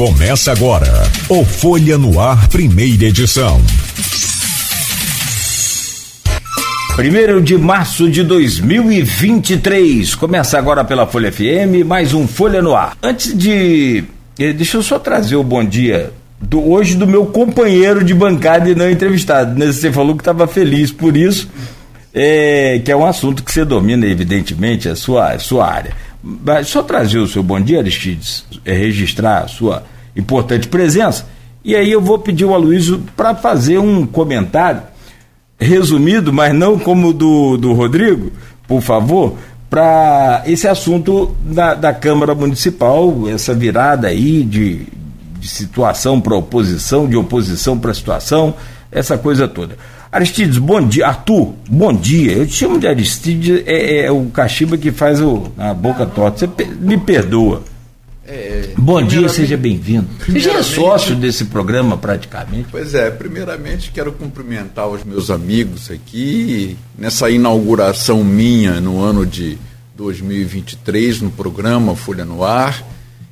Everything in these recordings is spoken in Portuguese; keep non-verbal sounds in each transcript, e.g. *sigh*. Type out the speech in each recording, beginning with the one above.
Começa agora o Folha no Ar, primeira edição. Primeiro de março de 2023. Começa agora pela Folha FM, mais um Folha no Ar. Antes de. Eh, deixa eu só trazer o bom dia do, hoje do meu companheiro de bancada e não entrevistado. Né? Você falou que estava feliz por isso, é, que é um assunto que você domina, evidentemente, a sua, a sua área. Mas só trazer o seu bom dia, Aristides, é registrar a sua importante presença. E aí eu vou pedir ao Aloysio para fazer um comentário resumido, mas não como do, do Rodrigo, por favor, para esse assunto da, da Câmara Municipal, essa virada aí de, de situação para oposição, de oposição para situação, essa coisa toda. Aristides, bom dia. Arthur, bom dia. Eu te chamo de Aristides, é, é o cachimba que faz o, a boca torta. Você me perdoa. É, bom dia, seja bem-vindo. Você já é sócio desse programa praticamente? Pois é, primeiramente quero cumprimentar os meus amigos aqui nessa inauguração minha no ano de 2023 no programa Folha no Ar.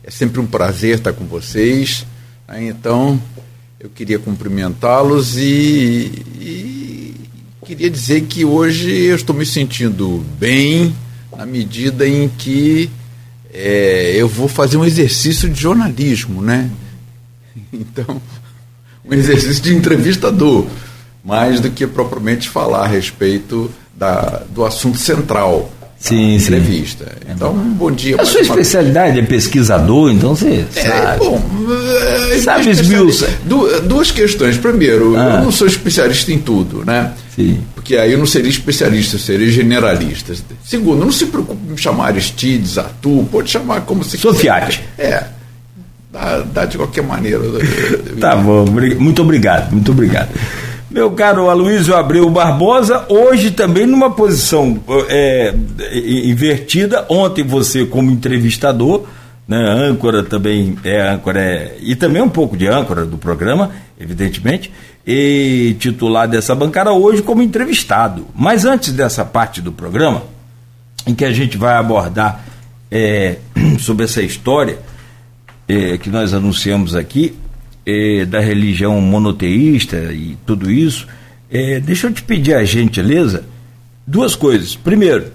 É sempre um prazer estar com vocês. Então, eu queria cumprimentá-los e, e, queria dizer que hoje eu estou me sentindo bem na medida em que é, eu vou fazer um exercício de jornalismo, né? Então, um exercício de entrevistador, mais do que propriamente falar a respeito da, do assunto central sim, entrevista. Sim. Então, bom dia. A sua especialidade é pesquisador, então você é, sabe. Bom, é, sabe, esmiuça. Duas questões. Primeiro, ah. eu não sou especialista em tudo, né? Sim. Porque aí eu não seria especialista, eu seria generalista. Segundo, não se preocupe em me chamar Aristides, Arthur, pode chamar como você Sofiati. É. Dá, dá de qualquer maneira. *laughs* tá bom, muito obrigado, muito obrigado. Meu caro Aloysio Abreu Barbosa, hoje também numa posição é, invertida. Ontem você, como entrevistador, né, âncora também é âncora, é, e também um pouco de âncora do programa, evidentemente, e titular dessa bancada hoje como entrevistado. Mas antes dessa parte do programa, em que a gente vai abordar é, *clears throat* sobre essa história é, que nós anunciamos aqui, é, da religião monoteísta e tudo isso, é, deixa eu te pedir a gentileza duas coisas. Primeiro,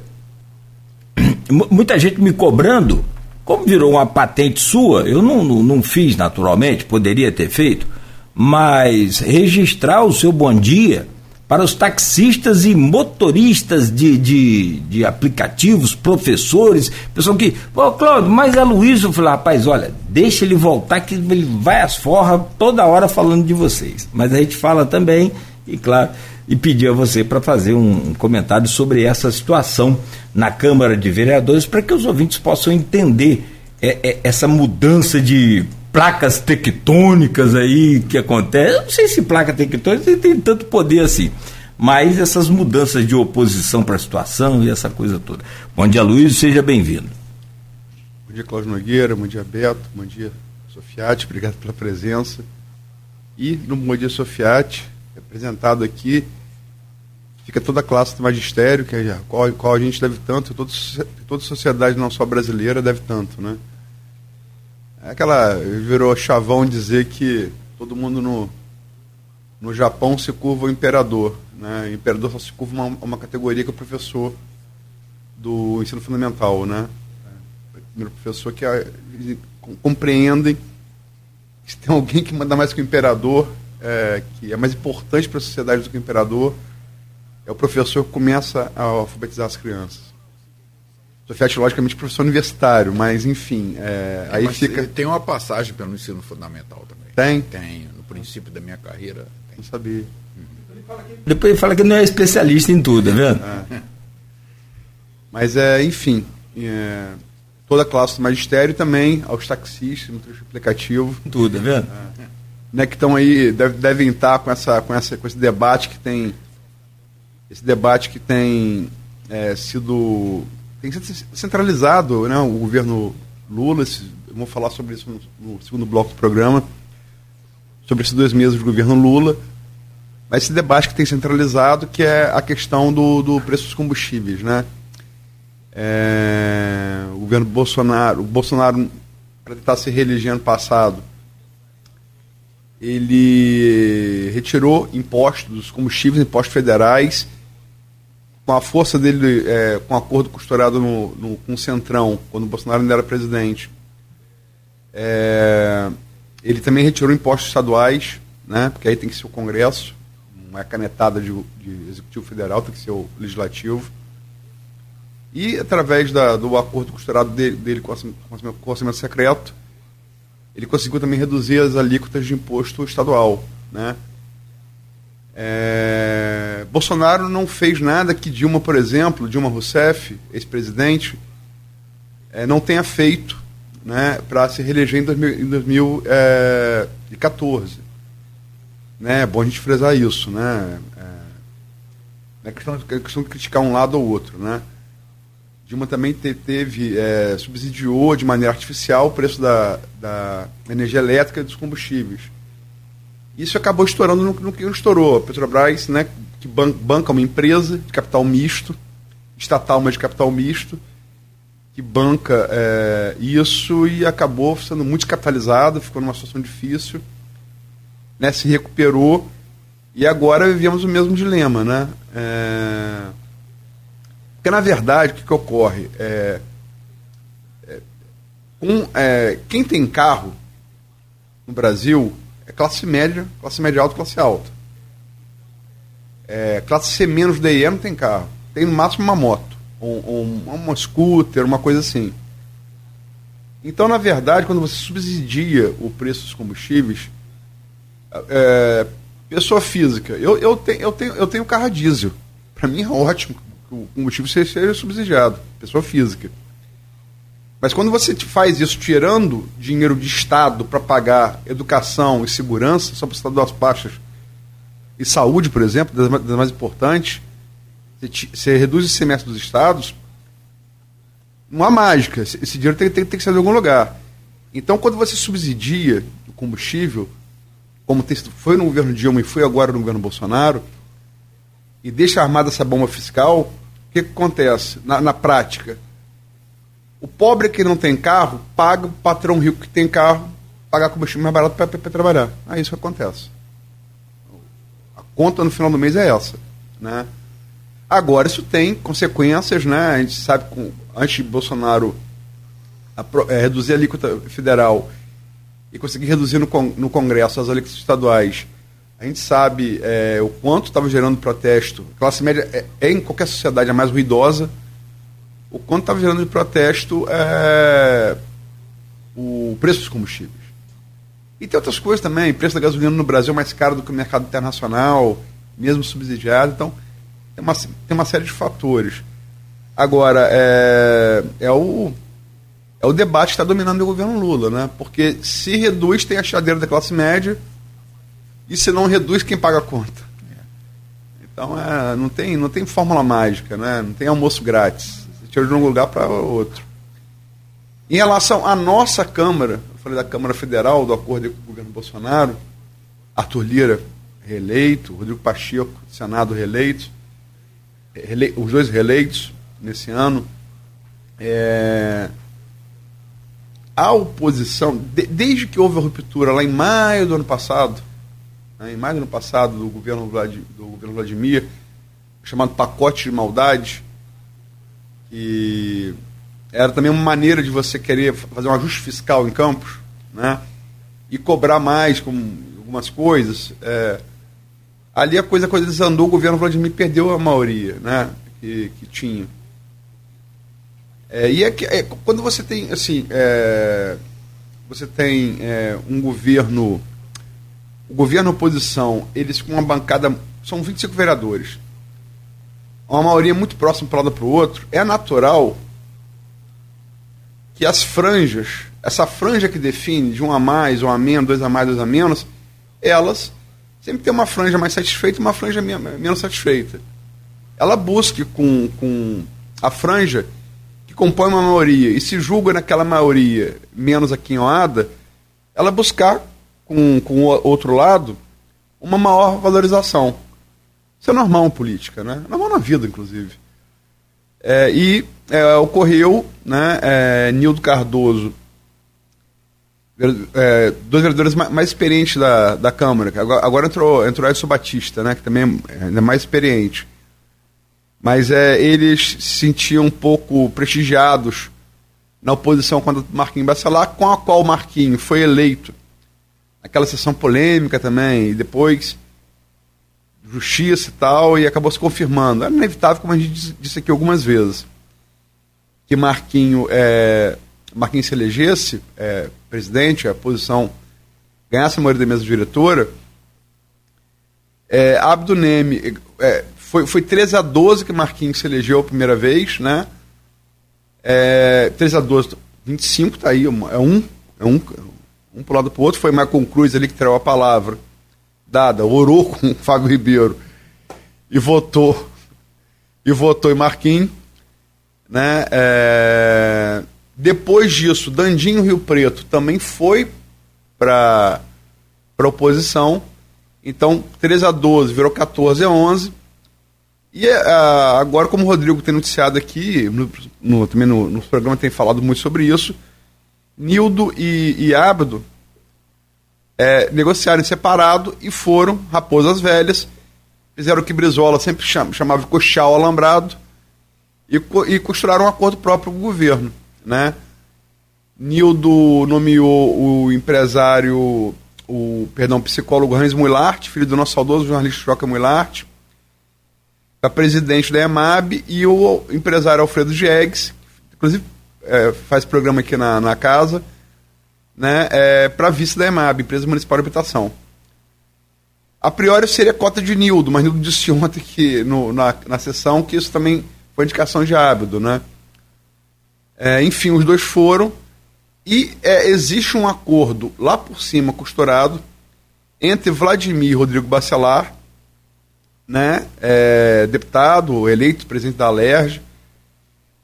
*clears throat* muita gente me cobrando, como virou uma patente sua, eu não, não, não fiz naturalmente, poderia ter feito, mas registrar o seu bom dia para os taxistas e motoristas de, de, de aplicativos, professores, pessoal que, pô, Cláudio, mas é Luiz, eu falei, rapaz, olha, deixa ele voltar que ele vai às forras toda hora falando de vocês. Mas a gente fala também, e claro, e pedir a você para fazer um comentário sobre essa situação na Câmara de Vereadores para que os ouvintes possam entender é, é, essa mudança de placas tectônicas aí que acontece. Eu não sei se placa tectônica tem tanto poder assim. Mas essas mudanças de oposição para a situação e essa coisa toda. Bom dia, Luiz, seja bem-vindo. Bom dia, Cláudio Nogueira, bom dia, Beto, bom dia, Sofiati, obrigado pela presença. E no Bom Dia Sofiati, representado aqui, fica toda a classe do magistério, que é, qual, qual a gente deve tanto, toda, toda sociedade, não só brasileira, deve tanto, né? É aquela. virou chavão dizer que todo mundo no, no Japão se curva ao imperador. Né? O imperador só se curva uma, uma categoria que é o professor do ensino fundamental. Né? É, o primeiro professor que é, compreendem que tem alguém que manda mais que o imperador, é, que é mais importante para a sociedade do que o imperador, é o professor que começa a alfabetizar as crianças. Sofiati, logicamente, professor universitário, mas enfim, é, aí mas fica. Tem uma passagem pelo ensino fundamental também. Tem? Tem. No princípio da minha carreira. Tem. Não sabia. Depois ele fala que não é especialista em tudo, tá vendo? É. Mas, é, enfim, é, toda a classe do magistério também, aos taxistas, no trecho aplicativo. Tudo, tá vendo? É, né, que estão aí, deve, devem estar com, essa, com, essa, com esse debate que tem. Esse debate que tem é, sido tem que ser centralizado, né? O governo Lula, vamos falar sobre isso no, no, segundo bloco do programa, sobre esses dois meses do governo Lula, mas esse debate que tem centralizado, que é a questão do, do preço dos combustíveis, né? É, o governo Bolsonaro, o Bolsonaro, para tentar se reeleger ano passado, ele retirou impostos dos combustíveis, impostos federais, com a força dele, é, com um acordo costurado no, no, com o Centrão, quando o Bolsonaro ainda era presidente. É, ele também retirou impostos estaduais, né, porque aí tem que ser o Congresso, não é canetada de, de Executivo Federal, tem que ser o Legislativo. E através da, do acordo costurado dele, dele com, o orçamento secreto, ele conseguiu também reduzir as alíquotas de imposto estadual. Né? É, Bolsonaro não fez nada que Dilma, por exemplo, Dilma Rousseff, ex-presidente, é, não tenha feito né, para se reeleger em, 2000, em 2014. Né? É bom a gente frisar isso. Né? É, é questão, é questão de criticar um lado ou outro. Né? Dilma também te, teve, é, subsidiou de maneira artificial o preço da, da energia elétrica e dos combustíveis. Isso acabou estourando no, no que estourou. A Petrobras, né, que ban, banca uma empresa de capital misto, estatal, mas de capital misto, que banca é, isso e acabou sendo muito capitalizado, ficou numa situação difícil, né, se recuperou e agora vivemos o mesmo dilema. Né? É, porque, na verdade, o que, que ocorre? É, um, é, quem tem carro no Brasil é classe média, classe média alta classe alta. É, classe C menos DE não tem carro. Tem no máximo uma moto, um, um, uma scooter, uma coisa assim. Então, na verdade, quando você subsidia o preço dos combustíveis, é, pessoa física, eu, eu, tenho, eu, tenho, eu tenho carro a diesel. Para mim é ótimo o combustível seja subsidiado, pessoa física. Mas quando você faz isso tirando dinheiro de Estado para pagar educação e segurança, só para citar duas pastas, e saúde, por exemplo, das, das mais importantes, você, você reduz o semestre dos Estados, não há mágica. Esse dinheiro tem, tem, tem que sair de algum lugar. Então, quando você subsidia o combustível, como foi no governo Dilma e foi agora no governo Bolsonaro, e deixa armada essa bomba fiscal, que, que acontece na, na prática? O pobre que não tem carro paga o patrão rico que tem carro pagar combustível mais barato para trabalhar. É isso que acontece. A conta no final do mês é essa. Né? Agora, isso tem consequências, né? A gente sabe que antes de Bolsonaro a, é, reduzir a alíquota federal e conseguir reduzir no, no Congresso as alíquotas estaduais a gente sabe é, o quanto estava gerando protesto. Classe média é, é, em qualquer sociedade a mais ruidosa. O quanto estava gerando de protesto é, o preço dos combustíveis. E tem outras coisas também. O preço da gasolina no Brasil é mais caro do que o mercado internacional, mesmo subsidiado. Então, tem uma, tem uma série de fatores. Agora, é, é, o, é o debate que está dominando o governo Lula, né? Porque se reduz, tem a chadeira da classe média e se não reduz, quem paga a conta? Então é, não, tem, não tem fórmula mágica, né? não tem almoço grátis. Tira de um lugar para outro. Em relação à nossa Câmara, eu falei da Câmara Federal, do acordo com o governo Bolsonaro, Arthur Lira reeleito, Rodrigo Pacheco, Senado reeleito, rele, os dois reeleitos nesse ano. É, a oposição, de, desde que houve a ruptura lá em maio do ano passado, né, em maio do ano passado, do governo, do governo Vladimir, chamado pacote de maldade, que era também uma maneira de você querer fazer um ajuste fiscal em Campos, né? E cobrar mais com algumas coisas. É, ali a coisa, a coisa desandou, o governo Vladimir perdeu a maioria, né? Que, que tinha. É, e é, que, é, quando você tem, assim, é, você tem é, um governo o governo e oposição, eles com uma bancada, são 25 vereadores, uma maioria muito próxima para um lado para o outro, é natural que as franjas, essa franja que define de um a mais, um a menos, dois a mais, dois a menos, elas sempre tem uma franja mais satisfeita e uma franja menos satisfeita. Ela busque com, com a franja que compõe uma maioria e se julga naquela maioria menos aquinhoada, ela buscar com, com o outro lado uma maior valorização. Isso é normal em política, né? Normal na vida, inclusive. É, e é, ocorreu, né, é, Nildo Cardoso é, dois vereadores mais, mais, experientes da, da Câmara. Agora, agora entrou, entrou Edson Batista, né, que também é ainda mais experiente. Mas é, eles se sentiam um pouco prestigiados na oposição contra Marquinhos Bacelar, com a qual Marquinhos foi eleito. Aquela sessão polêmica também, e depois justiça e tal, e acabou se confirmando. Era inevitável, como a gente disse aqui algumas vezes, que Marquinho, é, Marquinhos se elegesse é, presidente, a posição ganhasse a maioria da mesa diretora, é, Abdo Neme, é, foi, foi 13 a 12 que Marquinhos se elegeu a primeira vez, né? É, 13 a 12, 25 tá aí, é um, é um, um pro lado pro outro, foi Marcon Cruz ali que traiu a palavra dada, orou *laughs* com o Fábio Ribeiro e votou e votou em Marquinhos, né? É, depois disso, Dandinho Rio Preto também foi para a oposição. Então, 13 a 12 virou 14 a 11. E uh, agora, como o Rodrigo tem noticiado aqui, no, no, também no, no programa tem falado muito sobre isso, Nildo e, e é, negociaram separado e foram Raposas Velhas, fizeram o que Brizola sempre chamava de coxal alambrado e, e costuraram um acordo próprio com o governo. Né? Nildo nomeou o empresário, o perdão, psicólogo Hans Muilart, filho do nosso saudoso jornalista Joca Muilart, a presidente da EMAB e o empresário Alfredo Diegues, inclusive é, faz programa aqui na, na casa, né, é, para vice da EMAB, Empresa Municipal de Habitação. A priori seria cota de Nildo, mas Nildo disse ontem que, no, na, na sessão que isso também foi indicação de Ábido, né? É, enfim, os dois foram e é, existe um acordo lá por cima, costurado, entre Vladimir e Rodrigo Bacelar, né, é, deputado, eleito presidente da Alerj,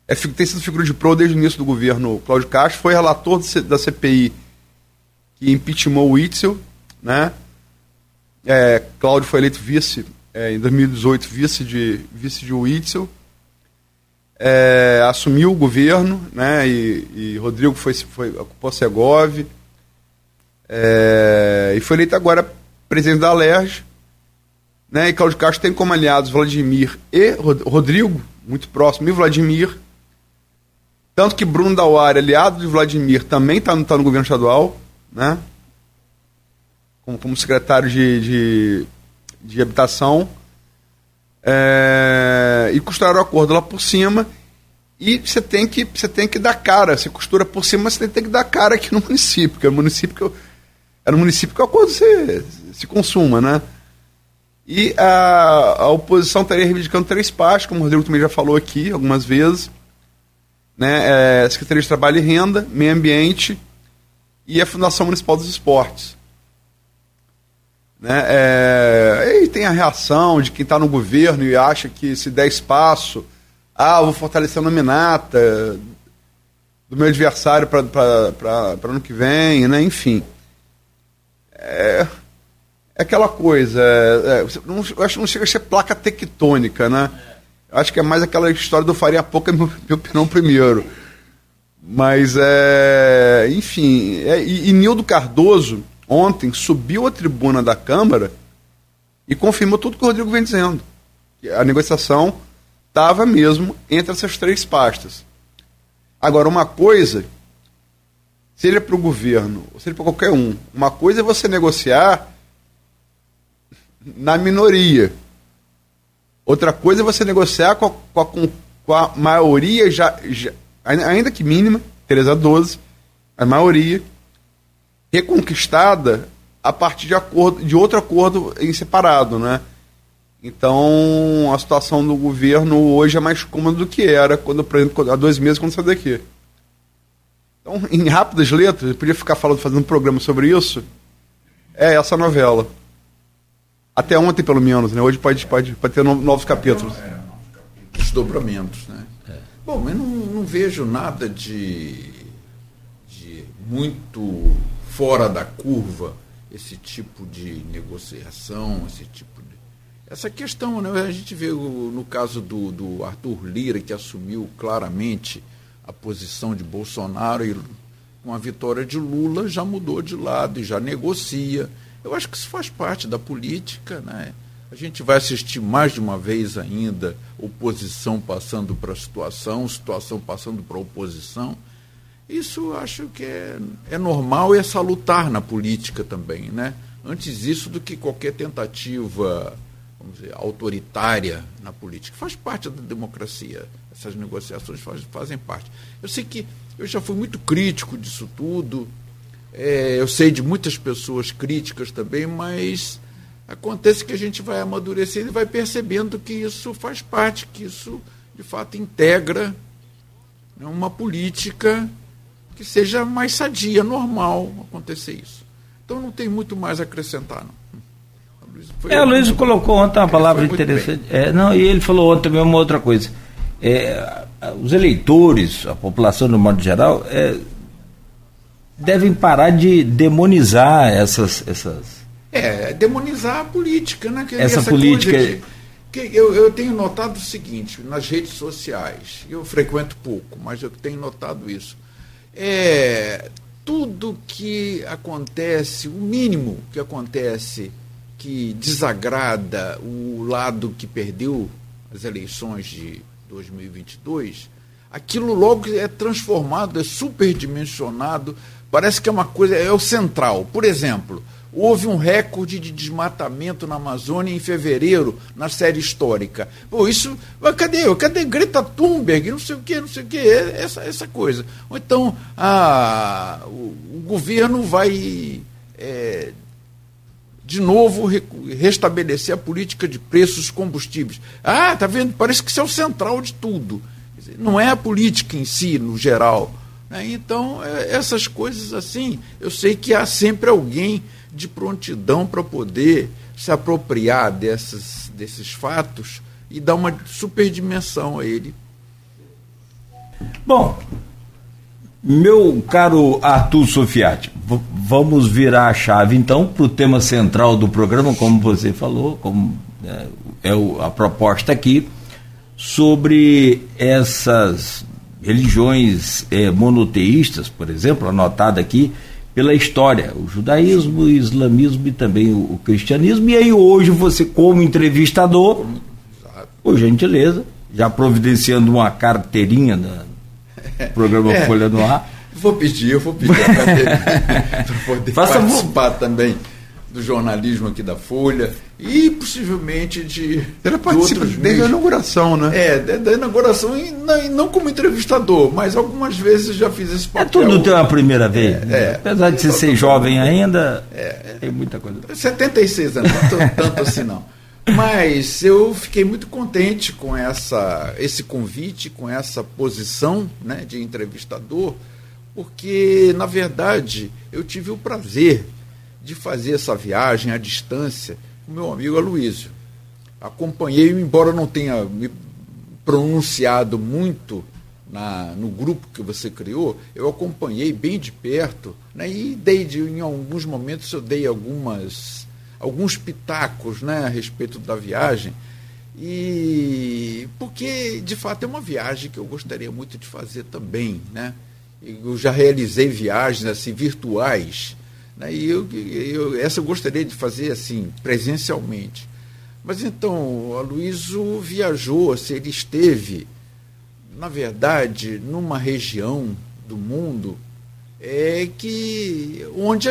é, tem sido figura de pro desde o início do governo. Cláudio Castro, foi relator da CPI que impeachmentou o Itzel, né? É, Cláudio foi eleito vice é, em 2018, vice de, vice de Witzel. É, assumiu o governo, né, e, e Rodrigo foi, foi, ocupou Segov, é, e foi eleito agora presidente da Alerj, né, e Cláudio Castro tem como aliados Vladimir e Rodrigo, muito próximo, e Vladimir, tanto que Bruno Dauari, aliado de Vladimir, também está tá no governo estadual, né, como, como secretário de, de, de habitação, é, e costuraram o acordo lá por cima. E você tem que você tem que dar cara. Você costura por cima, você tem que dar cara aqui no município, porque é o município que é no município que o acordo se, se consuma, né? E a, a oposição estaria reivindicando três partes, como o Rodrigo também já falou aqui algumas vezes. Né? É, Secretaria de Trabalho e Renda, Meio Ambiente e a Fundação Municipal dos Esportes. Né? É, e tem a reação de quem está no governo e acha que se der espaço, ah, vou fortalecer a nominata do meu adversário para ano que vem, né? enfim. É, é aquela coisa, é, é não, eu acho que não chega a ser placa tectônica, né? Acho que é mais aquela história do Faria Pouca, *laughs* meu, meu primeiro. Mas, é, enfim, é, e, e Nildo Cardoso, ontem subiu à tribuna da Câmara e confirmou tudo que o Rodrigo vem dizendo. A negociação estava mesmo entre essas três pastas. Agora, uma coisa, seja para o governo, ou seja para qualquer um, uma coisa é você negociar na minoria. Outra coisa é você negociar com a, com a, com a maioria, já, já, ainda que mínima, 3 a 12, a maioria, reconquistada a partir de, acordo, de outro acordo em separado, né? Então, a situação do governo hoje é mais cômoda do que era quando, por exemplo, há dois meses quando saiu daqui. Então, em rápidas letras, eu podia ficar falando, fazendo um programa sobre isso. É essa novela. Até ontem, pelo menos, né? Hoje pode, pode, pode ter novos capítulos. É, desdobramentos, né? É. Bom, mas não, não vejo nada de, de muito fora da curva esse tipo de negociação, esse tipo de. Essa questão, né? A gente vê no caso do, do Arthur Lira, que assumiu claramente a posição de Bolsonaro e com a vitória de Lula, já mudou de lado e já negocia. Eu acho que isso faz parte da política, né? A gente vai assistir mais de uma vez ainda oposição passando para situação, situação passando para oposição. Isso acho que é, é normal e é salutar na política também, né? Antes isso do que qualquer tentativa, vamos dizer, autoritária na política. Faz parte da democracia. Essas negociações faz, fazem parte. Eu sei que eu já fui muito crítico disso tudo. É, eu sei de muitas pessoas críticas também, mas acontece que a gente vai amadurecendo e vai percebendo que isso faz parte, que isso de fato integra né, uma política que seja mais sadia, normal acontecer isso. Então não tem muito mais a acrescentar, não. Foi é, o Luiz colocou ontem uma palavra interessante. É, não, e ele falou ontem também uma outra coisa. É, os eleitores, a população no modo geral, é, devem parar de demonizar essas. essas é, demonizar a política, né? essa, essa política. De, que eu, eu tenho notado o seguinte, nas redes sociais, eu frequento pouco, mas eu tenho notado isso é, tudo que acontece, o mínimo que acontece que desagrada o lado que perdeu as eleições de 2022, aquilo logo é transformado, é superdimensionado, parece que é uma coisa, é o central. Por exemplo, Houve um recorde de desmatamento na Amazônia em fevereiro, na série histórica. Pô, isso. Cadê? Cadê Greta Thunberg? Não sei o quê, não sei o quê. É essa, essa coisa. Ou então, a, o, o governo vai. É, de novo re, restabelecer a política de preços dos combustíveis. Ah, tá vendo? Parece que isso é o central de tudo. Não é a política em si, no geral. Né? Então, é, essas coisas assim, eu sei que há sempre alguém de prontidão para poder se apropriar dessas, desses fatos e dar uma superdimensão a ele. Bom, meu caro Arthur Sofiati, vamos virar a chave então para o tema central do programa, como você falou, como é, é a proposta aqui, sobre essas religiões é, monoteístas, por exemplo, anotada aqui, pela história, o judaísmo, o islamismo e também o, o cristianismo. E aí hoje você, como entrevistador, por gentileza, já providenciando uma carteirinha do programa é, Folha no Ar. Vou pedir, eu vou pedir *laughs* para poder Faça participar também do jornalismo aqui da Folha e possivelmente de, Ele de outros desde a inauguração, né? É, da inauguração e não como entrevistador, mas algumas vezes já fiz esse papel. É tudo tem uma primeira vez. É, né? Apesar de você ser jovem ainda, é, tem muita coisa. 76 anos, tanto, *laughs* tanto assim não. Mas eu fiquei muito contente com essa, esse convite, com essa posição né, de entrevistador, porque, na verdade, eu tive o prazer de fazer essa viagem à distância com meu amigo Aloysio. Acompanhei, embora não tenha me pronunciado muito na, no grupo que você criou, eu acompanhei bem de perto, né, e dei de, em alguns momentos eu dei algumas alguns pitacos né, a respeito da viagem. E porque de fato é uma viagem que eu gostaria muito de fazer também, né? Eu já realizei viagens assim virtuais né? E eu, eu, essa eu gostaria de fazer assim, presencialmente. Mas então, o Aloysio viajou, assim, ele esteve, na verdade, numa região do mundo é que onde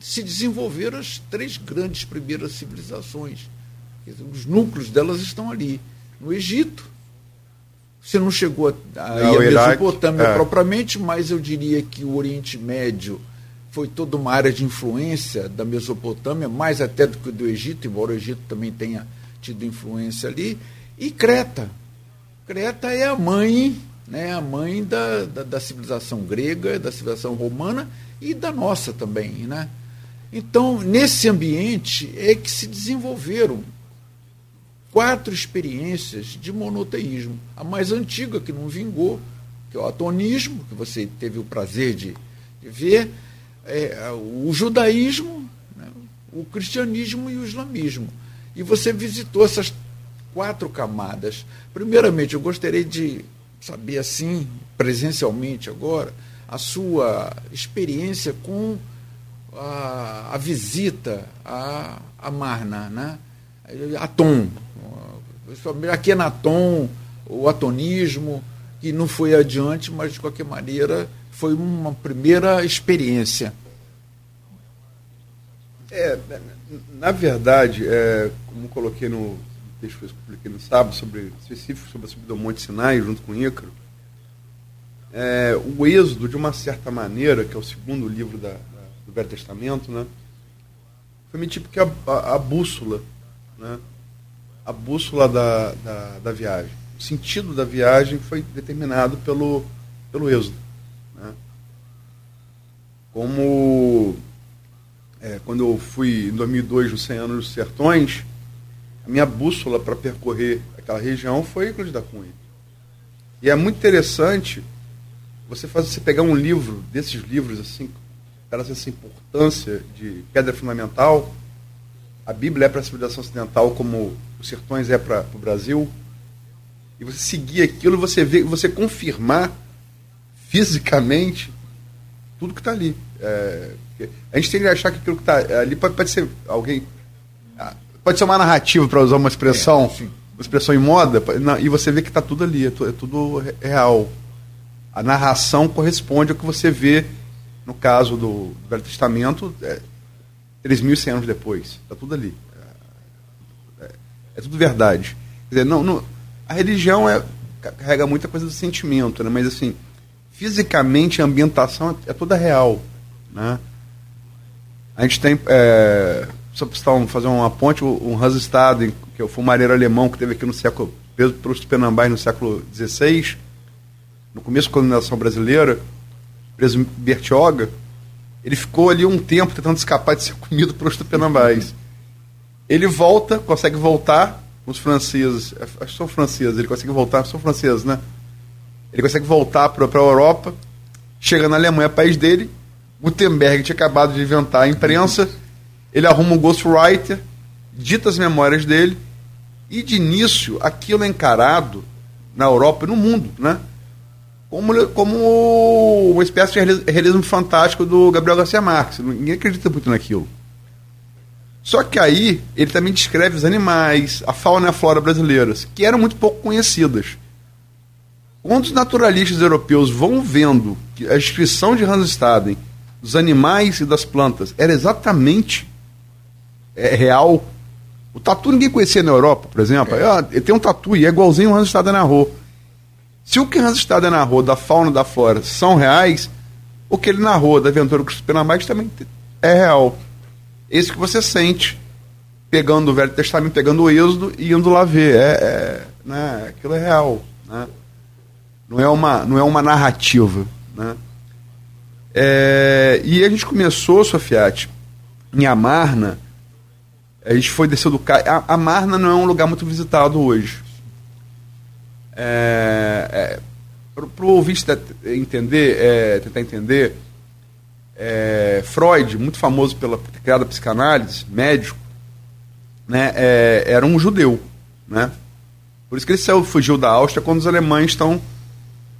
se desenvolveram as três grandes primeiras civilizações. Os núcleos delas estão ali. No Egito, você não chegou a, a, a Mesopotâmia é. propriamente, mas eu diria que o Oriente Médio foi toda uma área de influência da Mesopotâmia, mais até do que do Egito, embora o Egito também tenha tido influência ali, e Creta. Creta é a mãe, né, a mãe da, da, da civilização grega, da civilização romana e da nossa também. Né? Então, nesse ambiente é que se desenvolveram quatro experiências de monoteísmo. A mais antiga, que não vingou, que é o atonismo, que você teve o prazer de, de ver, é, o judaísmo, né, o cristianismo e o islamismo. E você visitou essas quatro camadas. Primeiramente, eu gostaria de saber assim, presencialmente agora, a sua experiência com a, a visita a, a Marna, né? a Tom. Aqui é na Tom, o atonismo, que não foi adiante, mas de qualquer maneira foi uma primeira experiência. É, na verdade, é, como coloquei no texto que eu publiquei no sábado, sobre, específico sobre a subida do Monte Sinai, junto com Ícaro, é, o Êxodo, de uma certa maneira, que é o segundo livro da, do Velho Testamento, né, foi meio tipo que a, a, a bússola, né, a bússola da, da, da, viagem. O sentido da viagem foi determinado pelo, pelo Êxodo. Como é, quando eu fui em 2002 no 100 anos dos sertões, a minha bússola para percorrer aquela região foi Cruz da Cunha. E é muito interessante você fazer você pegar um livro desses livros assim, traz essa importância de pedra fundamental. A Bíblia é para a civilização ocidental como os sertões é para o Brasil. E você seguir aquilo, você vê, você confirmar fisicamente tudo que está ali. É, a gente tem que achar que aquilo que está ali pode, pode ser alguém pode ser uma narrativa, para usar uma expressão, é, uma expressão em moda, e você vê que está tudo ali, é, é tudo real. A narração corresponde ao que você vê, no caso do, Velho Testamento, é, 3.100 anos depois. Está tudo ali. É, é, é, tudo verdade. Quer dizer, não, não, a religião é, carrega muita coisa do sentimento, né? mas assim, fisicamente a ambientação é, é toda real. Né? A gente tem. É, só para fazer uma ponte, o Hans Staden, que é o fumareiro alemão que teve aqui no século, preso pelos Tupinambás no século XVI, no começo da colonização brasileira, preso em Bertioga, ele ficou ali um tempo tentando escapar de ser *laughs* comido pelos Tupinambás. Ele volta, consegue voltar os franceses, é, acho que são franceses, ele consegue voltar, são franceses, né? Ele consegue voltar para a Europa, chega na Alemanha, país dele, Gutenberg tinha acabado de inventar a imprensa, ele arruma um ghostwriter, dita as memórias dele, e de início aquilo é encarado na Europa e no mundo, né? Como, como uma espécie de realismo fantástico do Gabriel Garcia Marques. Ninguém acredita muito naquilo. Só que aí ele também descreve os animais, a fauna e a flora brasileiras, que eram muito pouco conhecidas. Quando os naturalistas europeus vão vendo que a descrição de Hans Staden dos animais e das plantas era exatamente é real. O tatu ninguém conhecia na Europa, por exemplo. É. Ah, tem um tatu e é igualzinho o Hans Stade narrou. Se o que Hans Stade narrou da fauna da flora são reais, o que ele narrou da aventura com os também é real. Esse que você sente pegando o Velho Testamento, pegando o Êxodo e indo lá ver. É, é, né, aquilo é real. Né? Não, é uma, não é uma narrativa. Né? É, e a gente começou, Sofiati, em Amarna, a gente foi descer do carro. A, a Marna não é um lugar muito visitado hoje. É, é, para o ouvinte entender, é, tentar entender, é, Freud, muito famoso pela criada psicanálise, médico, né, é, era um judeu. Né? Por isso que ele saiu, fugiu da Áustria quando os alemães estão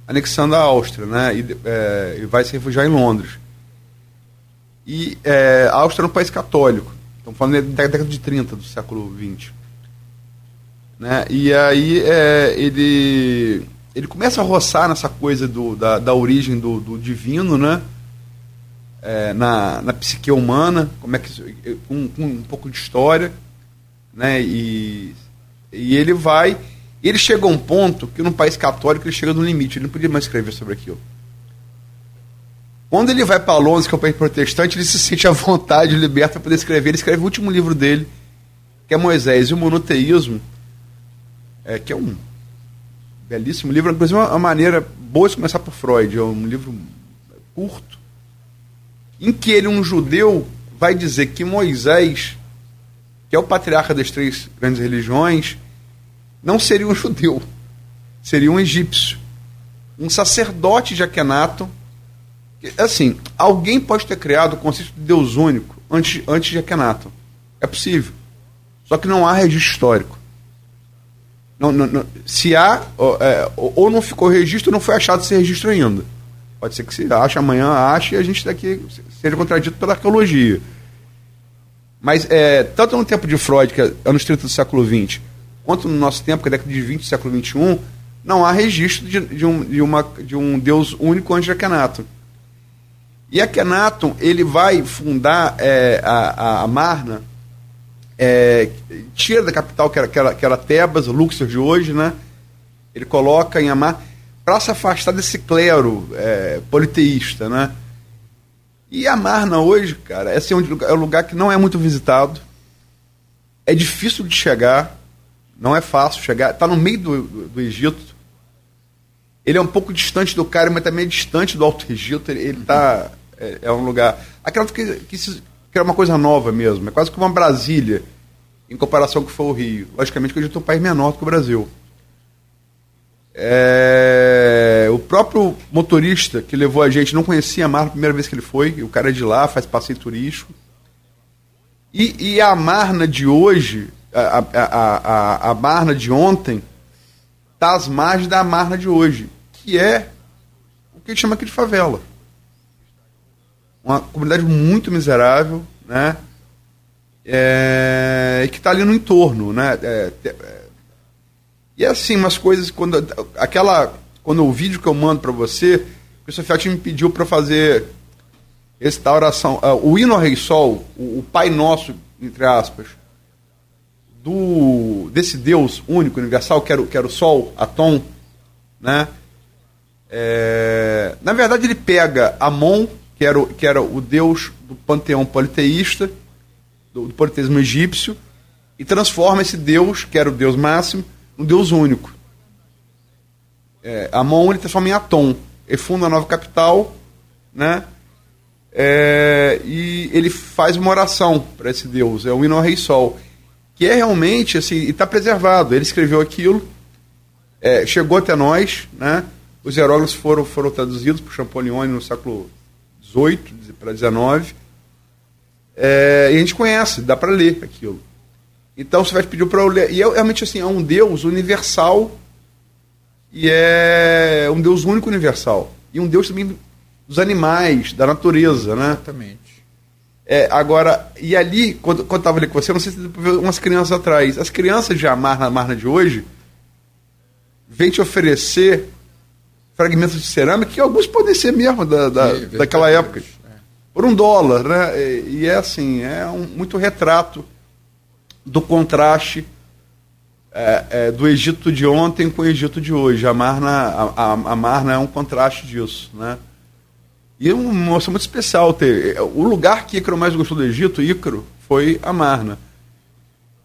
anexando a Áustria né, e, é, e vai se refugiar em Londres. E a Áustria é um país católico. Estamos falando da década de 30 do século XX. Né? E aí é, ele, ele começa a roçar nessa coisa do, da, da origem do, do divino, né? É, na, na psique humana, como é que com, com um pouco de história, né? E, e ele vai, ele chega a um ponto que num país católico ele chega no limite, ele não podia mais escrever sobre aquilo. Quando ele vai para Londres, que é um país protestante, ele se sente à vontade, liberto para poder escrever. Ele escreve o último livro dele, que é Moisés e o Monoteísmo, é, que é um belíssimo livro, inclusive uma, uma maneira boa de começar por Freud, é um livro curto, em que ele, um judeu, vai dizer que Moisés, que é o patriarca das três grandes religiões, não seria um judeu, seria um egípcio, um sacerdote de Akenaton, Assim, alguém pode ter criado o conceito de Deus único antes, antes de Akhenaton. É possível. Só que não há registro histórico. Não, não, não, se há, ou, é, ou não ficou registro, não foi achado esse registro ainda. Pode ser que se ache amanhã, ache e a gente daqui seja contradito pela arqueologia. Mas é, tanto no tempo de Freud, que é anos 30 do século XX, quanto no nosso tempo, que é década de 20 do século XXI, não há registro de, de, um, de, uma, de um Deus único antes de Akhenaton. E Akhenaton, ele vai fundar é, a, a, Marna, é, tira da capital, que era, que era, que era Tebas, Luxor de hoje, né? Ele coloca em Amar para se afastar desse clero é, politeísta, né? E a Marna hoje, cara, é, assim, é um lugar que não é muito visitado, é difícil de chegar, não é fácil chegar, está no meio do, do, do, Egito. Ele é um pouco distante do Cairo, mas também é distante do Alto Egito. Ele está é, é, um lugar. Aquela que, que, que é uma coisa nova mesmo, é quase que uma Brasília, em comparação com o que foi o Rio. Logicamente que o Egito é um país menor do que o Brasil. É, o próprio motorista que levou a gente não conhecia a Mar a primeira vez que ele foi, o cara é de lá, faz passeio turístico. E, e a Marna de hoje, a, a, a, a Marna de ontem, está às margens da Marna de hoje, que é o que a gente chama aqui de favela uma comunidade muito miserável, né? É, que está ali no entorno, né? É, é, e é assim, umas coisas quando aquela quando o vídeo que eu mando para você, o Sofiati me pediu para fazer restauração, uh, o hino ao Rei Sol, o, o, Pai Nosso, entre aspas, do desse Deus único, universal, que era, que era o Sol, Atom, né? É, na verdade, ele pega Amon, que era, o, que era o deus do panteão politeísta, do, do politeísmo egípcio, e transforma esse deus, que era o deus máximo, num deus único. É, Amon ele transforma em Atom. Ele funda a nova capital, né? É, e ele faz uma oração para esse deus, é o hino ao rei sol, que é realmente assim, e está preservado. Ele escreveu aquilo, é, chegou até nós, né? Os hieróglifos foram, foram traduzidos por Champollion no século 18 para 19. É, e a gente conhece, dá para ler aquilo. Então você vai pedir para eu ler. E é realmente assim, é um Deus universal e é um Deus único universal. E um Deus também dos animais, da natureza, né? Exatamente. É, agora, e ali, quando, quando eu estava ali com você, não sei se você viu umas crianças atrás. As crianças de Amarna, Amarna de hoje, vêm te oferecer fragmentos de cerâmica, que alguns podem ser mesmo da, da daquela época. É. Por um dólar, né? E, é assim, é um, muito retrato do contraste é, é, do Egito de ontem com o Egito de hoje. A Marna, a, a, a Marna é um contraste disso, né? E é uma moça muito especial ter. O lugar que Ícaro mais gostou do Egito, Ícaro, foi a Marna.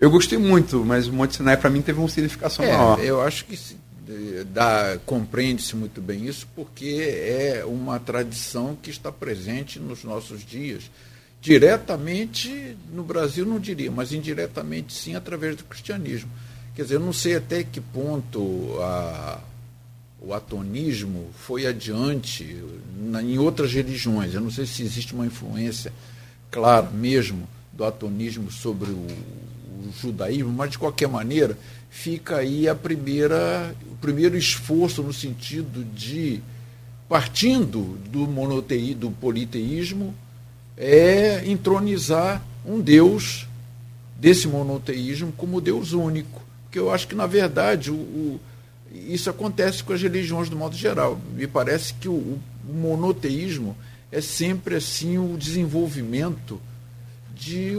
Eu gostei muito, mas o Monte Sinai para mim teve uma significação é, maior. Eu acho que compreende-se muito bem isso, porque é uma tradição que está presente nos nossos dias. Diretamente no Brasil, não diria, mas indiretamente sim, através do cristianismo. Quer dizer, eu não sei até que ponto a, o atonismo foi adiante na, em outras religiões. Eu não sei se existe uma influência clara mesmo do atonismo sobre o, o judaísmo, mas de qualquer maneira fica aí a primeira, o primeiro esforço no sentido de, partindo do monotei, do politeísmo, é entronizar um Deus desse monoteísmo como Deus único. Porque eu acho que, na verdade, o, o, isso acontece com as religiões do modo geral. Me parece que o, o monoteísmo é sempre assim o desenvolvimento de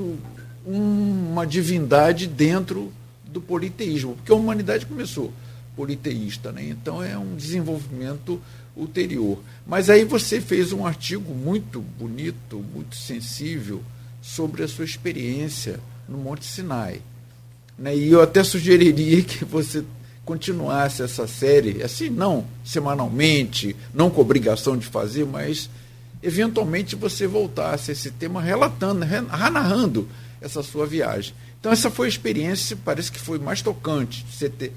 uma divindade dentro do politeísmo, porque a humanidade começou politeísta, né? então é um desenvolvimento ulterior. Mas aí você fez um artigo muito bonito, muito sensível sobre a sua experiência no Monte Sinai. Né? E eu até sugeriria *laughs* que você continuasse essa série, assim, não semanalmente, não com obrigação de fazer, mas eventualmente você voltasse a esse tema relatando, narrando essa sua viagem. Então essa foi a experiência, parece que foi mais tocante, você ter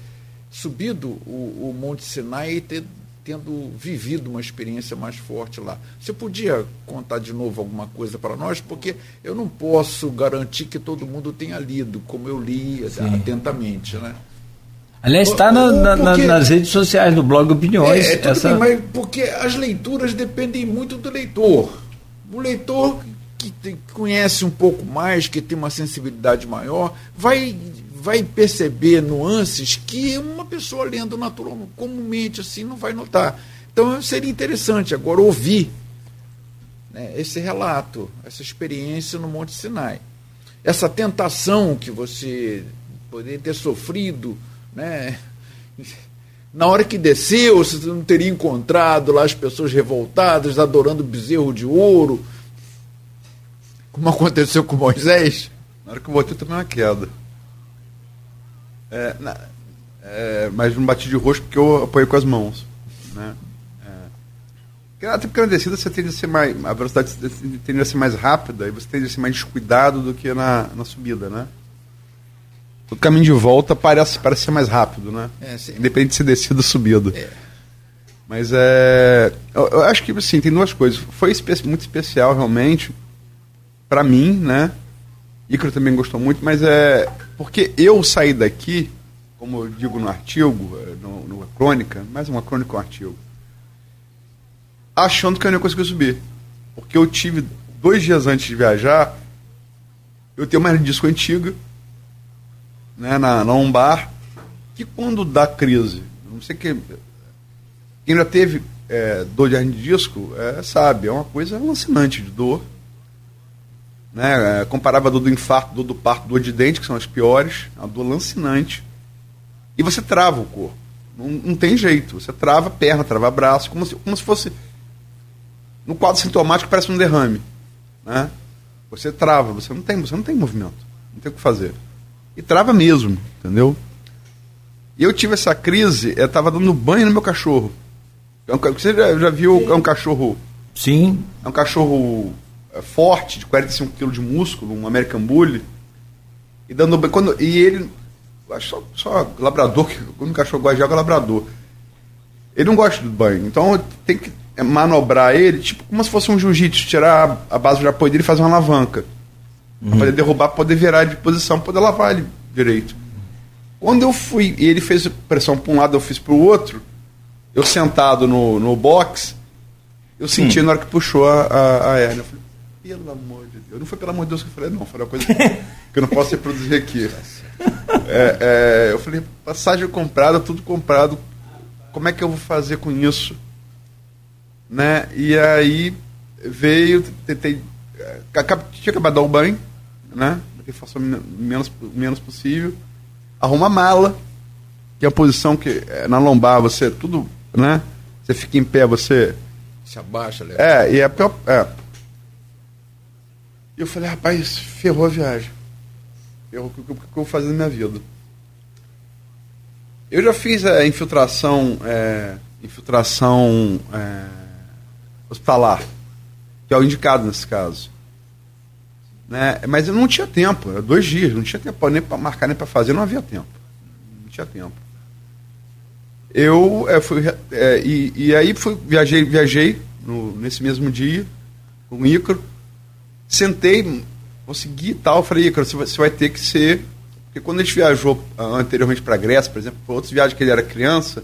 subido o, o Monte Sinai e ter, tendo vivido uma experiência mais forte lá. Você podia contar de novo alguma coisa para nós? Porque eu não posso garantir que todo mundo tenha lido, como eu li Sim. atentamente. Né? Aliás, está na, na, porque, nas redes sociais, no blog Opiniões. É, é essa... bem, mas porque as leituras dependem muito do leitor. O leitor que, que conhece um pouco mais, que tem uma sensibilidade maior, vai vai perceber nuances que uma pessoa lendo natural, comumente assim não vai notar. Então seria interessante agora ouvir né, esse relato, essa experiência no Monte Sinai. Essa tentação que você poderia ter sofrido, né? Na hora que desceu, você não teria encontrado lá as pessoas revoltadas, adorando bezerro de ouro, como aconteceu com Moisés? Na hora que eu voltei, também uma queda. É, na, é, mas não bati de rosto porque eu apoiei com as mãos. Né? É. Até porque na descida você tende a ser mais. A velocidade tende a ser mais rápida e você tende a ser mais descuidado do que na, na subida, né? O caminho de volta parece, parece ser mais rápido, né? É, Independente de ser descida ou subida. É. Mas é. Eu, eu, acho que assim, tem duas coisas. Foi espe muito especial realmente para mim, né? Icaro também gostou muito, mas é porque eu saí daqui, como eu digo no artigo, é, no, numa crônica, mais uma crônica um artigo, achando que eu não ia conseguir subir. Porque eu tive, dois dias antes de viajar, eu tenho uma disco antiga, né, na, na lombar, que quando dá crise, não sei que. Quem já teve é, dor de hernia de disco, é, sabe, é uma coisa alucinante de dor né? É, comparava a dor do infarto, dor do parto, dor de dente, que são as piores, a dor lancinante. E você trava o corpo. Não, não tem jeito. Você trava a perna, trava braço, como se, como se fosse. No quadro sintomático parece um derrame. Né? Você trava, você não tem, você não tem movimento. Não tem o que fazer. E trava mesmo, entendeu? E eu tive essa crise, eu estava dando banho no meu cachorro. É você já, já viu, é um cachorro. Sim. É um cachorro é, forte, de 45 quilos de músculo, um American Bully, e dando quando E ele. Acho só, só labrador, que quando o cachorro gosta de água, é labrador. Ele não gosta do banho, então tem que manobrar ele, tipo como se fosse um jiu-jitsu, tirar a base de apoio dele e fazer uma alavanca. Uhum. Pra poder derrubar, poder virar de posição, poder lavar ele direito. Quando eu fui, e ele fez pressão para um lado, eu fiz para o outro, eu sentado no, no box, eu senti hum. na hora que puxou a, a, a. Eu falei, pelo amor de Deus. Não foi pelo amor de Deus que eu falei, não. Foi uma coisa *laughs* que, eu não posso reproduzir aqui. É, é, eu falei, passagem comprada, tudo comprado. Como é que eu vou fazer com isso? Né? E aí veio, tentei. É, tinha acabado de dar o banho, né? Que faço o menos, menos possível. Arruma a mala, que é a posição que é, na lombar você tudo, né? Você fica em pé, você. Se abaixa, Léo. É, e é, é e eu falei, rapaz, ferrou a viagem. Ferrou o que, eu vou fazer na minha vida. Eu já fiz a infiltração, é, infiltração é, hospitalar, que é o indicado nesse caso. Né? Mas eu não tinha tempo, era dois dias, não tinha tempo nem para marcar nem para fazer, não havia tempo. Não tinha tempo. Eu é, fui, é, e, e aí fui, viajei, viajei no, nesse mesmo dia com o Ícaro Sentei, consegui e tal. Falei, cara, você vai ter que ser. Porque quando a gente viajou ah, anteriormente para a Grécia, por exemplo, foi outras viagens que ele era criança,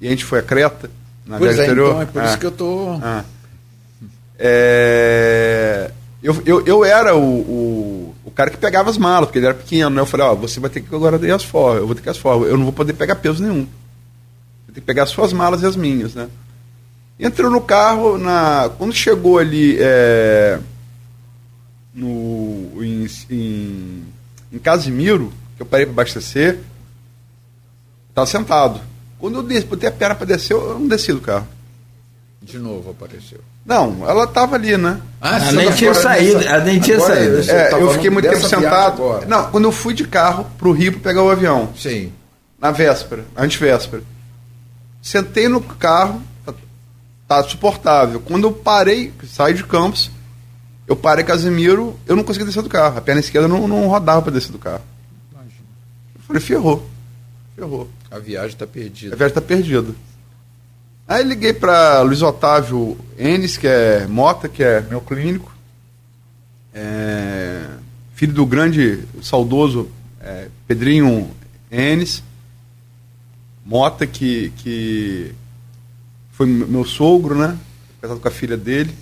e a gente foi a Creta, na pois viagem é, anterior. Então, é por ah, isso que eu tô. Ah. É, eu, eu, eu era o, o, o, cara que pegava as malas, porque ele era pequeno, né? Eu falei, ó, você vai ter que agora ter as forras, eu vou ter que as forras, eu não vou poder pegar peso nenhum. Ter que pegar as suas malas e as minhas, né? Entrou no carro, na, quando chegou ali. É, no, em, em, em Casimiro, que eu parei para abastecer, estava sentado. Quando eu desci, botei a perna para descer, eu não desci do carro. De novo apareceu. Não, ela estava ali, né? Ah, ela nem tinha saído. Ela nem tinha saído. É, eu fiquei muito tempo sentado. Não, quando eu fui de carro para o Rio para pegar o avião. Sim. Na véspera, antevéspera. Sentei no carro, tá, tá suportável. Quando eu parei, saí de Campos, eu parei Casemiro, eu não conseguia descer do carro. A perna esquerda não, não rodava para descer do carro. Imagina. Eu falei, ferrou. Ferrou. A viagem está perdida. A viagem está perdida. Aí liguei para Luiz Otávio Enes, que é Mota, que é meu clínico. É, filho do grande, saudoso é, Pedrinho Enes. Mota, que, que foi meu sogro, né? Casado com a filha dele.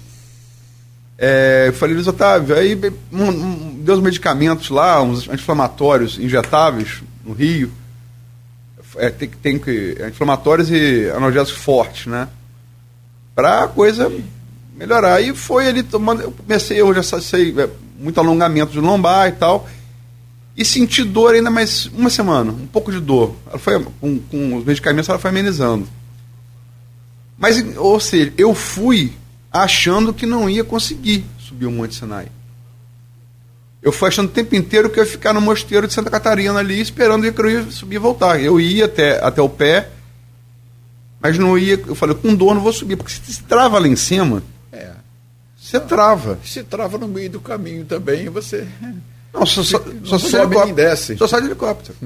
É, eu falei, Luiz Otávio, aí um, um, deu os medicamentos lá, uns anti-inflamatórios injetáveis no Rio. É, tem, tem que. Anti-inflamatórios e analgésicos fortes, né? Pra coisa melhorar. E foi ele tomando. Eu comecei, eu já sei, é, muito alongamento de lombar e tal. E senti dor ainda mais uma semana, um pouco de dor. Ela foi, com, com os medicamentos ela foi amenizando. Mas, ou seja, eu fui achando que não ia conseguir subir o Monte Sinai. Eu fui achando o tempo inteiro que eu ia ficar no mosteiro de Santa Catarina ali, esperando que eu ia subir e voltar. Eu ia até, até o pé, mas não ia. Eu falei, com dor não vou subir, porque se você trava lá em cima, é. você trava. Se trava no meio do caminho também, você. *laughs* Não, só, só, só, sobe nem desce. Só sai de helicóptero.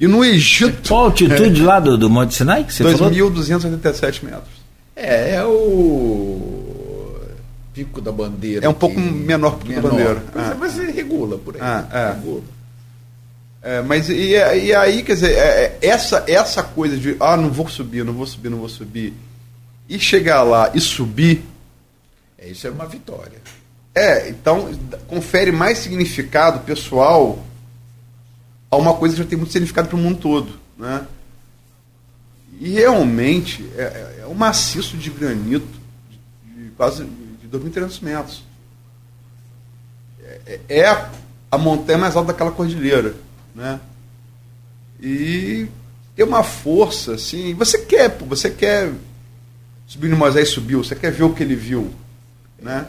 E no Egito. Qual a altitude é. *laughs* lá do, do Monte Sinai? Que você 2.287 metros. É, é o Pico da Bandeira. É um pouco menor que o Pico da Bandeira. Ah. Mas você regula por aí. Ah, é. Regula. É, mas e, e, aí, quer dizer, é, é, essa, essa coisa de ah, não vou subir, não vou subir, não vou subir, e chegar lá e subir. É, isso é uma vitória. É, então confere mais significado pessoal a uma coisa que já tem muito significado para o mundo todo. Né? E realmente é, é, é um maciço de granito de, de quase 2.300 metros. É, é a montanha mais alta daquela cordilheira. Né? E tem uma força, assim. Você quer, você quer subir no Moisés subiu, você quer ver o que ele viu. Né?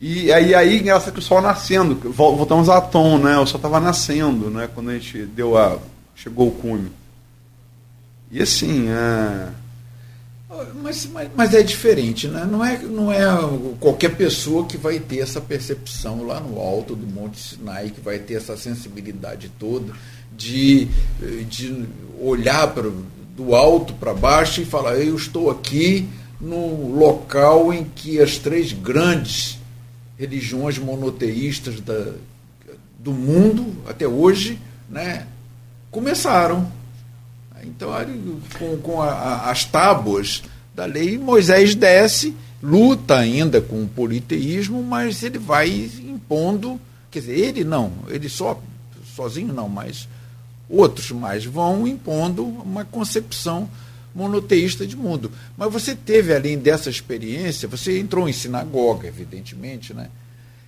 E aí, aí engraçado que o sol nascendo, voltamos a Tom, né? O sol estava nascendo, né? Quando a gente deu a. chegou o cume. E assim, é, mas, mas, mas, é diferente, né? não, é, não é qualquer pessoa que vai ter essa percepção lá no alto do Monte Sinai, que vai ter essa sensibilidade toda de, de olhar pra, do alto para baixo e falar: eu estou aqui no local em que as três grandes religiões monoteístas da, do mundo até hoje né, começaram então, com, com a, as tábuas da lei, Moisés desce, luta ainda com o politeísmo, mas ele vai impondo, quer dizer, ele não, ele só, sozinho não, mas outros mais vão impondo uma concepção monoteísta de mundo. Mas você teve, além dessa experiência, você entrou em sinagoga, evidentemente, né?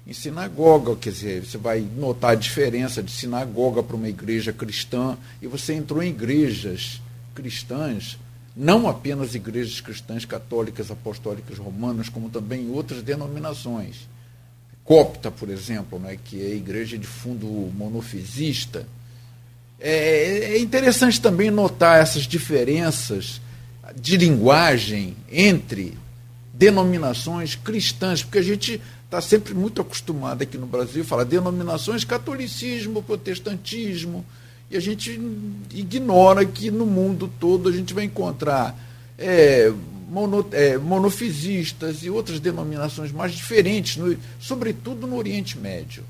Em sinagoga, quer dizer, você vai notar a diferença de sinagoga para uma igreja cristã, e você entrou em igrejas cristãs, não apenas igrejas cristãs católicas, apostólicas romanas, como também outras denominações. Copta, por exemplo, né, que é a igreja de fundo monofisista. É, é interessante também notar essas diferenças de linguagem entre denominações cristãs, porque a gente está sempre muito acostumado aqui no Brasil a falar denominações catolicismo, protestantismo, e a gente ignora que no mundo todo a gente vai encontrar é, mono, é, monofisistas e outras denominações mais diferentes, no, sobretudo no Oriente Médio,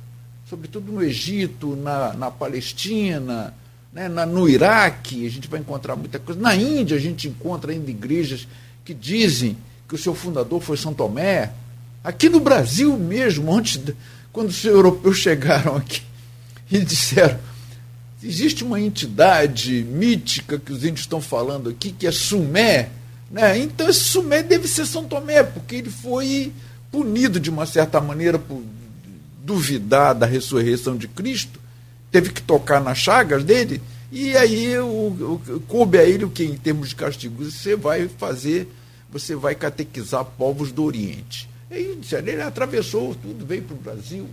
sobretudo no Egito, na, na Palestina, né, na, no Iraque, a gente vai encontrar muita coisa. Na Índia a gente encontra ainda igrejas que dizem que o seu fundador foi São Tomé, Aqui no Brasil mesmo, antes quando os europeus chegaram aqui e disseram existe uma entidade mítica que os índios estão falando aqui, que é Sumé, né? então esse Sumé deve ser São Tomé, porque ele foi punido de uma certa maneira por duvidar da ressurreição de Cristo, teve que tocar nas chagas dele, e aí o, o, coube a ele o que em termos de castigo? Você vai fazer, você vai catequizar povos do Oriente. E ele atravessou tudo, veio para o Brasil.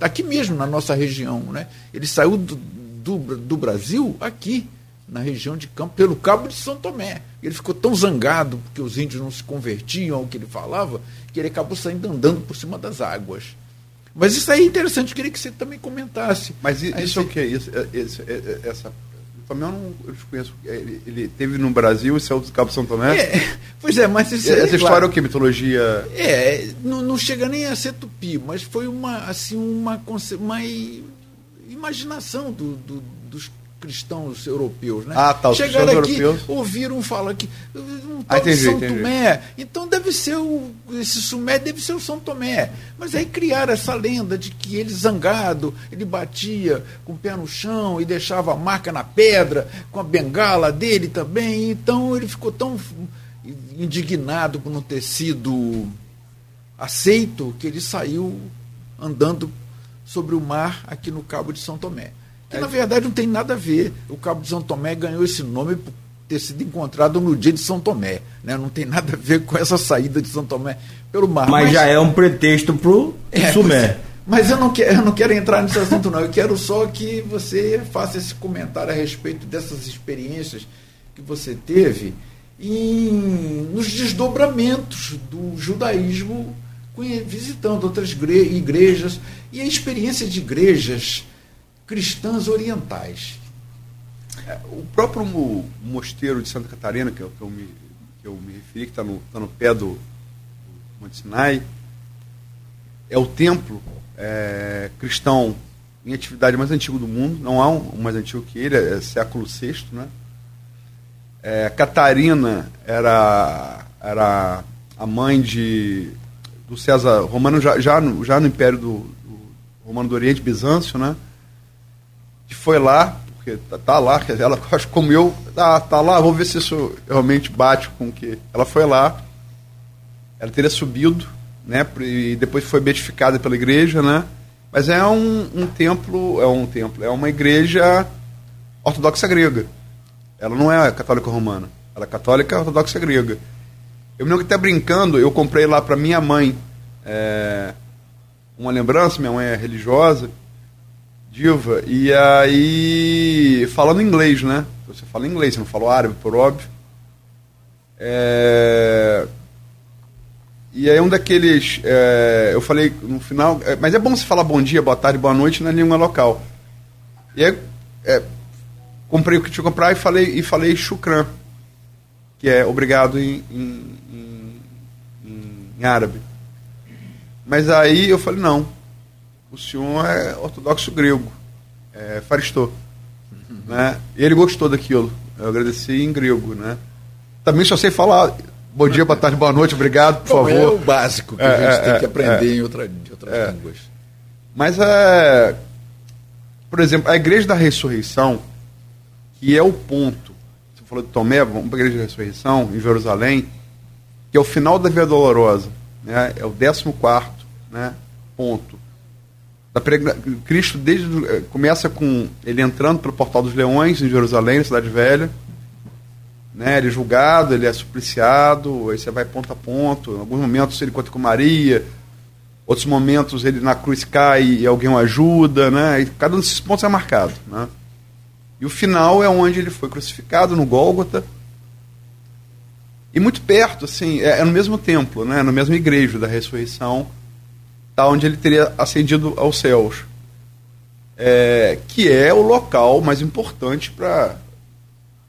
Aqui mesmo, na nossa região. Né? Ele saiu do, do, do Brasil aqui, na região de Campo, pelo Cabo de São Tomé. Ele ficou tão zangado porque os índios não se convertiam ao que ele falava, que ele acabou saindo andando por cima das águas. Mas isso aí é interessante, eu queria que você também comentasse. Mas isso é o que? Isso, é, é, essa Eu não conheço. É, ele, ele teve no Brasil e saiu do Cabo São Tomé? É, pois é, mas isso Essa história claro, é o que? Mitologia? É, não, não, chega nem a ser tupi, mas foi uma, assim, uma, uma imaginação do, do, dos cristãos europeus, né? Ah, tá, Chegaram aqui, europeus. ouviram falar que um Ah, tal de entendi, São entendi. Tomé, então deve ser o esse Sumé deve ser o São Tomé. Mas aí criaram essa lenda de que ele zangado, ele batia com o pé no chão e deixava a marca na pedra com a bengala dele também. Então ele ficou tão indignado por não ter sido aceito que ele saiu andando sobre o mar aqui no Cabo de São Tomé. Que na verdade não tem nada a ver. O Cabo de São Tomé ganhou esse nome por ter sido encontrado no dia de São Tomé. Né? Não tem nada a ver com essa saída de São Tomé pelo mar. Mas, já é um pretexto pro É, Sumé. Mas, mas eu, não quero, eu não quero entrar nesse assunto, não. Eu quero só que você faça esse comentário a respeito dessas experiências que você teve em, nos desdobramentos do judaísmo visitando outras gre- igrejas e a experiência de igrejas cristãs orientais. É, o próprio mo- mosteiro de Santa Catarina, que eu, que eu me, que eu me referi, que está no, tá no pé do, do Monte Sinai, é o templo é, cristão em atividade mais antigo do mundo. Não há um, um mais antigo que ele, é, século VI. Né? É, Catarina era, era a mãe de, do César Romano, já, já, no, já no Império do, do Romano do Oriente, Bizâncio, né? Que foi lá, porque tá, tá lá, quer dizer, ela acho como eu, tá, tá lá, vou ver se isso realmente bate com o que. Ela foi lá, ela teria subido, né? E depois foi beatificada pela igreja, né? Mas é um, um templo, é um templo, é uma igreja ortodoxa grega. Ela não é católica romana, ela é católica ortodoxa grega. Eu me lembro que até brincando, eu comprei lá para minha mãe é, uma lembrança, minha mãe é religiosa, diva, e aí falando inglês, né? Você fala inglês, você não fala árabe, por óbvio. É, e aí um daqueles, é, eu falei no final, é, mas é bom você falar bom dia, boa tarde, boa noite na língua local. E aí é, comprei o que tinha que comprar e falei, e falei shukran, que é obrigado em, em, em, em árabe. Mas aí eu falei, não, o senhor é ortodoxo grego, é faristô. Né? E ele gostou daquilo. Eu agradeci em grego, né? Também só sei falar bom dia, boa tarde, boa noite, obrigado, por Bom, é favor. o básico que É, a gente é, tem que é, aprender é. em outra, de outras É. línguas. Mas é. Por exemplo, a Igreja da Ressurreição, que é o ponto. Você falou de Tomé, vamos para a Igreja da Ressurreição, em Jerusalém, que é o final da Via Dolorosa, né? é o 14 né? ponto. Da Cristo desde eh, começa com ele entrando pelo Portal dos Leões, em Jerusalém, na Cidade Velha. Né? Ele é julgado, ele é supliciado, aí você vai ponto a ponto. Em alguns momentos ele conta com Maria, outros momentos ele na cruz cai e alguém o ajuda, né? E cada um desses pontos é marcado, né? E o final é onde ele foi crucificado no Gólgota. E muito perto, assim, é, é no mesmo templo, né? No mesmo igreja da ressurreição, tá onde ele teria ascendido aos céus. É, que é o local mais importante para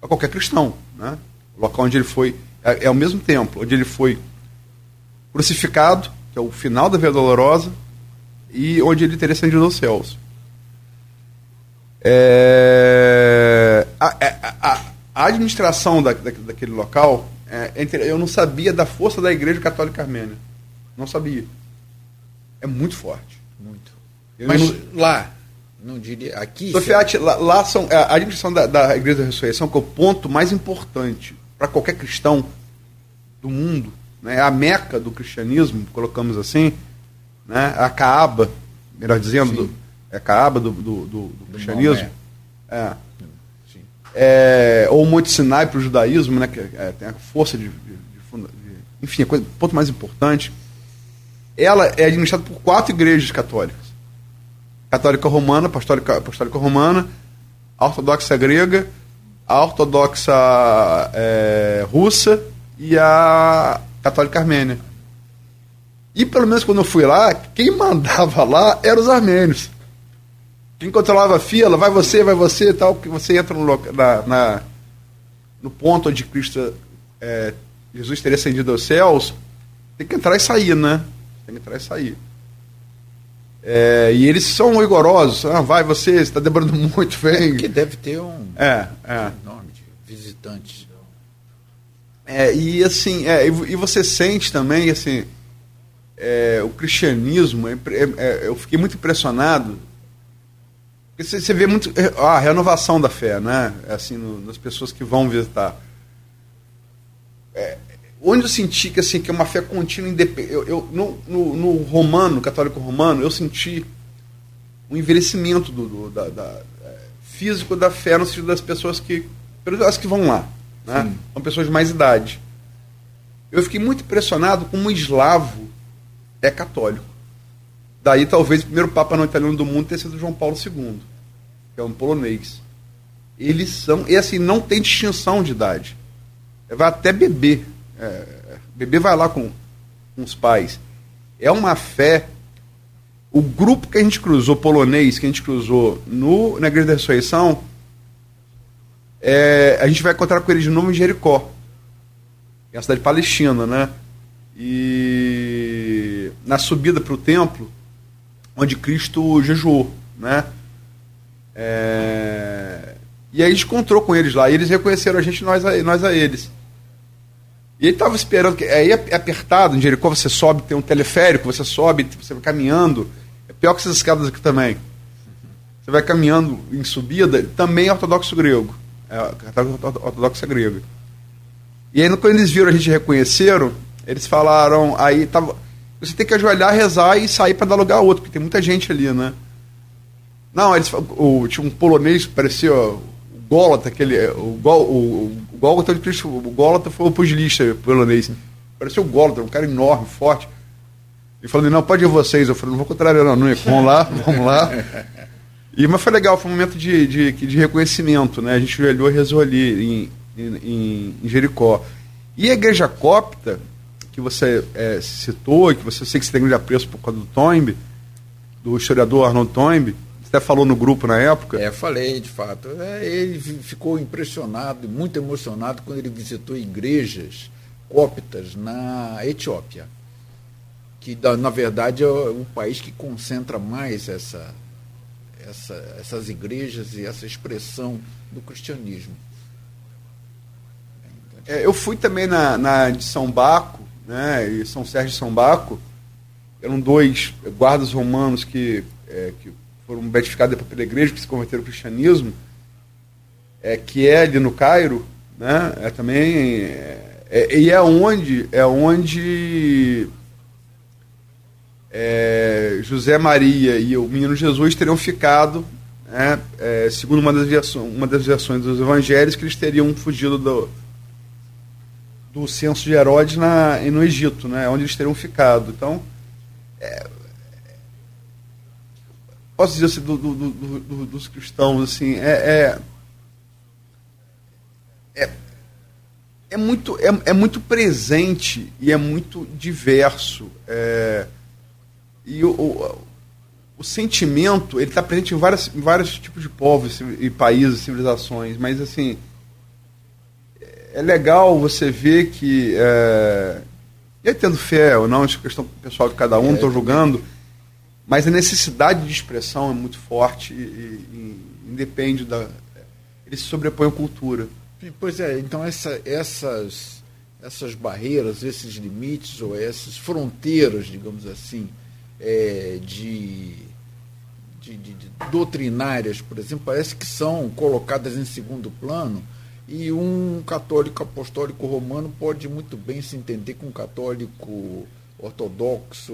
qualquer cristão, né? O local onde ele foi é, é o mesmo templo, onde ele foi crucificado, que é o final da Via Dolorosa, e onde ele teria ascendido aos céus. É, a, a- a- a administração da, da- daquele local, é, é eu não sabia da força da Igreja Católica Armênia. Não sabia. É muito forte. Muito. Eu Mas não- lá, não diria. Aqui. Sofiati, lá, lá são, é, a administração da, da Igreja da Ressurreição, que é o ponto mais importante para qualquer cristão do mundo, né? é a meca do cristianismo, colocamos assim, né? a Caaba, melhor dizendo, do- é a Caaba do, do, do- do cristianismo. É. Sim. É, ou o Monte Sinai para o judaísmo, né? que é, tem a força de. de- de de- enfim, a coisa, o ponto mais importante. Ela é administrada por quatro igrejas católicas católica romana, apostólica, apostólica romana, ortodoxa grega, a ortodoxa é, russa e a católica armênia. E pelo menos quando eu fui lá, quem *laughs* mandava lá eram os armênios. Quem controlava a fila, vai você, vai você tal, que você entra no, loca- na, na- no ponto onde Cristo, é, Jesus teria ascendido aos céus, tem que entrar e sair, né? Tem que entrar e sair. É, e eles são rigorosos. Ah, vai você, você está demorando *laughs* muito, vem. Que deve ter um É, é. enorme de visitantes. É, e assim, é, e, você sente também, assim, é, o cristianismo, é é- é, eu fiquei muito impressionado, porque você, você vê muito é, a renovação da fé, né? Assim, no- nas pessoas que vão visitar. É, onde eu senti que, assim, que é uma fé contínua, independente. Eu, eu- no, no, no romano, católico romano, eu senti um envelhecimento do, do- da, da- é, físico da fé no sentido das pessoas que. As que vão lá. Né? São pessoas de mais idade. Eu fiquei muito impressionado como o eslavo é católico. Daí talvez o primeiro Papa não italiano do mundo tenha sido João Paulo II, que é um polonês. Eles são. E assim, não tem distinção de idade. Vai até bebê. É, bebê vai lá com, com os pais. É uma fé o grupo que a gente cruzou, polonês, que a gente cruzou no, na Igreja da Ressurreição, é, a gente vai encontrar com eles de novo em Jericó, é a cidade palestina, né? E na subida para o templo, onde Cristo jejuou, né? É, e aí a gente encontrou com eles lá, e eles reconheceram a gente, nós a, nós a eles. E ele estava esperando, que aí é apertado, em Jericó você sobe, tem um teleférico, você sobe, você vai caminhando. É pior que essas escadas aqui também. Você vai caminhando em subida, também é ortodoxo grego. É ortodoxa grega. E aí quando eles viram a gente reconheceram, eles falaram, aí tava. Você tem que ajoelhar, rezar e sair para dar lugar a outro, porque tem muita gente ali, né? Não, eles, o, tinha um polonês que parecia o Gólata, aquele. O, o, Gólata, o Gólata foi o pugilista polonês. Parecia o Gólata, um cara enorme, forte. E falando, não, pode ir vocês. Eu falei, não vou contrariar, não, é. Vamos lá, *laughs* vamos lá. E, mas foi legal, foi um momento de, de, de reconhecimento, né? A gente olhou e rezou ali em, em, em Jericó. E a igreja copta, que você é, citou, que você sei que você tem grande apreço por causa do Toynbee, do historiador Arnold Toynbee, até falou no grupo na época. É, falei, de fato. É, ele ficou impressionado, muito emocionado quando ele visitou igrejas coptas na Etiópia, que na verdade é o país que concentra mais essa, essa, essas igrejas e essa expressão do cristianismo. É, eu fui também na, na de São Baco, né, e São Sérgio de São Baco, eram dois guardas romanos que, é, que foram beatificados depois pela igreja, que se converteram ao cristianismo, é, que é ali no Cairo, né, é também, é, é, e é onde, é onde é, José Maria e o menino Jesus teriam ficado, né, é, segundo uma das, versões, uma das versões dos evangelhos, que eles teriam fugido do, do censo de Herodes na, no Egito, né, onde eles teriam ficado. Então, é, posso dizer assim, do, do, do, dos cristãos, assim, é, é, é, muito, é, é muito presente e é muito diverso. É, e o, o, o, sentimento, ele está presente em, várias, em vários tipos de povos e países, civilizações, mas assim, é legal você ver que, é, e aí tendo fé ou não, isso é questão pessoal de cada um, não estou julgando, mas a necessidade de expressão é muito forte e, e, independe da... Ele se sobrepõe à cultura. Pois é, então essa, essas, essas barreiras, esses limites ou essas fronteiras, digamos assim, é, de, de, de, de, doutrinárias, por exemplo, parece que são colocadas em segundo plano e um católico apostólico romano pode muito bem se entender com um católico ortodoxo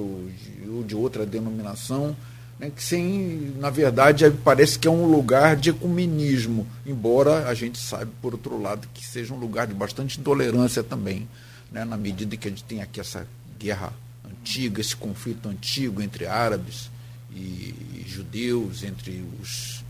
ou de, outra denominação, né, que sem, na verdade, parece que é um lugar de ecumenismo, embora a gente saiba, por outro lado, que seja um lugar de bastante intolerância também, né, na medida que a gente tem aqui essa guerra antiga, esse conflito antigo entre árabes e judeus, entre os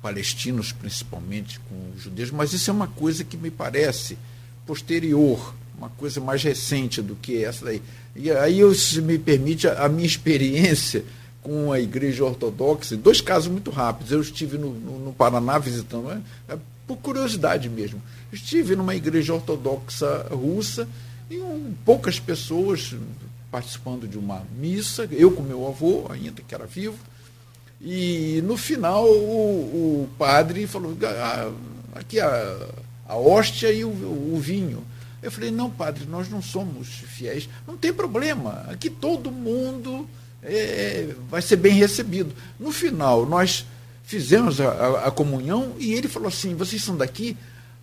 palestinos principalmente com os judeus, mas isso é uma coisa que me parece posterior, uma coisa mais recente do que essa daí. E aí, eu, se me permite, a, a minha experiência com a igreja ortodoxa, dois casos muito rápidos. Eu estive no, no, no Paraná visitando, é, é, por curiosidade mesmo. Estive numa igreja ortodoxa russa e um, poucas pessoas, participando de uma missa, eu com meu avô, ainda que era vivo, e no final o, o padre falou, ah, aqui a, a hóstia e o, o vinho. Eu falei, não, padre, nós não somos fiéis. Não tem problema. Aqui todo mundo é, vai ser bem recebido. No final, nós fizemos a, a, a, comunhão e ele falou assim, vocês são daqui?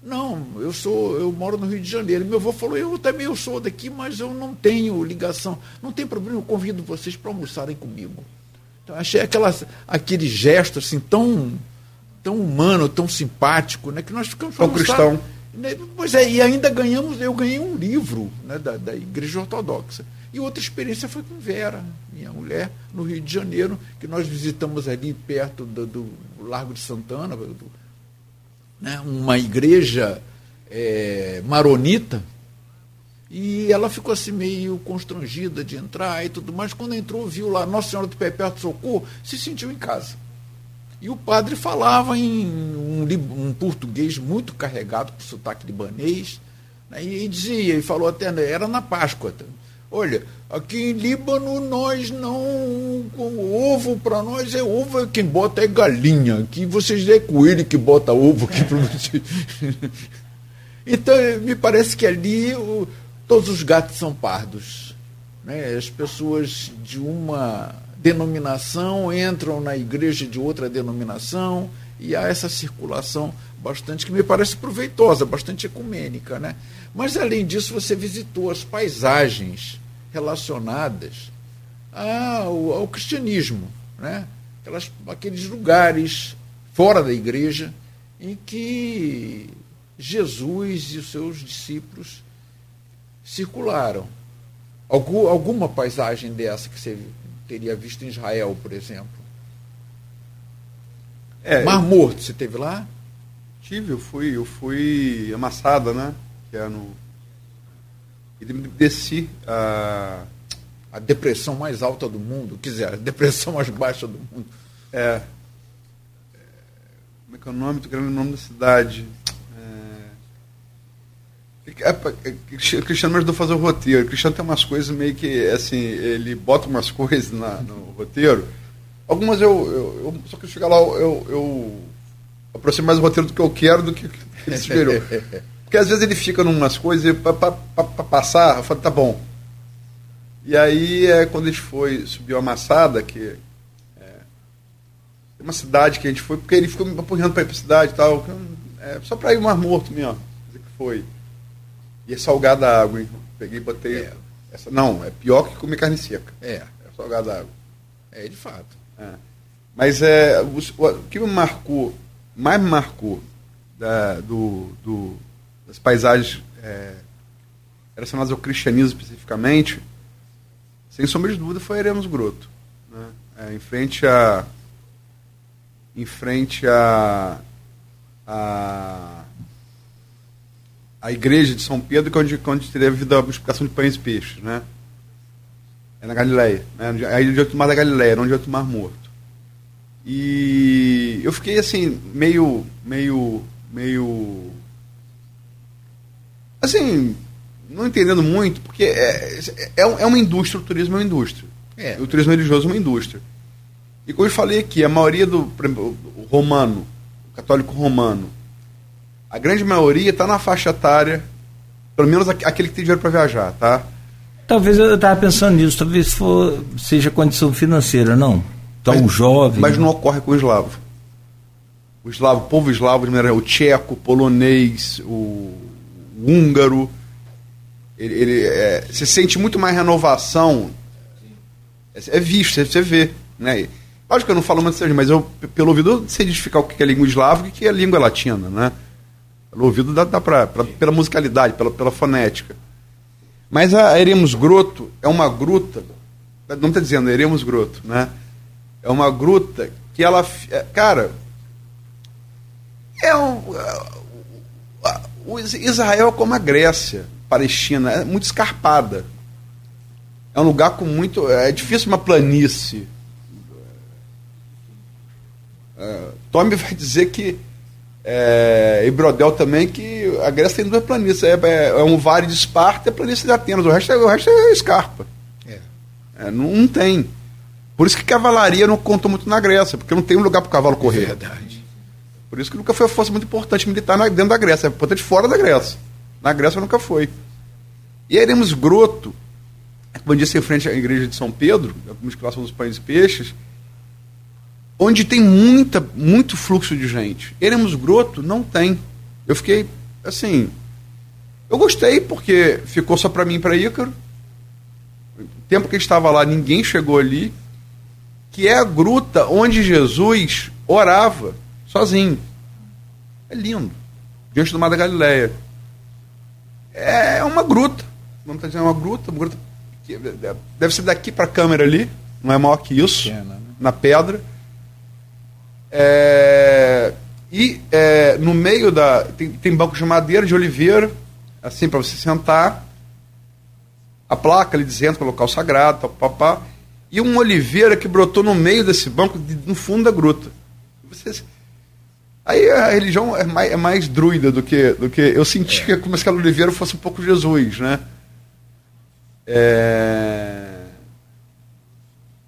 Não, eu sou, eu moro no Rio de Janeiro. Meu avô falou, eu também eu sou daqui, mas eu não tenho ligação. Não tem problema, eu convido vocês para almoçarem comigo. Então, achei aquelas, aquele gesto assim tão, tão humano, tão simpático, né? Que nós ficamos tão cristão. Né, pois é, e ainda ganhamos, eu ganhei um livro né, da, da Igreja Ortodoxa. E outra experiência foi com Vera, minha mulher, no Rio de Janeiro, que nós visitamos ali perto do, do Largo de Santana, do, né, uma igreja é, maronita, e ela ficou assim meio constrangida de entrar e tudo mais. Quando entrou, viu lá Nossa Senhora do Pé Perto Socorro, se sentiu em casa. E o padre falava em um, um português muito carregado, com sotaque libanês, né, e, dizia, e falou até, era na Páscoa. Olha, aqui em Líbano nós não. O ovo para nós é ovo, quem bota é galinha. Aqui vocês é coelho que bota ovo aqui para vocês. *laughs* então, me parece que ali o, todos os gatos são pardos. Né? As pessoas de uma denominação entram na igreja de outra denominação e há essa circulação bastante que me parece proveitosa, bastante ecumênica, né? Mas além disso, você visitou as paisagens relacionadas ao, ao cristianismo, né? Aquelas, aqueles lugares fora da igreja em que Jesus e os seus discípulos circularam. Algum, alguma paisagem dessa que você teria visto em Israel, por exemplo? É, Mar Morto, você teve lá? Tive, eu fui, eu fui amassada, né? Que é no. E desci a. A depressão mais alta do mundo, quiser, a depressão mais baixa do mundo. É. Como é que é o nome? Estou querendo o nome da cidade. É, é, o Cristiano me ajudou a fazer o roteiro. O Cristiano tem umas coisas meio que, assim, ele bota umas *laughs* coisas na, no roteiro. Algumas eu, eu, eu, Só que chegar lá, eu, eu aproximo mais o roteiro do que eu quero do que ele esperou. *laughs* Porque às vezes ele fica numas coisas e para passar, eu falo, tá bom. E aí, é, quando a gente foi, subiu a Massada, que é uma cidade que a gente foi, porque ele ficou me apurrando para ir para cidade e tal. É, só para ir mais morto mesmo. Que foi. E é salgada a água, hein? Peguei e botei. É. Essa, não, é pior que comer carne seca. É. É salgada a água. É, de fato. É. Mas é, o, o, que me marcou, mais me marcou da, do, do, das paisagens é, relacionadas ao cristianismo especificamente, sem sombra de dúvida, foi Eremos Groto. Né? É, em frente a. Em frente a. a a igreja de São Pedro, que é onde, onde teve a multiplicação de pães e peixes, né? É na Galileia, né? A ilha de Mar da Galileia, onde é o Mar Morto. E eu fiquei assim, meio, meio, meio, assim, não entendendo muito, porque é, é, é uma indústria, o turismo é uma indústria. É. O turismo religioso é uma indústria. E como eu falei aqui, a maioria do o romano, o católico romano, a grande maioria está na faixa etária, pelo menos aquele que tem dinheiro para viajar, tá? Talvez eu estava pensando nisso, talvez for, seja condição financeira, não. Então, mas, jovem. Mas não ocorre com o eslavo. O eslavo, o povo eslavo, de maneira, o tcheco, o polonês, o, o húngaro, ele, ele é, você sente muito mais renovação. É, é visto, você vê. Né? Lógico que eu não falo muito mas eu, pelo ouvido, eu sei identificar o que é língua eslava e o que é língua latina, né? Pelo ouvido dá, dá pra, pra, pela musicalidade, pela, pela fonética. Mas a Eremos Groto é uma gruta, não está dizendo Eremos Groto, né? É uma gruta que ela. É, cara, é um. O Israel é como a Grécia, Palestina, é muito escarpada. É um lugar com muito. É difícil uma planície. É, Tommy vai dizer que é, e Brodel também, que a Grécia tem duas planícies. É, é, é um vale de Esparta e a planície de Atenas. O resto, é, o resto é escarpa. É. É, não, não, tem. Por isso que cavalaria não contou muito na Grécia, porque não tem um lugar para o cavalo correr. É verdade. Por isso que nunca foi uma força muito importante militar dentro da Grécia. É importante fora da Grécia. Na Grécia nunca foi. E aí Eremos Groto, eu disse, em frente à igreja de São Pedro, a musculação dos pães e peixes, onde tem muita, muito fluxo de gente. Eremos Groto não tem. Eu fiquei, assim, eu gostei porque ficou só para mim e para Ícaro. O tempo que estava lá, ninguém chegou ali. Que é a gruta onde Jesus orava sozinho. É lindo. Diante do Mar da Galileia. É uma gruta. Vamos estar dizendo, é uma gruta, uma gruta deve ser daqui para a câmera ali, não é maior que isso, Pequena, né? na pedra. É, e é, no meio da. Tem, tem bancos de madeira, de oliveira, assim, para você sentar. A placa ali dizendo que é local sagrado, tal, papá. E uma oliveira que brotou no meio desse banco, de, no fundo da gruta. Você, aí a religião é mais, é mais druida do que, do que. Eu senti é. que como se aquela oliveira fosse um pouco Jesus, né? É...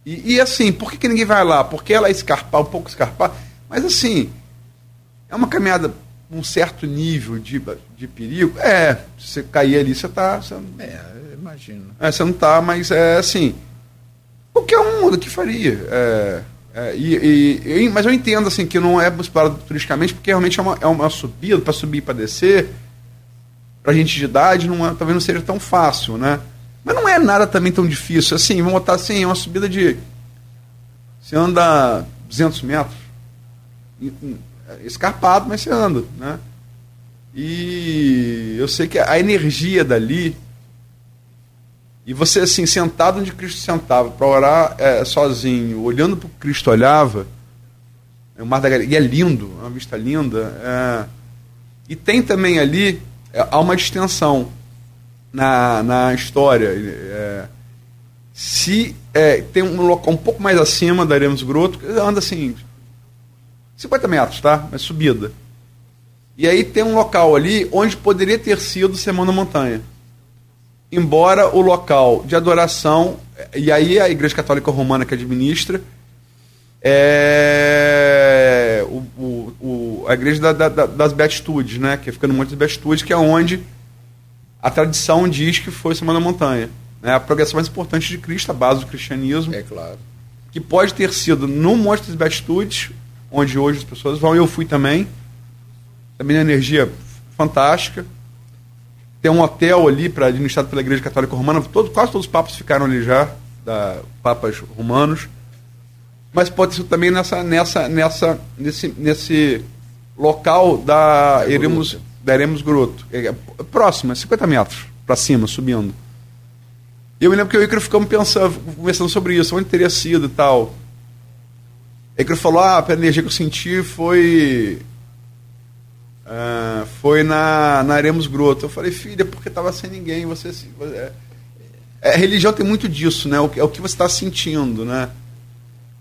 E, e, assim, por que, que ninguém vai lá? Porque ela é escarpar, um pouco escarpar. Mas assim, é uma caminhada um certo nível de, de perigo. É, se você cair ali, você está. Você, é, imagino. É, você não está, mas é assim. Qualquer um que faria. É, é, e, e, mas eu entendo assim que não é explorado turisticamente, porque realmente é uma, é uma subida, para subir e para descer, para gente de idade, não é, talvez não seja tão fácil, né? Mas não é nada também tão difícil. Assim, vamos botar assim, é uma subida de. Você anda 200 metros, escarpado, mas você anda, né? E eu sei que a energia dali, e você assim, sentado onde Cristo sentava, para orar é, sozinho, olhando para o Cristo olhava, é o Mar da Galileia, e é lindo, é uma vista linda. É, e tem também ali, é, há uma distensão na, na história. É, se é, tem um local um pouco mais acima da Aremos Groto, anda assim, 50 metros, tá? É subida. E aí tem um local ali onde poderia ter sido Semana Montanha. Embora o local de adoração, e aí a Igreja Católica Romana que administra, é o, o, o a Igreja da, da, das Beatitudes, né? Que fica no Monte das Beatitudes, que é onde a tradição diz que foi Semana Montanha. Né? A progressão mais importante de Cristo, a base do cristianismo. É claro. Que pode ter sido no Monte das Beatitudes, onde hoje as pessoas vão, eu fui também. Também uma energia fantástica. Tem um hotel ali para administrado pela Igreja Católica Romana. Todo, quase todos os papas ficaram ali já, da, papas romanos. Mas pode ser também nessa, nessa, nessa, nesse, nesse local da Eremos Daremos Groto. É, é, próximo, é 50 metros para cima, subindo. E eu me lembro que eu e o Icaro ficamos pensando, conversando sobre isso, onde teria sido e tal. Aí Icaro falou, ah, a energia que eu senti foi. Uh, foi na, na Aremos Groto. Eu falei, filha, porque estava sem ninguém, você. É, é, religião tem muito disso, né? O, é o que você está sentindo, né?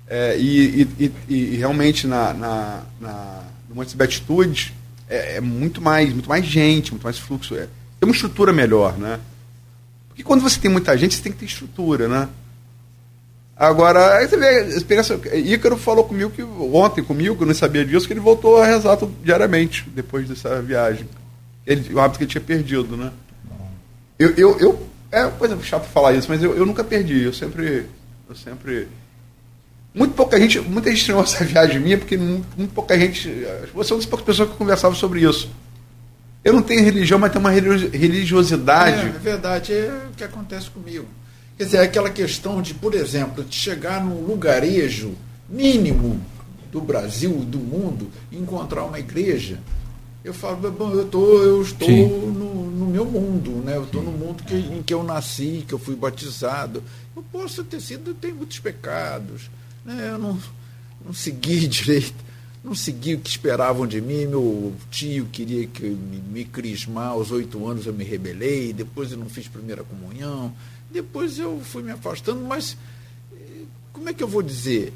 É, e, e, e, e, realmente na, na, na, no Monte de Atitude, é, é, muito mais, muito mais gente, muito mais fluxo. É, tem uma estrutura melhor, né? Porque quando você tem muita gente, você tem que ter estrutura, né? Agora, aí você vê. Ícaro falou comigo que ontem comigo, que eu não sabia disso, que ele voltou a rezar diariamente depois dessa viagem. Ele, o hábito que ele tinha perdido, né? Eu, eu, eu é coisa chata falar isso, mas eu, eu nunca perdi. Eu sempre, eu sempre muito pouca gente, muita gente estranhou essa *laughs* viagem minha, porque muito, muito pouca gente. Você é uma das poucas pessoas que conversava sobre isso. Eu não tenho religião, mas tenho uma religiosidade. É, é verdade, é o que acontece comigo. Quer dizer, é aquela questão de, por exemplo, de chegar num lugarejo mínimo do Brasil, do mundo, e encontrar uma igreja. Eu falo, bom, eu, tô, eu estou no, no, meu mundo, né? eu estou no mundo que, em que eu nasci, que eu fui batizado. Eu posso ter sido, eu tenho muitos pecados né? Eu não, não segui *laughs* direito, não segui o que esperavam de mim. Meu tio queria que me, me crismar, aos oito anos eu me rebelei, depois eu não fiz primeira comunhão, depois eu fui me afastando, mas eh, como é que eu vou dizer?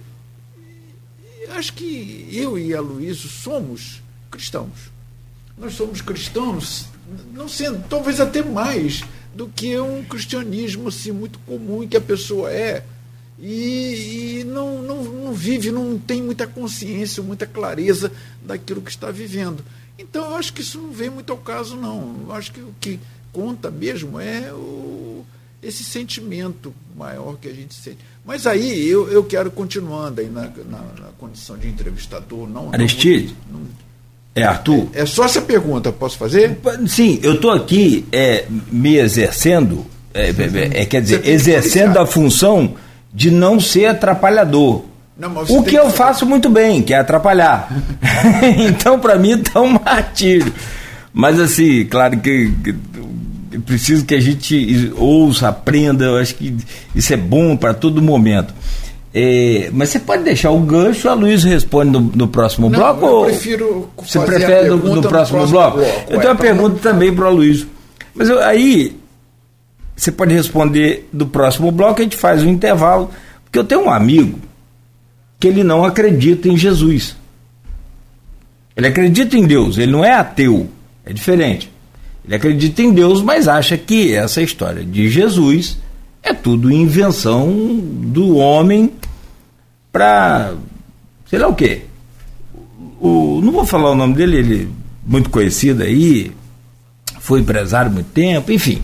Acho que eu e a Luísa somos cristãos. Nós somos cristãos, não sendo, talvez até mais do que um cristianismo assim, muito comum que a pessoa é. E, e não, não, não vive, não tem muita consciência, muita clareza daquilo que está vivendo. Então eu acho que isso não vem muito ao caso, não. Eu acho que o que conta mesmo é o, esse sentimento maior que a gente sente. Mas aí eu, eu quero continuando aí na, na, na condição de entrevistador, não. Aristide? Não, não, é Arthur? É, é, só essa pergunta, posso fazer? Sim, eu estou aqui é, me exercendo, é, é, é quer dizer, exercendo a função de não ser atrapalhador. Não, o que, que eu faço muito bem, que é atrapalhar. *laughs* *laughs* então, para mim, está um martírio. Mas, assim, claro que, que preciso que a gente ouça, aprenda, eu acho que isso é bom para todo momento. É, mas você pode deixar o gancho, a Luiz responde no, no próximo Não, bloco? Eu prefiro você prefere no, no, próximo, no próximo bloco? bloco? Eu tenho uma pergunta também para o Luiz. Mas eu, aí, você pode responder do próximo bloco, a gente faz um intervalo. Porque eu tenho um amigo que ele não acredita em Jesus. Ele acredita em Deus, ele não é ateu, é diferente. Ele acredita em Deus, mas acha que essa história de Jesus é tudo invenção do homem para sei lá o quê. O, não vou falar o nome dele, ele é muito conhecido aí, foi empresário muito tempo, enfim.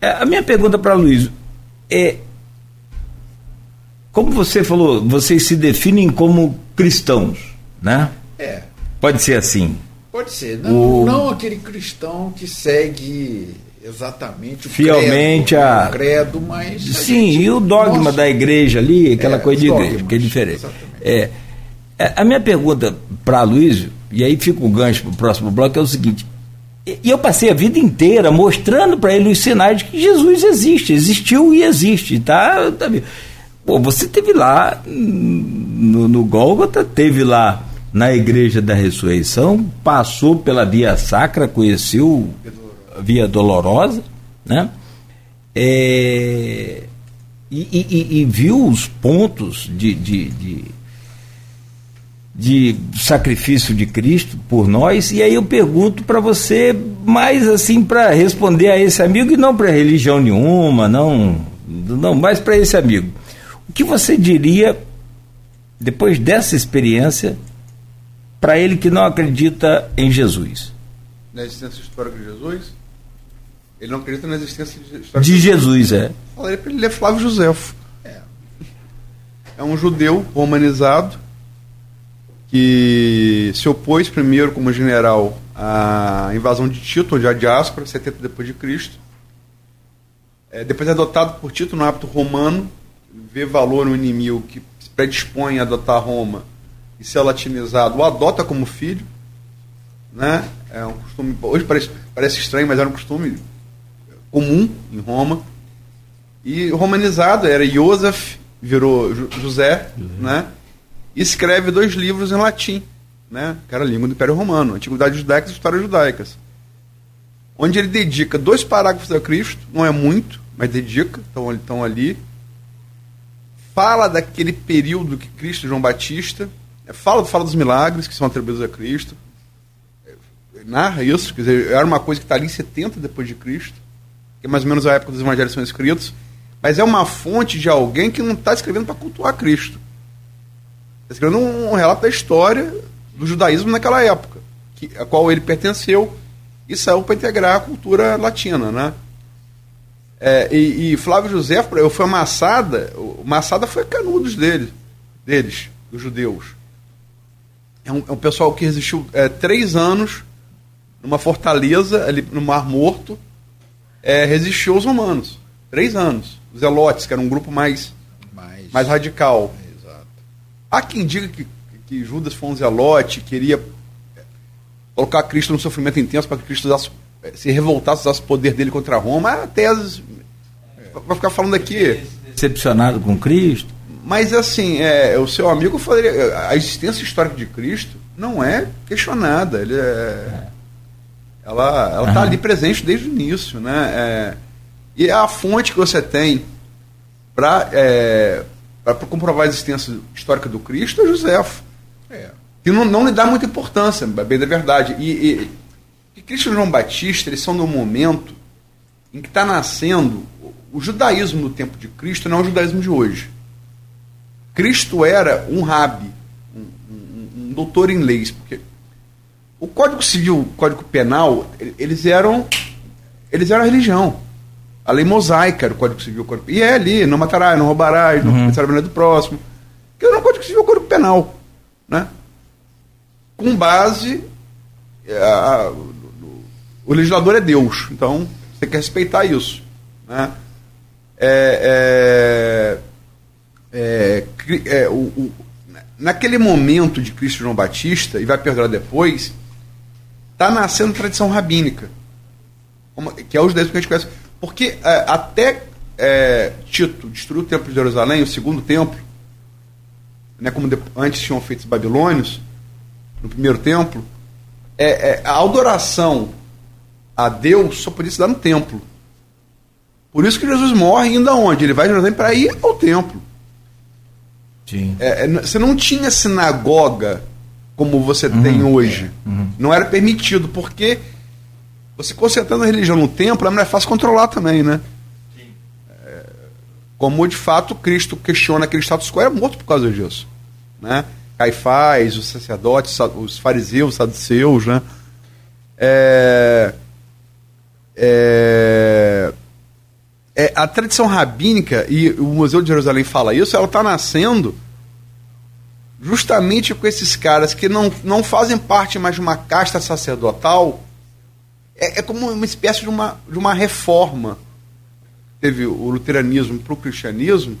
É, a minha pergunta para Luiz é como você falou, vocês se definem como cristãos, né? É. Pode ser assim. Pode ser. Não, o... não aquele cristão que segue exatamente o fielmente credo, a o credo, mas sim gente, e o dogma nosso... da igreja ali, aquela é, coisa de igreja, que é diferente. É, é, a minha pergunta para Luiz e aí fica o gancho para o próximo bloco é o seguinte: e eu passei a vida inteira mostrando para ele os sinais de que Jesus existe, existiu e existe, tá? tá Pô, você teve lá no, no Gólgota, teve lá na Igreja da Ressurreição, passou pela Via Sacra, conheceu a Via Dolorosa, né? É, e, e, e, viu os pontos de, de, de, de, sacrifício de Cristo por nós, e aí eu pergunto para você, mais assim, para responder a esse amigo, e não para religião nenhuma, não, não mais para esse amigo o que você diria, depois dessa experiência, para ele que não acredita em Jesus? Na existência histórica de Jesus? Ele não acredita na existência histórica de, de Jesus, é. Falaria para ele, ele é Flávio Josefo. É. é um judeu romanizado que se opôs primeiro como general à invasão de Tito, onde a diáspora, 70 depois de Cristo. É, depois é adotado por Tito no hábito romano vê valor no inimigo que se predispõe a adotar Roma e ser latinizado, o adota como filho. Né? É um costume, hoje parece, parece estranho, mas era um costume comum em Roma. E romanizado era Joseph, virou José, uhum. né? E escreve dois livros em latim, né? que era a língua do Império Romano, Antiguidade Judaica e Histórias Judaicas. Onde ele dedica dois parágrafos a Cristo, não é muito, mas dedica, estão, ali, fala daquele período que Cristo João Batista, é, fala, fala dos milagres que são atribuídos a Cristo, é, narra isso, quer dizer, era uma coisa que está ali em 70 depois de Cristo, que é mais ou menos a época dos evangelhos são escritos, mas é uma fonte de alguém que não está escrevendo para cultuar Cristo. Está escrevendo um, um, relato da história do judaísmo naquela época, que, a qual ele pertenceu e saiu para integrar a cultura latina, né? É, e, e, Flávio José eu foi Massada, o Massada foi canudos dele, deles, dos judeus. É um, é um pessoal que resistiu é, três anos numa fortaleza ali no Mar Morto, é, resistiu aos romanos. Três anos. Os Zelotes, que era um grupo mais, mais, mais radical. Há quem diga que, que Judas foi um zelote, queria é, colocar Cristo no sofrimento intenso para que Cristo usasse se revoltasse, usasse o poder dele contra Roma, a tese. Vai ficar falando aqui. Decepcionado com Cristo. Mas assim, é, o seu amigo falaria. A existência histórica de Cristo não é questionada. Ele é, ela ela está ali presente desde o início. Né? É, e é a fonte que você tem para é, comprovar a existência histórica do Cristo é Joséfo. É. Que não, não lhe dá muita importância, bem da verdade. E, e, e Cristo e João Batista, eles são no momento em que está nascendo o judaísmo no tempo de Cristo não é o judaísmo de hoje. Cristo era um rabi, um, um, um doutor em leis, porque o Código Civil, o Código Penal, eles eram eles eram a religião. A lei mosaica era o Código Civil. E é ali, não matarás, não roubarás, não uhum. pensarás do próximo. Que era o Código Civil, o Código Penal. Né? Com base. É, a, o legislador é Deus, então você tem que respeitar isso. Né? É, é, é, é, o, o, naquele momento de Cristo João Batista, e vai perdurar depois, está nascendo tradição rabínica, que é os judaísmo que a gente conhece. Porque é, até é, Tito destruiu o templo de Jerusalém, o segundo templo, né, como de, antes tinham feito os babilônios, no primeiro templo, é, é, a adoração a Deus só podia se dar no templo. Por isso que Jesus morre indo aonde? Ele vai a Jerusalém para ir ao templo. É, é você não tinha sinagoga como você uhum, tem hoje. Uhum. Não era permitido, porque você concentrando a religião no templo, é fácil controlar também, né? É, como de fato Cristo questiona aquele status quo, é morto por causa disso. Né? Caifás, os sacerdotes, os fariseus, os saduceus, né? É, é, é, a tradição rabínica, e o Museu de Jerusalém fala isso, ela está nascendo justamente com esses caras que não, não fazem parte mais de uma casta sacerdotal, é, é como uma espécie de uma, de uma reforma. Teve o luteranismo para o cristianismo,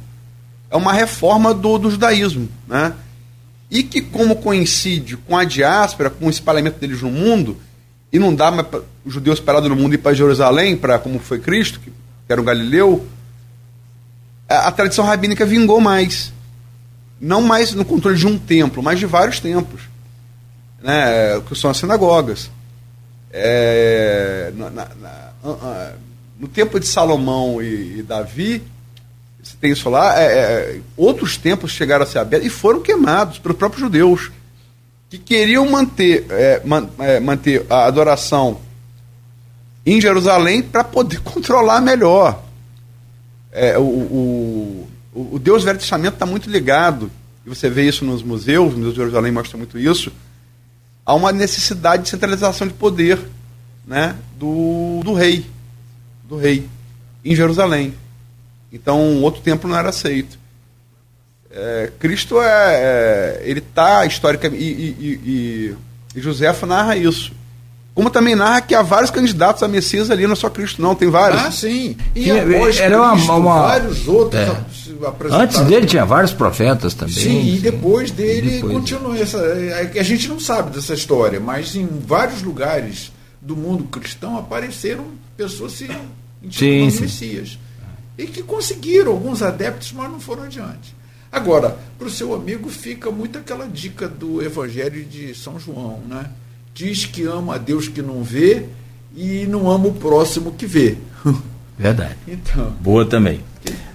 é uma reforma do, do judaísmo. Né? E que, como coincide com a diáspora, com o espalhamento deles no mundo, e não dá mais para os judeus parados no mundo ir para Jerusalém, para como foi Cristo, que era um galileu, a, a tradição rabínica vingou mais. Não mais no controle de um templo, mas de vários templos, né, que são as sinagogas. É, na, na, na, no tempo de Salomão e, e, Davi, você tem isso lá, é, é, outros templos chegaram a ser abertos e foram queimados pelos próprios judeus, que queriam manter, é, man, é, manter a adoração em Jerusalém para poder *laughs* controlar melhor. É, o, o, o, Deus Velho Testamento está muito ligado, e você vê isso nos museus, o Museu de Jerusalém mostra muito isso, há uma necessidade de centralização de poder né, do, do rei, do rei, em Jerusalém. Então, outro templo não era aceito. É, Cristo é, é ele está historicamente e, e, e, e Joséfo narra isso. Como também narra que há vários candidatos a Messias ali, não é só Cristo, não, tem vários. Ah, sim. E tinha, após era Cristo, uma, uma, vários outros é. Antes dele tinha vários profetas também. Sim, sim. e depois dele depois continua essa. É, a gente não sabe dessa história, mas em vários lugares do mundo cristão apareceram pessoas se intitulando Messias. E que conseguiram, alguns adeptos, mas não foram adiante. Agora, para o seu amigo fica muito aquela dica do Evangelho de São João, né? Diz que ama a Deus que não vê e não ama o próximo que vê. *laughs* Verdade. Então. Boa também.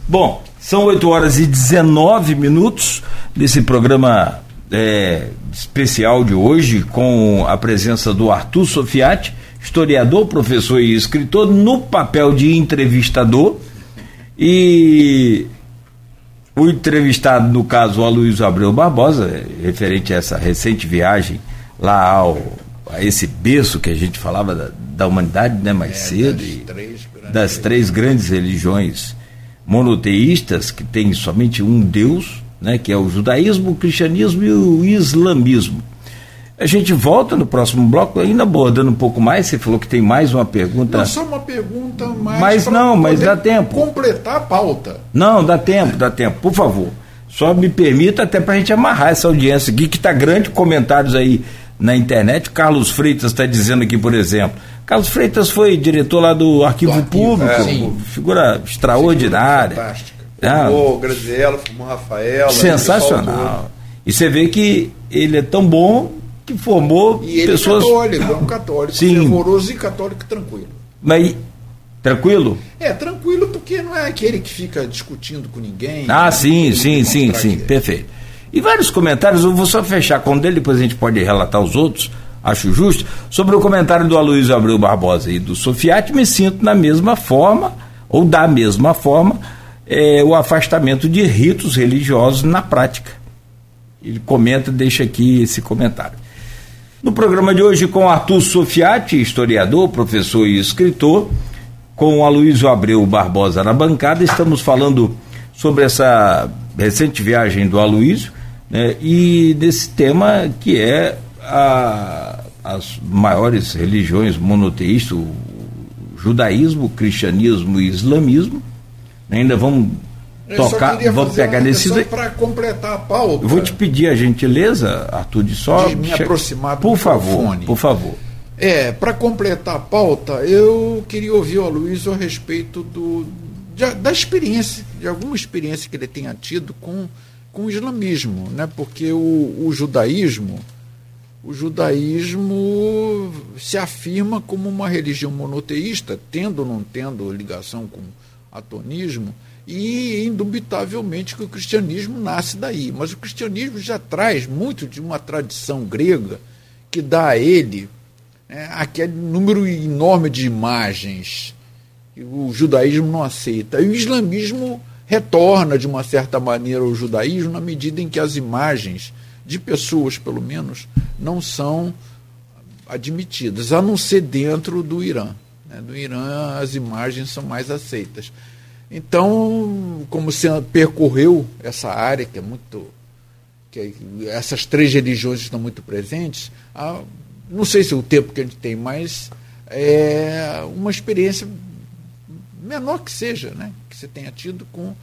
Bom, são 8 horas e 19 minutos desse programa é, especial de hoje, com a presença do Arthur Sofiati, historiador, professor e escritor, no papel de entrevistador. E o entrevistado, no caso, o Aloysio Abreu Barbosa, referente a essa recente viagem lá ao a esse berço que a gente falava da, da humanidade né, mais é, cedo, das, três das três grandes religiões monoteístas, que tem somente um Deus, né, que é o judaísmo, o cristianismo e o islamismo. A gente volta no próximo bloco, ainda abordando um pouco mais. Você falou que tem mais uma pergunta. Não, só uma pergunta mais. Mas não, mas dá tempo. Completar a pauta. Não, dá tempo, dá tempo, por favor. Só me permita até para a gente amarrar essa audiência aqui, que está grande, comentários aí na internet. O Carlos Freitas está dizendo aqui, por exemplo. Carlos Freitas foi diretor lá do Arquivo, do arquivo Público, é, figura extraordinária. Fantástica. Ah, formou Graziella, formou Rafaela. Sensacional. E você vê que ele é tão bom que formou e ele é pessoas. É católico, é um católico, Sim. fervoroso e católico tranquilo. Mas tranquilo? É, tranquilo porque não é aquele que fica discutindo com ninguém. Ah, sim, sim, sim, sim, perfeito. E vários comentários, eu vou só fechar com um dele, depois a gente pode relatar os outros. acho justo. Sobre o comentário do Aloysio Abreu Barbosa e do Sofiati, me sinto na mesma forma, ou da mesma forma, é, o afastamento de ritos religiosos na prática. Ele comenta, deixa aqui esse comentário. No programa de hoje, com Arthur Sofiati, historiador, professor e escritor, com Aloysio Abreu Barbosa na bancada, estamos falando sobre essa recente viagem do Aloysio né, e desse tema que é a, as maiores religiões monoteístas, o judaísmo, o cristianismo e islamismo. Ainda vamos tocar, vamos pegar nesse. Para completar a pauta. Eu vou te pedir a gentileza, Arthur, de só. De me aproximar do Por favor, por favor. É, para completar a pauta, eu queria ouvir o Luiz a respeito do, da experiência, de alguma experiência que ele tenha tido com, com o islamismo, né? porque o, o judaísmo o judaísmo se afirma como uma religião monoteísta, tendo ou não tendo ligação com atonismo, e indubitavelmente que o cristianismo nasce daí. Mas o cristianismo já traz muito de uma tradição grega que dá a ele né, aquele número enorme de imagens que o judaísmo não aceita. E o islamismo retorna, de uma certa maneira, ao judaísmo na medida em que as imagens de pessoas, pelo menos, não são admitidas, a não ser dentro do Irã. Né? Do Irã, as imagens são mais aceitas. Então, como você percorreu essa área, que é muito. que essas três religiões estão muito presentes, não sei se é o tempo que a gente tem, mas é uma experiência menor que seja, né? Você tenha tido com,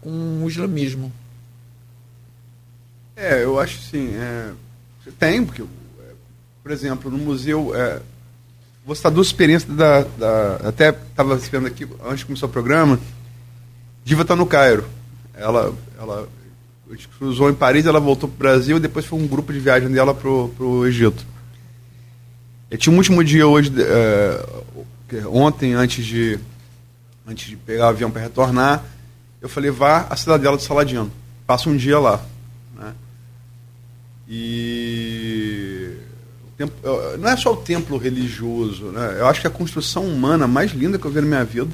com o islamismo. É, eu acho sim. É, tem, porque, por exemplo, no museu. É, vou citar duas experiências da. da até estava vendo aqui, antes de começar o programa. Diva está no Cairo. Ela, ela cruzou em Paris, ela voltou para o Brasil, e depois foi um grupo de viagem dela para o Egito. Eu tinha um último dia hoje, é, ontem, antes de, antes de pegar o avião para retornar, eu falei, vá à cidadela do Saladino. Passa um dia lá. Né? E não é só o templo religioso, né? eu acho que a construção humana mais linda que eu vi na minha vida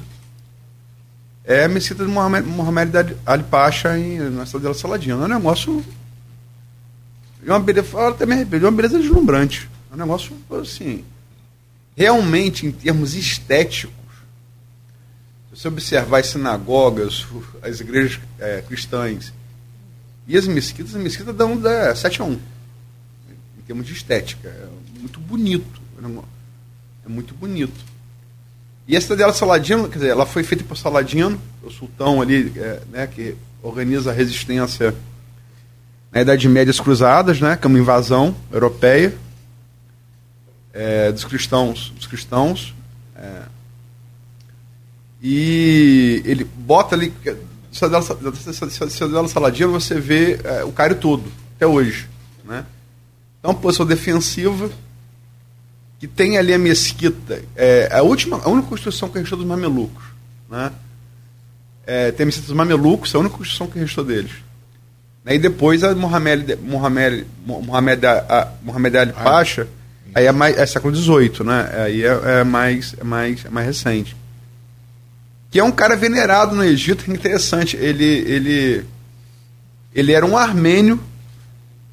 é a mesquita de Mohamed, Ali Pasha em, na cidade de Saladino. É um negócio. É uma beleza, até me é uma beleza deslumbrante. É um negócio assim. Realmente, em termos estéticos, você observar as sinagogas, as igrejas é, cristãs e as mesquitas, as mesquitas dão da 7 a 1. Em termos de estética. É muito bonito. É muito bonito. E essa dela Saladino, quer dizer, ela foi feita por Saladino, o sultão ali, é, né, que organiza a resistência na Idade Média Cruzadas, né, que é uma invasão europeia é, dos cristãos, dos cristãos. É, e ele bota ali Cidadela Saladino, você vê é, o Cairo todo, até hoje. Né? Então, posição defensiva, que tem ali a mesquita, é, a, última, a única construção que restou dos mamelucos. Né? É, tem a mesquita dos mamelucos, é a única construção que restou deles. Né? E depois a Mohamed, Mohamed, Mohamed, a, Mohamed Ali ah, Pasha, aí é, mais, é século XVIII, né? aí é, é, mais, é, mais, é mais recente que é um cara venerado no Egito, interessante. Ele, ele, ele era um armênio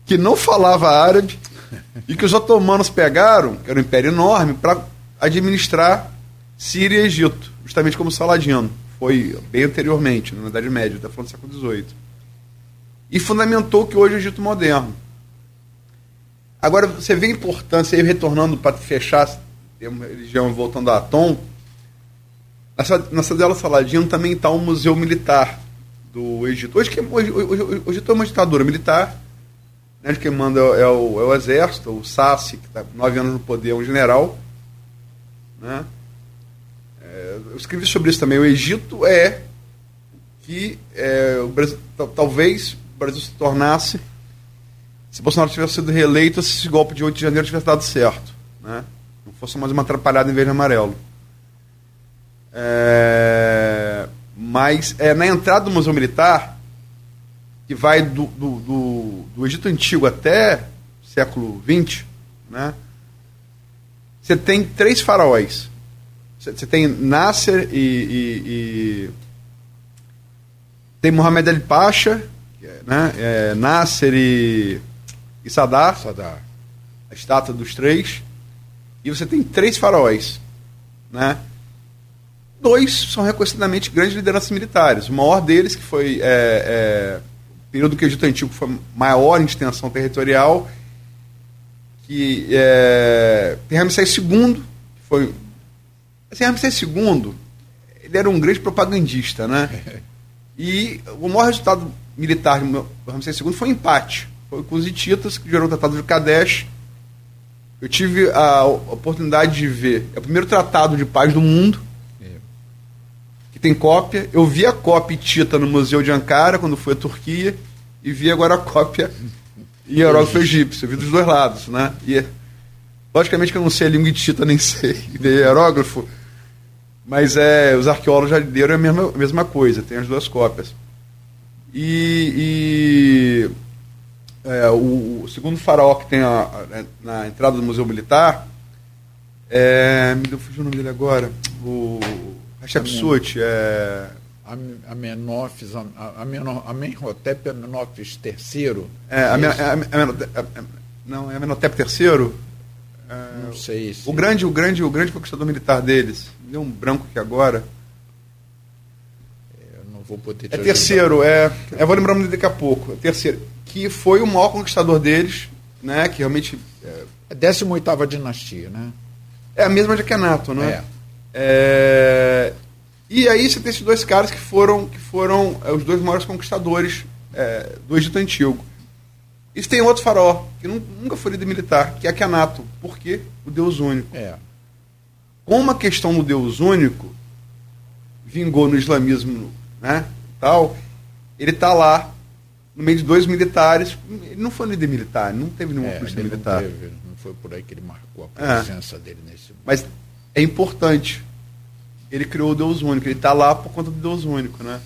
que não falava árabe e que os otomanos pegaram, que era um império enorme, para administrar Síria e Egito, justamente como Saladino. Foi bem anteriormente, na Idade Média, até falando do século XVIII. E fundamentou que hoje é o Egito moderno. Agora, você vê a importância, aí retornando para fechar religião, voltando a Atom, na Cidadela Saladino também está o um Museu Militar do Egito. Hoje, hoje, hoje, hoje, hoje é uma ditadura militar, né, quem manda é o, é o exército, o Sassi, que está nove anos no poder, é um general. Né? É, eu escrevi sobre isso também. O Egito é que é, o Brasil, talvez o Brasil se tornasse, se Bolsonaro tivesse sido reeleito, se esse golpe de 8 de janeiro tivesse dado certo. Né? Não fosse mais uma atrapalhada em verde e amarelo. É, mas é, na entrada do Museu Militar, que vai do, do, do, do Egito Antigo até século XX, né? você tem três faraós. Você tem Nasser e, e- e- tem Mohamed Ali Pasha, é, né? É, Nasser e, e Saddam, Sadar. a estátua dos três. E você tem três faraós. Né? Dois são reconhecidamente grandes lideranças militares. O maior deles, que foi é, é, o período que o Egito Antigo foi maior em extensão territorial, que é, tem Ramsés II, que foi. Assim, Ramsés II, ele era um grande propagandista, né? *laughs* E o maior resultado militar do Ramsés II foi um empate. Foi com os hititas, que gerou o Tratado de Kadesh. Eu tive a oportunidade de ver. É o primeiro tratado de paz do mundo. Tem cópia. Eu vi a cópia hitita no Museu de Ankara, quando fui à Turquia. E vi agora a cópia em hierógrafo egípcio. Eu vi dos dois lados, né? E, logicamente que eu não sei a língua hitita, *laughs* nem sei de hierógrafo. Mas é, os arqueólogos já leram a mesma, a mesma coisa, tem as duas cópias. E, e, é, o, o segundo faraó que tem a- a- na entrada do Museu Militar, é, me deu fugiu o nome dele agora, o Hatshepsut, é, Am- Amenófis, Amenhotep Amenófis III. é, não, é Amenhotep III, é, Não sei se. o grande, o grande, o grande conquistador militar deles, deu um branco aqui agora, Eu não vou poder te É terceiro, é. Eu vou lembrar daqui a pouco. É terceiro. Que foi o maior conquistador deles, né? Que realmente. É, É 18 dinastia, né? é a mesma de Akhenaton, né? É. É, E aí você tem esses dois caras que foram, que foram é, os dois maiores conquistadores é, do Egito Antigo. E tem outro faraó, que nu- nunca foi líder militar, que é Akhenaton. Por quê? O Deus único. É. como a questão do Deus único vingou no islamismo, né, tal, ele está lá no meio de dois militares. Ele não foi líder militar, não teve nenhuma É, polícia ele não, militar. teve, não foi por aí que ele marcou a É. presença dele nesse. Mas é importante. Ele criou o Deus único. Ele está lá por conta do Deus único, né?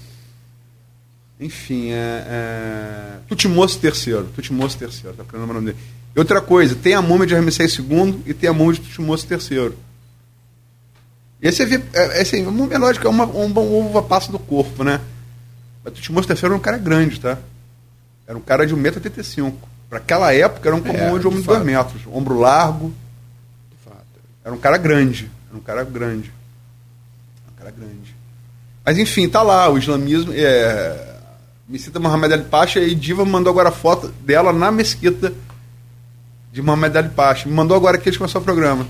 Enfim, é, é... Tutmosis III. Tutmosis III, tá o nome dele. E outra coisa, tem a múmia de Ramsés II e tem a múmia de Tutmosis III. E aí você vê, é, é assim, a múmia, lógico, é uma, um bom uva passa do corpo, né? Mas Tutmosis III era um cara grande, tá? Era um cara de 1,85m. Para aquela época, era um comum É, de homem de de 2 fato. metros. Ombro largo, era um cara grande. Era um cara grande. Um cara grande. Mas enfim, tá lá, o islamismo. É, Mesquita Mohamed Ali Pasha e Diva mandou agora a foto dela na mesquita de Mohamed Ali Pasha. Me mandou agora que eles começaram o programa.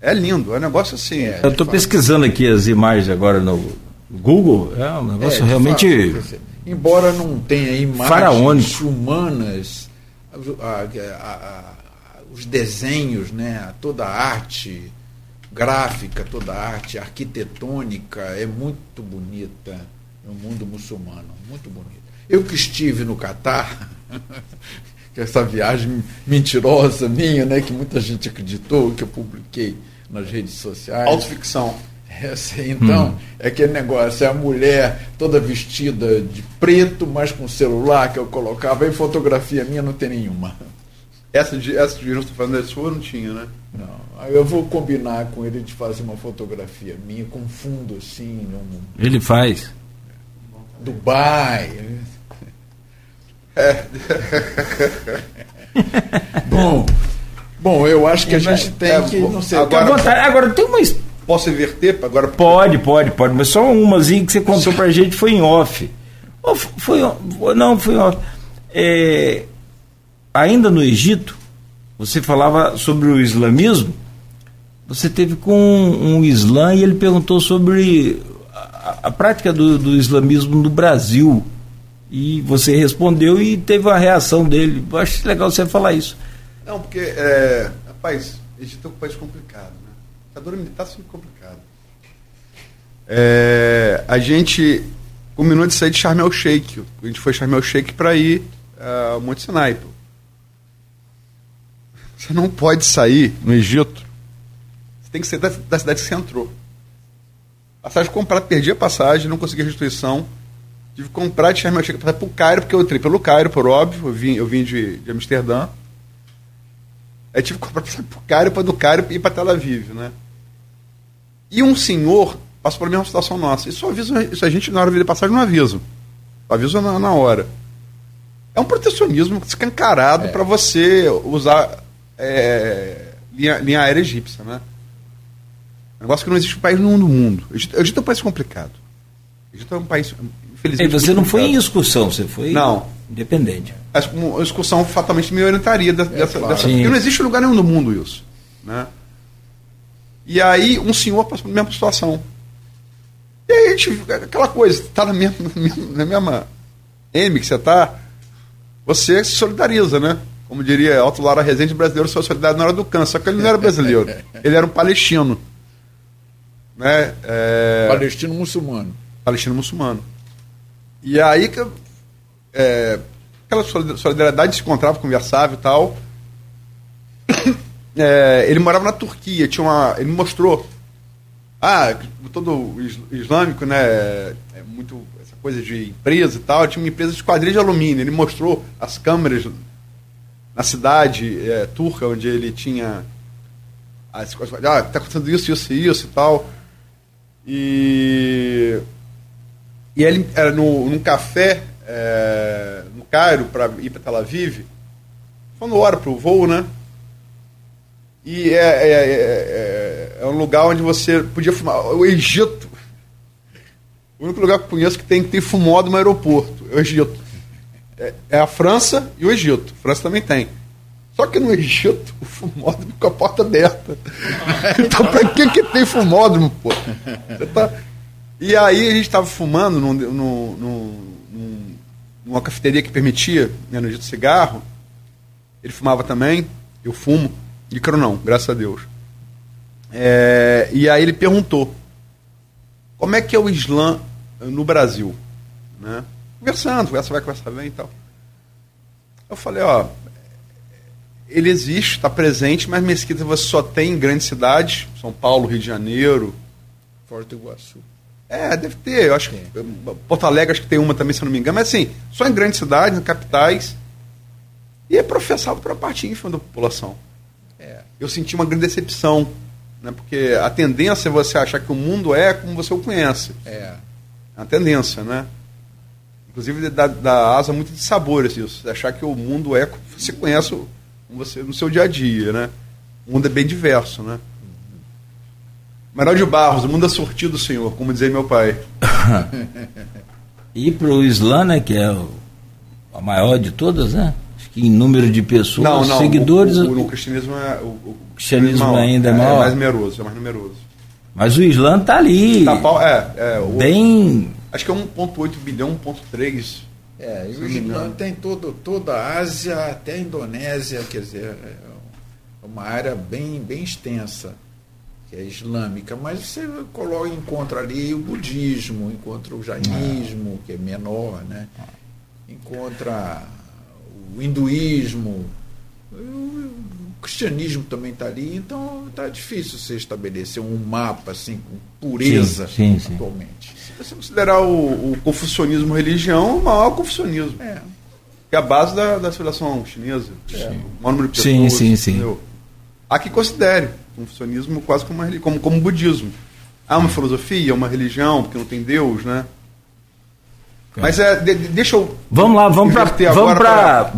É lindo, é um negócio assim. É. Eu estou pesquisando aqui as imagens agora no Google. É um negócio É, realmente. fato, embora não tenha imagens Faraônico. humanas, a- a- a- os desenhos, né, toda a arte gráfica, toda a arte arquitetônica é muito bonita no mundo muçulmano, muito bonita. Eu que estive no Catar, *laughs* que essa viagem mentirosa minha, né, que muita gente acreditou, que eu publiquei nas redes sociais. Autoficção. É, assim, então, é aquele negócio, é a mulher toda vestida de preto, mas com celular que eu colocava, e fotografia minha não tem nenhuma. Essa de essa de falando da sua não tinha, né? Não. Aí eu vou combinar com ele de fazer uma fotografia minha com fundo assim, num Ele faz. Dubai. *laughs* bom, bom, eu acho que a gente tem é, que, não sei, Agora- vontade. Agora, tem uma. Posso inverter? Agora Pode, pode, pode. Mas só umazinha que você contou pra gente foi em off. Ou foi, não, foi em off. É, ainda no Egito, você falava sobre o islamismo. Você teve com um, um islã e ele perguntou sobre a, a prática do, do islamismo no Brasil. E você respondeu e teve a reação dele. Eu acho legal você falar isso. Não, porque, é, rapaz, Egito é um país complicado, né? Ditadura militar é sempre complicado. É, a gente combinou de sair de Sharm el Sheikh. A gente foi Sharm el Sheikh para ir ah, ao Monte Sinai. Você não pode sair no Egito. Você tem que sair da, da cidade que você entrou. Passagem comprada, perdi a passagem, não consegui a restituição. Tive que comprar de Sharm el para o Cairo, porque eu entrei pelo Cairo, por óbvio. Eu vim, eu vim de, de Amsterdã. Aí tive que comprar passagem pro Cairo, para do Cairo ir para Tel Aviv, né? E um senhor passou pela mesma situação nossa. Isso, avisa, isso a gente, na hora de passagem, não avisa. Avisa na, na hora. É um protecionismo escancarado é. para você usar é, linha, linha aérea egípcia, né? Um negócio que não existe um país nenhum do mundo. O Egito, Egito é um país complicado. O Egito é um país, infelizmente. E você não foi em excursão, você foi não. independente. A, uma excursão fatalmente me orientaria dessa, é, claro. dessa porque não existe lugar nenhum do mundo isso. Né? E aí um senhor passou pela mesma situação. E aí a gente, aquela coisa, está na mesma, *laughs* na mesma, na mesma M que você está, você se solidariza, né? Como diria Alto Lara Rezende, brasileiro sua solidário na hora do câncer. Só que ele não era brasileiro, *laughs* ele era um palestino. Né? É... Palestino muçulmano. Palestino muçulmano. E aí que é, aquela solidariedade se encontrava, conversava e tal. *coughs* É, ele morava na Turquia, tinha uma. Ele mostrou. Ah, todo islâmico, né? É muito essa coisa de empresa e tal. Tinha uma empresa de esquadrilha de alumínio. Ele mostrou as câmeras na cidade é, turca, onde ele tinha. As coisas. Ah, tá acontecendo isso, isso e isso e tal. E. E ele era no, num café é, no Cairo para ir para Tel Aviv. Falando hora para o voo, né? E é, é, é, é, um lugar onde você podia fumar. O Egito. O único lugar que eu conheço que tem que ter fumódromo no aeroporto. É o Egito. É, é, a França e o Egito. A França também tem. Só que no Egito, o fumódromo com a porta aberta. *laughs* então, pra que, que tem fumódromo, pô? Tá... E aí a gente estava fumando num, num, num, numa cafeteria que permitia, né, no Egito, cigarro. Ele fumava também, eu fumo. Ícaro não, graças a Deus. É, e aí ele perguntou: como é que é o Islã no Brasil? Né? Conversando, conversa vai, conversa vem e tal. Eu falei: ó, ele existe, está presente, mas mesquita você só tem em grandes cidades São Paulo, Rio de Janeiro. Porto Iguaçu. É, deve ter. Eu acho que Porto Alegre acho que tem uma também, se eu não me engano. Mas assim, só em grandes cidades, em capitais. E é professado por uma parte ínfima da população. É. Eu senti uma grande decepção, né? porque a tendência é você achar que o mundo é como você o conhece. É. É uma tendência, né? Inclusive dá, dá asa muito de sabores isso. Achar que o mundo é como você conhece você no seu dia a dia, né? O mundo é bem diverso, né? Manuel de Barros, o mundo é sortido, senhor, como dizia meu pai. *laughs* e para o Islã, né, que é o, a maior de todas, né? que em número de pessoas, não, não, seguidores. O, o, o cristianismo, é, o, o cristianismo maior, ainda é, é maior. É mais numeroso, é mais numeroso. Mas o Islã está ali. Tá, é, é, bem. Acho que é 1,8 bilhão, 1,3. É, e o Islã tem todo, toda a Ásia, até a Indonésia, quer dizer, é uma área bem, bem extensa, que é islâmica, mas você coloca, encontra ali o budismo, encontra o jainismo, que é menor, né? encontra o hinduísmo, o cristianismo também está ali, então está difícil você estabelecer um mapa assim com pureza sim, sim, sim. atualmente. Se você considerar o, o confucionismo religião, o maior confucionismo. É. Que é a base da, da civilização chinesa. É. O maior número de pessoas. Sim, sim, sim. Há que considere o confucionismo quase como, uma, como, como budismo. Há uma filosofia, uma religião, porque não tem Deus, né? Mas é, de, deixa eu. Vamos lá, vamos para vamos para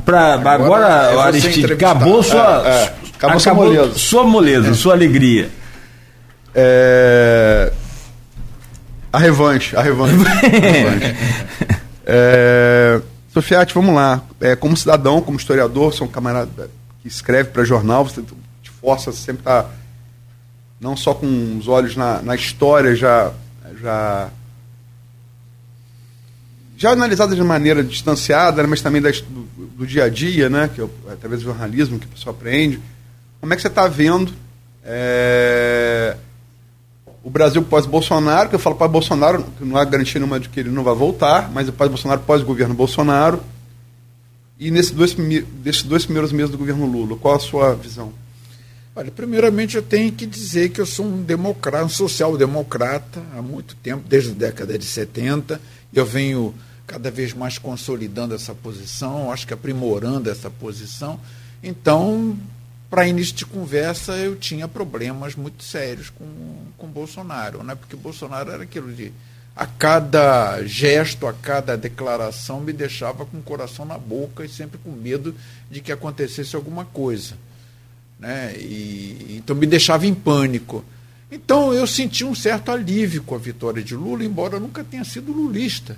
agora, agora Aristide, acabou sua é, é, acabou, sua moleza, sua, moleza é. sua alegria. É, a revanche, a revanche. *laughs* a revanche. é, Sofiati, vamos lá. É, como cidadão, como historiador, sou um camarada que escreve para jornal, você te força a sempre estar tá, não só com os olhos na, na história já já já analisada de maneira distanciada, mas também do, do, dia a dia, né, que é através do jornalismo que a pessoa aprende. Como é que você está vendo é, o Brasil pós-Bolsonaro, que eu falo pós-Bolsonaro, não há garantia nenhuma de que ele não vai voltar, mas o pós-Bolsonaro, pós-governo Bolsonaro. E nesses dois, desses dois primeiros meses do governo Lula, qual a sua visão? Olha, primeiramente eu tenho que dizer que eu sou um democrata, um social-democrata há muito tempo, desde a década de 70. Eu venho cada vez mais consolidando essa posição, acho que aprimorando essa posição. Então, para início de conversa, eu tinha problemas muito sérios com, com Bolsonaro, né? porque Bolsonaro era aquilo de. A cada gesto, a cada declaração, me deixava com o coração na boca e sempre com medo de que acontecesse alguma coisa. Né? E, então me deixava em pânico. Então eu senti um certo alívio com a vitória de Lula, embora eu nunca tenha sido lulista.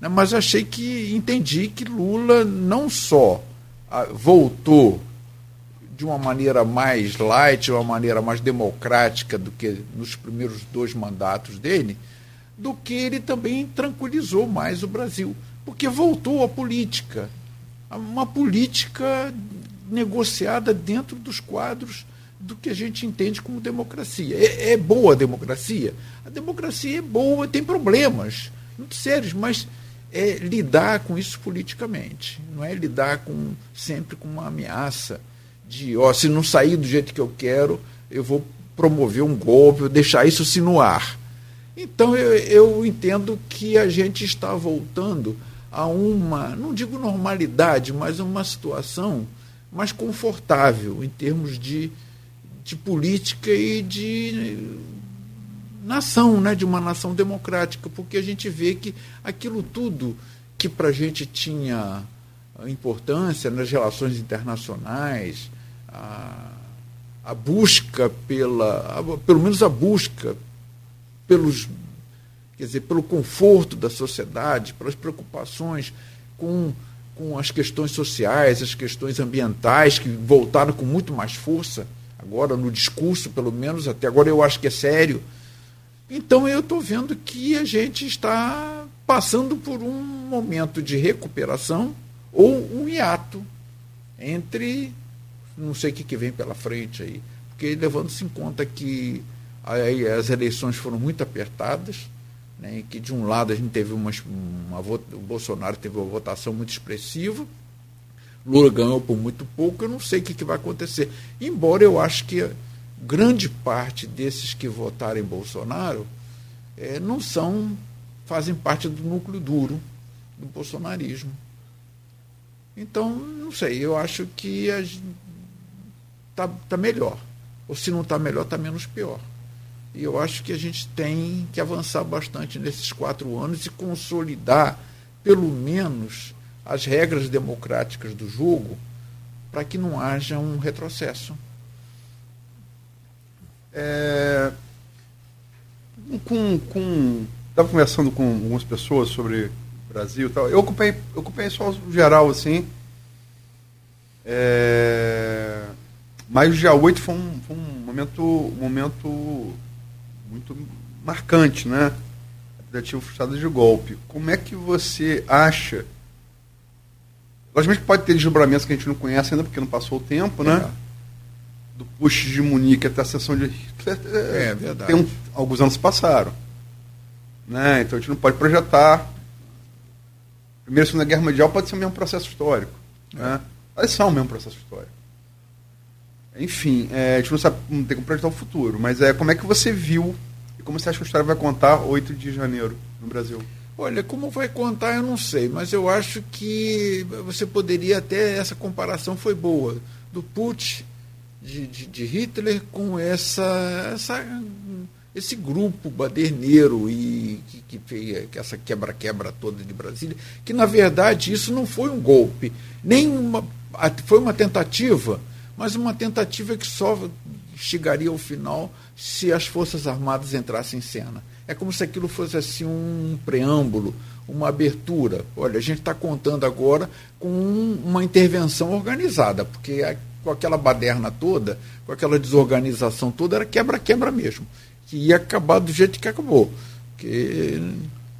Né? Mas achei que entendi que Lula não só ah, voltou de uma maneira mais light, uma maneira mais democrática do que nos primeiros dois mandatos dele, do que ele também tranquilizou mais o Brasil. Porque voltou à política. Uma política negociada dentro dos quadros do que a gente entende como democracia. É, é boa a democracia? A democracia é boa, tem problemas muito sérios, mas é lidar com isso politicamente. Não é lidar com sempre com uma ameaça de, ó, se não sair do jeito que eu quero, eu vou promover um golpe, deixar isso se no ar. Então eu, eu entendo que a gente está voltando a uma, não digo normalidade, mas uma situação mais confortável em termos de, de política e de nação, né, de uma nação democrática, porque a gente vê que aquilo tudo que para a gente tinha importância nas relações internacionais, a, a busca pela, a, pelo menos a busca pelos, quer dizer, pelo conforto da sociedade, pelas preocupações com, com as questões sociais, as questões ambientais, que voltaram com muito mais força, agora no discurso, pelo menos, até agora eu acho que é sério. Então eu estou vendo que a gente está passando por um momento de recuperação ou um hiato entre não sei o que, que vem pela frente aí. Porque levando-se em conta que aí as eleições foram muito apertadas, né, que de um lado a gente teve uma, uma, o Bolsonaro teve uma votação muito expressiva, Lula ganhou por muito pouco, eu não sei o que, que vai acontecer. Embora eu acho que grande parte desses que votaram em Bolsonaro é, não são, fazem parte do núcleo duro do bolsonarismo. Então, não sei, eu acho que está tá melhor. Ou se não está melhor, está menos pior. E eu acho que a gente tem que avançar bastante nesses quatro anos e consolidar, pelo menos, as regras democráticas do jogo para que não haja um retrocesso. É, com, com, estava conversando com algumas pessoas sobre o Brasil e tal. Eu ocupei, ocupei só geral assim. É, mas o dia 8 foi um, foi um momento, um momento muito marcante, né? Tentativa frustrada de golpe. Como é que você acha? Logicamente pode ter desdobramentos que a gente não conhece ainda, porque não passou o tempo, né? É. Do push de Munique até a sessão de Hitler. É, é verdade. Um, alguns anos passaram. Né? Então a gente não pode projetar. Primeira e Segunda Guerra Mundial pode ser o mesmo processo histórico. É. Né? Elas são o mesmo processo histórico. Enfim, é, a gente não sabe, não tem como projetar o futuro, mas é como é que você viu e como você acha que a história vai contar 8 de janeiro no Brasil? Olha, como vai contar eu não sei, mas eu acho que você poderia até, essa comparação foi boa, do putsch de, de, de Hitler com essa, essa, esse grupo baderneiro e que, que fez essa quebra-quebra toda de Brasília, que na verdade isso não foi um golpe, nem uma, foi uma tentativa mas uma tentativa que só chegaria ao final se as Forças Armadas entrassem em cena. É como se aquilo fosse assim um preâmbulo, uma abertura. Olha, a gente está contando agora com uma intervenção organizada, porque com aquela baderna toda, com aquela desorganização toda, era quebra-quebra mesmo, que ia acabar do jeito que acabou. Porque,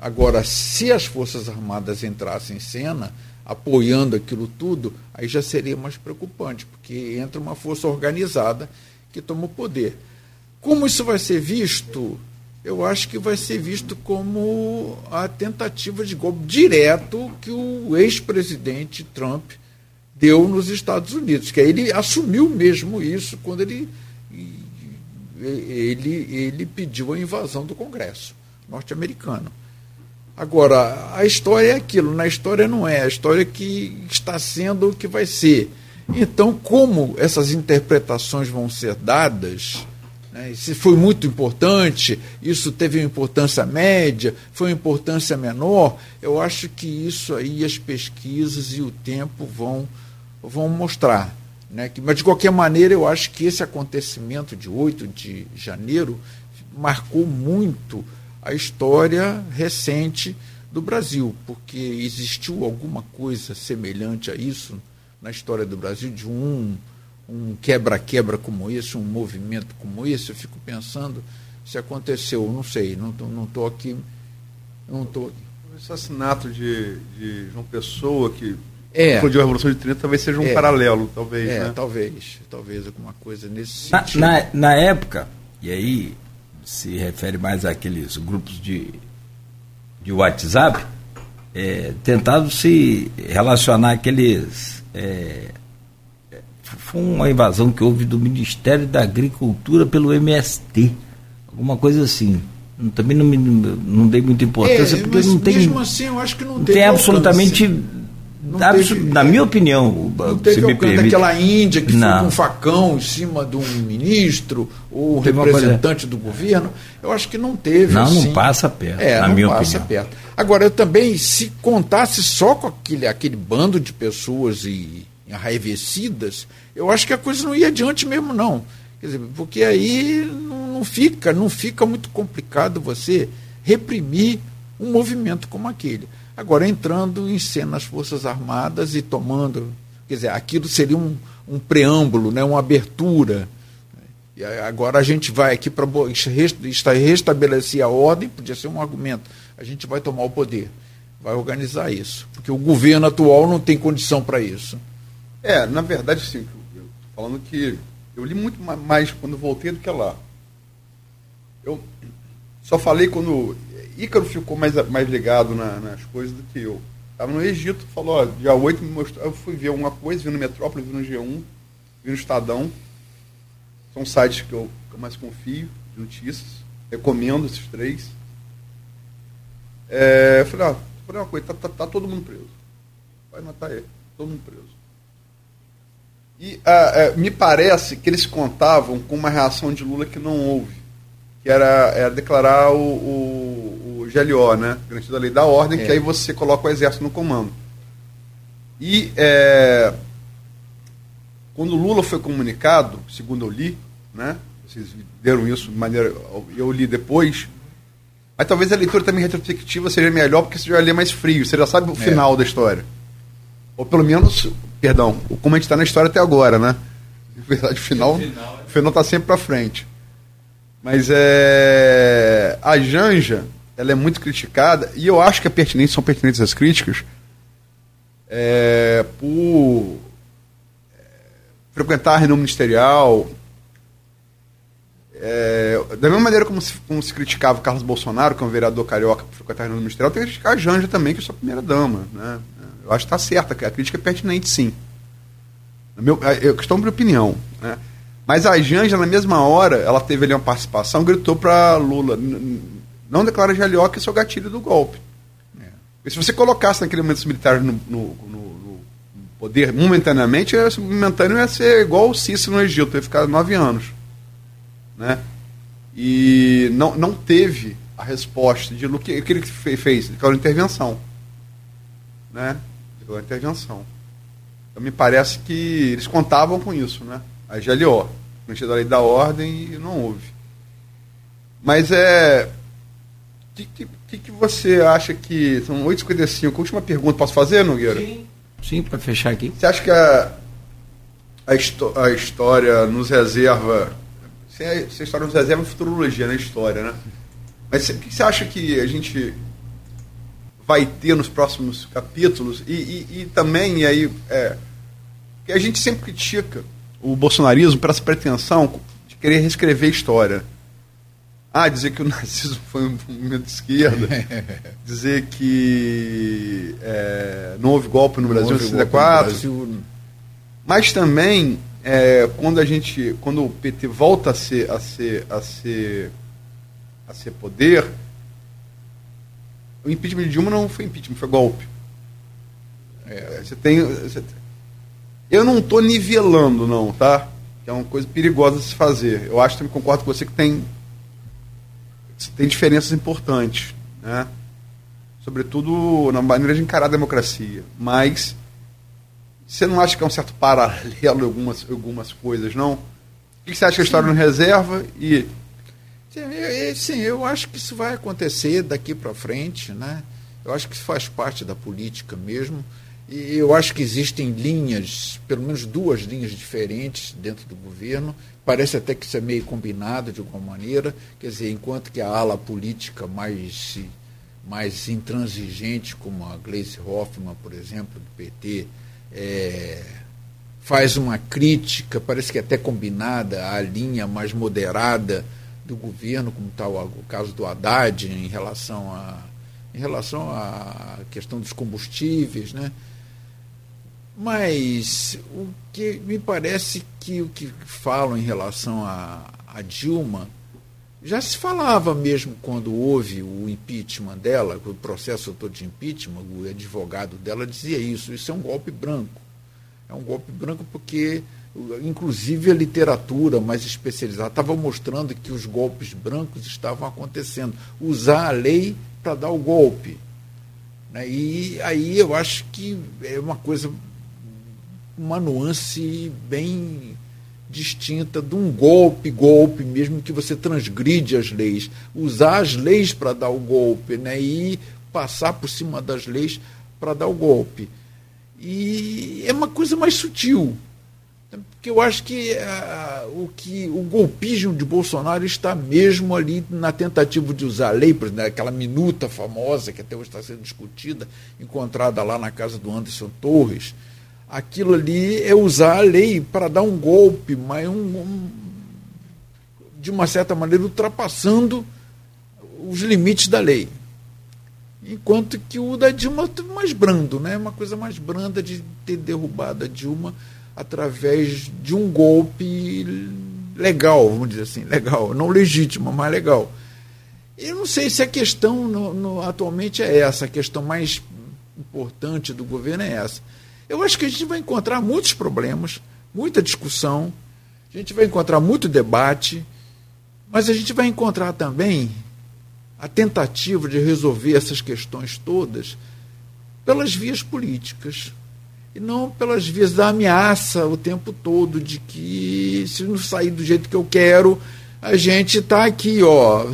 agora, se as Forças Armadas entrassem em cena, apoiando aquilo tudo, aí já seria mais preocupante, porque entra uma força organizada que toma o poder. Como isso vai ser visto? Eu acho que vai ser visto como a tentativa de golpe direto que o ex-presidente Trump deu nos Estados Unidos, que ele assumiu mesmo isso quando ele, ele, ele pediu a invasão do Congresso norte-americano. Agora, a história é aquilo, na história não é, a história que está sendo o que vai ser. Então, como essas interpretações vão ser dadas, né, se foi muito importante, isso teve uma importância média, foi uma importância menor, eu acho que isso aí as pesquisas e o tempo vão, vão mostrar. Né? Mas, de qualquer maneira, eu acho que esse acontecimento de 8 de janeiro marcou muito a história recente do Brasil, porque existiu alguma coisa semelhante a isso na história do Brasil, de um um quebra-quebra como esse, um movimento como esse, eu fico pensando se aconteceu, não sei, não estou não tô aqui. Não tô... O assassinato de, de João Pessoa, que é. explodiu a Revolução de 30, talvez seja um é. paralelo, talvez. É, né? talvez, talvez alguma coisa nesse Na, sentido. na, na época, e aí se refere mais àqueles grupos de, de WhatsApp, é, tentado se relacionar aqueles. É, foi uma invasão que houve do Ministério da Agricultura pelo MST, alguma coisa assim. Também não, me, não dei muita importância, É, porque não tem, mesmo assim, eu acho que não, não teve tem absolutamente. Não teve- na minha opinião, Não se teve me permite. daquela Índia que foi Não. com um facão em cima de um ministro ou uma representante do governo. Eu acho que não teve. Não, não assim. passa perto, É, na não minha passa opinião. perto. Agora, eu também, se contasse só com aquele, aquele bando de pessoas e enraivecidas, eu acho que a coisa não ia adiante mesmo, não. Quer dizer, porque aí não, não fica, não fica muito complicado você reprimir um movimento como aquele. Agora, entrando em cena as Forças Armadas e tomando. Quer dizer, aquilo seria um, um preâmbulo, né, uma abertura. E agora a gente vai aqui para restabelecer a ordem, podia ser um argumento. A gente vai tomar o poder, vai organizar isso. Porque o governo atual não tem condição para isso. É, na verdade, sim, falando que eu li muito ma- mais quando voltei do que lá. Eu só falei quando Ícaro ficou mais, mais ligado na- nas coisas do que eu. Estava no Egito, falou, ó, dia 8 me mostrou, eu fui ver alguma coisa, vi no Metrópole, vi no G1, vi no Estadão. São sites que eu, que eu mais confio, de notícias. Recomendo esses três. É, eu falei, ó, falei uma coisa, tá, tá- tá todo mundo preso. Vai matar ele, todo mundo preso. E ah, eh, me parece que eles contavam com uma reação de Lula que não houve, que era, era declarar o, o, o GLO, né? Garantia da Lei da Ordem, É. que aí você coloca o Exército no comando. E eh, quando Lula foi comunicado, segundo eu li, né? Vocês deram isso de maneira. Eu li depois. Mas talvez a leitura também retrospectiva seja melhor, porque você já lê mais frio, você já sabe o final da história. Ou pelo menos, perdão, o- como a gente está na história até agora, né? Na *laughs* verdade, o final o final está sempre para frente. Mas é, a Janja, ela é muito criticada, e eu acho que é pertinente, são pertinentes as críticas, é, por é, frequentar a reunião ministerial. É, da mesma maneira como se, como se criticava o Carlos Bolsonaro, que é um vereador carioca por frequentar a reunião ministerial, tem que criticar a Janja também, que é sua primeira dama. Né? Eu acho que está certa, a crítica é pertinente sim. Meu, é questão de opinião. Né? Mas a Janja, na mesma hora, ela teve ali uma participação, gritou para Lula: "N- n- não declara GLO que é o gatilho do golpe. Porque se você colocasse naquele momento os militares no, no- no- no poder momentaneamente, esse momentâneo ia ser igual o Cícero no Egito, ia ficar nove anos. Né? E não, não teve a resposta de Lula. O que, que ele fe- fez? Declarou intervenção. Né? Declarou intervenção. Então me parece que eles contavam com isso, né? A GLO, garantia da lei da ordem, e não houve. Mas é. O que, que, que você acha que. São 8h55. Última pergunta, posso fazer, Nogueira? Sim, sim para fechar aqui. Você acha que a, a, a história nos reserva. Se a, se a história nos reserva futurologia na história, né? Mas o que você acha que a gente vai ter nos próximos capítulos? E, e, e também, e aí, é, que a gente sempre critica o bolsonarismo por essa pretensão de querer reescrever a história. Ah, dizer que o *laughs* nazismo foi um movimento de esquerda, *laughs* dizer que é, não houve golpe no Brasil em Houve golpe no 64, Brasil, mas também é, quando a gente, quando o PT volta a ser, a ser, a ser, a ser poder, o impeachment de Dilma não foi impeachment, foi golpe. É, você tem, você- Eu não estou nivelando, não, tá? Que é uma coisa perigosa de se fazer. Eu acho, também concordo com você, que tem, tem diferenças importantes, né? Sobretudo na maneira de encarar a democracia. Mas você não acha que é um certo paralelo em algumas, algumas coisas, não? O que você acha que a história não reserva e sim, eu acho que isso vai acontecer daqui para frente, né? Eu acho que isso faz parte da política mesmo. E eu acho que existem linhas, pelo menos duas linhas diferentes dentro do governo. Parece até que isso é meio combinado de alguma maneira. Quer dizer, enquanto que a ala política mais, mais intransigente, como a Gleisi Hoffmann, por exemplo, do PT, é, faz uma crítica, parece que é até combinada, à linha mais moderada do governo, como está o, caso do Haddad em relação a em relação à questão dos combustíveis, né? Mas o que me parece que o que falam em relação a, a Dilma já se falava mesmo quando houve o impeachment dela, o processo todo de impeachment, o advogado dela dizia isso, isso é um golpe branco. É um golpe branco porque, inclusive, a literatura mais especializada estava mostrando que os golpes brancos estavam acontecendo. Usar a lei para dar o golpe. Né? E aí eu acho que é uma coisa, uma nuance bem distinta de um golpe, golpe mesmo que você transgride as leis. Usar as leis para dar o golpe né? e passar por cima das leis para dar o golpe. E é uma coisa mais sutil. Porque eu acho que, uh, o que o golpismo de Bolsonaro está mesmo ali na tentativa de usar a lei, por exemplo, aquela minuta famosa que até hoje está sendo discutida, encontrada lá na casa do Anderson Torres. Aquilo ali é usar a lei para dar um golpe, mas um, um, de uma certa maneira ultrapassando os limites da lei. Enquanto que o da Dilma é mais brando, né? uma coisa mais branda de ter derrubado a Dilma através de um golpe legal, vamos dizer assim, legal, não legítimo, mas legal. Eu não sei se a questão no, no, atualmente é essa, a questão mais importante do governo é essa. Eu acho que a gente vai encontrar muitos problemas, muita discussão, a gente vai encontrar muito debate, mas a gente vai encontrar também a tentativa de resolver essas questões todas pelas vias políticas e não pelas vias da ameaça o tempo todo de que se não sair do jeito que eu quero, a gente está aqui, ó,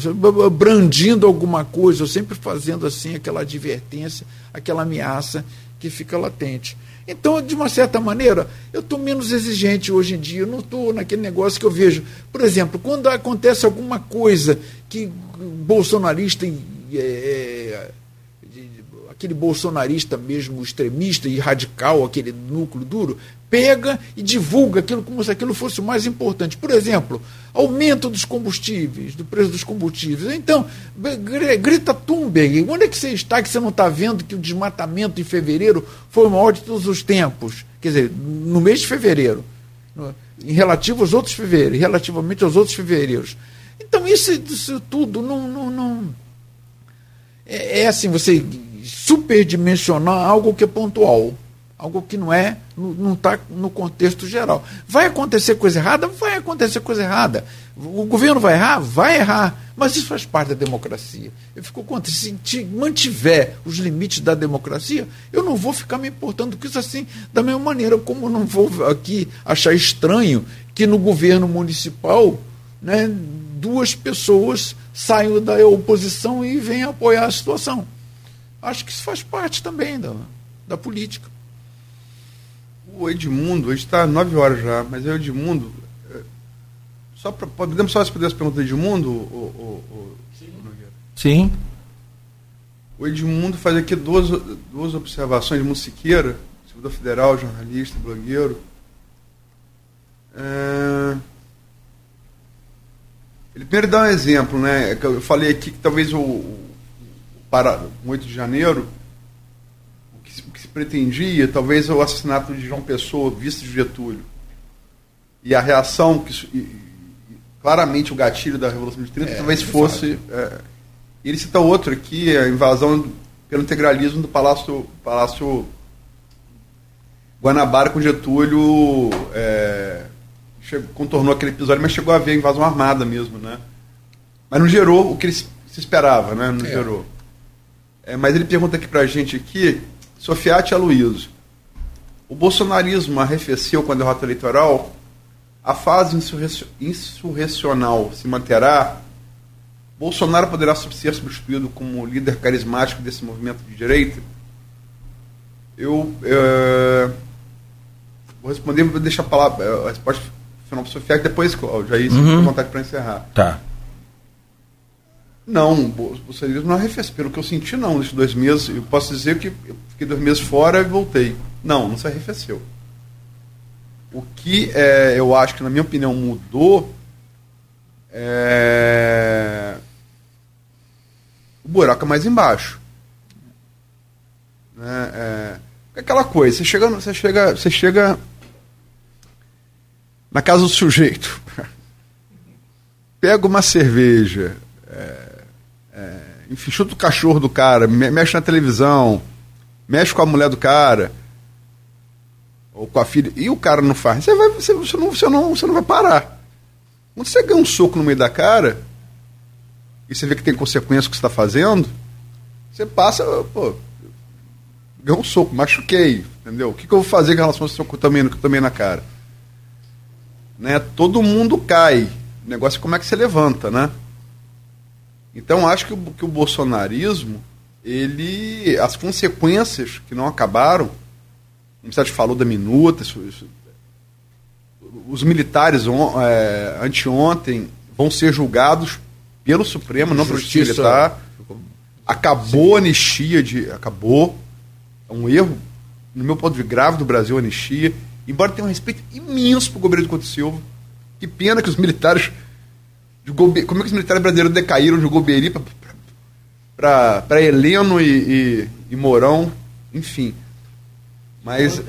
brandindo alguma coisa, ou sempre fazendo assim aquela advertência, aquela ameaça que fica latente. Então, de uma certa maneira, eu estou menos exigente hoje em dia, eu não estou naquele negócio que eu vejo. Por exemplo, quando acontece alguma coisa que bolsonarista é, aquele bolsonarista mesmo extremista e radical, aquele núcleo duro, pega e divulga aquilo como se aquilo fosse o mais importante. Por exemplo, aumento dos combustíveis, do preço dos combustíveis. Então, grita Thunberg, onde é que você está que você não está vendo que o desmatamento em fevereiro foi o maior de todos os tempos? Quer dizer, no mês de fevereiro, em relativo aos outros fevereiros, relativamente aos outros fevereiros. Então, isso, isso tudo não, não, não é, é assim, você superdimensionar algo que é pontual, algo que não é, não está no contexto geral. Vai acontecer coisa errada? Vai acontecer coisa errada. O governo vai errar? Vai errar. Mas isso faz parte da democracia. Eu fico contra. Se mantiver os limites da democracia, eu não vou ficar me importando com isso assim, da mesma maneira como não vou aqui achar estranho que no governo municipal né, duas pessoas saiam da oposição e venham apoiar a situação. Acho que isso faz parte também da, da política. O Edmundo, a gente está nove horas já, mas é o Edmundo. É, só pra, podemos só responder as perguntas do Edmundo? O, o, o, Sim. Sim. O Edmundo faz aqui duas, duas observações. Edmundo Siqueira, servidor federal, jornalista, blogueiro. É... Ele primeiro dá um exemplo, né? Eu falei aqui que talvez o, para 8 de janeiro, o que, se, o que se pretendia, talvez o assassinato de João Pessoa, vice de Getúlio, e a reação, que e, claramente o gatilho da Revolução de 30, é, talvez fosse. É, ele cita outro aqui, a invasão pelo integralismo do Palácio, Palácio Guanabara com Getúlio é, chegou, contornou aquele episódio, mas chegou a ver a invasão armada mesmo, né? Mas não gerou o que ele se esperava, né? Não é. gerou. É, mas ele pergunta aqui pra gente aqui, Sofiati Aloysio, o bolsonarismo arrefeceu com a derrota eleitoral? A fase insurrecional se manterá? Bolsonaro poderá ser substituído como líder carismático desse movimento de direita? Eu é, vou responder, vou deixar a palavra, a resposta final para o Sofia, depois, Jair, se uhum. vontade para encerrar. Tá. Não, o bolsonarismo não arrefeceu. Pelo que eu senti, não, nesses dois meses. Eu posso dizer que eu fiquei dois meses fora e voltei. Não, não se arrefeceu. O que é, eu acho que, na minha opinião, mudou é... o buraco é mais embaixo. Né? É... Aquela coisa, você chega, você chega, você chega na casa do sujeito, *laughs* pega uma cerveja, é, é, enfim, chuta o cachorro do cara, mexe na televisão, mexe com a mulher do cara, ou com a filha, e o cara não faz, você, vai, você, você, não, você, não, você não vai parar. Quando você ganha um soco no meio da cara, e você vê que tem consequência o que você está fazendo, você passa, pô, ganhou um soco, machuquei, entendeu? O que, que eu vou fazer em relação ao soco também, também na cara? Né? Todo mundo cai. O negócio é como é que você levanta, né? Então acho que o, que o bolsonarismo, ele. As consequências que não acabaram, o te falou da minuta, isso, isso, os militares on, é, anteontem vão ser julgados pelo Supremo, não pelo Justiça militar. Acabou a anistia de. Acabou. É um erro, no meu ponto de vista, grave do Brasil a anistia. Embora tenha um respeito imenso para o governo de Couto Silva. Que pena que os militares. Gobe, como é que os militares brasileiros decaíram de Goberi para Heleno e, e, e, Mourão, enfim. Mas.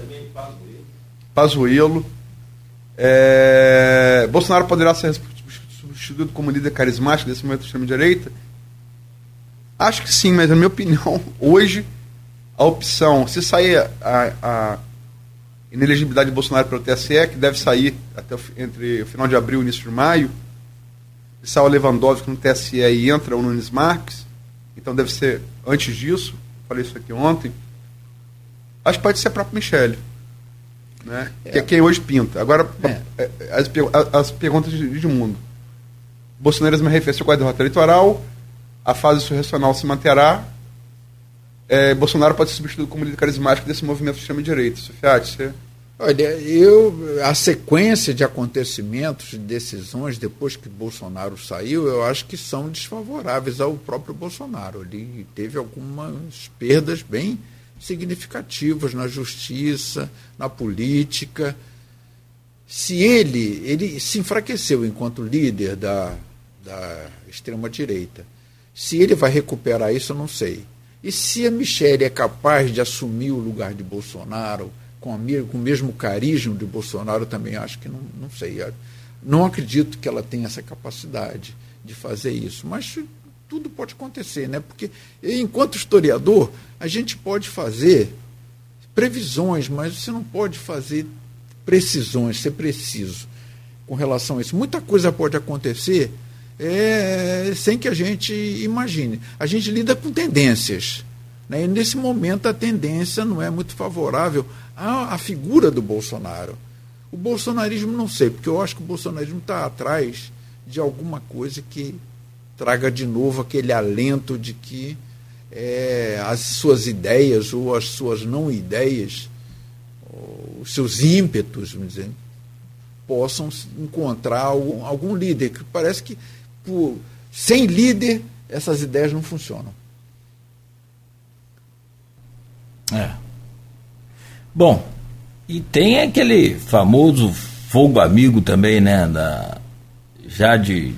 Pazuello. É, Bolsonaro poderá ser substituído como líder carismático desse momento de extrema-direita? Acho que sim, mas na minha opinião, *laughs* hoje, a opção, se sair a, a inelegibilidade de Bolsonaro pelo TSE, que deve sair até o, entre o final de abril e início de maio, sai o Lewandowski no TSE e entra o Nunes Marques, então deve ser antes disso, falei isso aqui ontem, acho que pode ser a própria Michele, né? É. que é quem hoje pinta. Agora, é. é as, as, perguntas de, de mundo. Bolsonaro me arrefeceu com a derrota eleitoral, a fase insurrecional se manterá, é, Bolsonaro pode ser substituído como líder carismático desse movimento de extrema-direita. Sofiati, você... Olha, eu, a sequência de acontecimentos, de decisões depois que Bolsonaro saiu, eu acho que são desfavoráveis ao próprio Bolsonaro. Ele teve algumas perdas bem significativas na justiça, na política. Se ele, ele se enfraqueceu enquanto líder da, da extrema-direita, se ele vai recuperar isso, eu não sei. E se a Michelle é capaz de assumir o lugar de Bolsonaro com, a, com o mesmo carisma de Bolsonaro, também acho que não, não sei. Não acredito que ela tenha essa capacidade de fazer isso. Mas tudo pode acontecer, né? Porque enquanto historiador, a gente pode fazer previsões, mas você não pode fazer precisões, ser preciso com relação a isso. Muita coisa pode acontecer é, sem que a gente imagine. A gente lida com tendências. Né? E nesse momento a tendência não é muito favorável à, à figura do Bolsonaro. O bolsonarismo não sei, porque eu acho que o bolsonarismo está atrás de alguma coisa que traga de novo aquele alento de que é, as suas ideias ou as suas não ideias, os seus ímpetos, vamos dizer, possam encontrar algum, algum líder, que parece que por, sem líder, essas ideias não funcionam. É. Bom, e tem aquele famoso fogo amigo também, né? Da, já de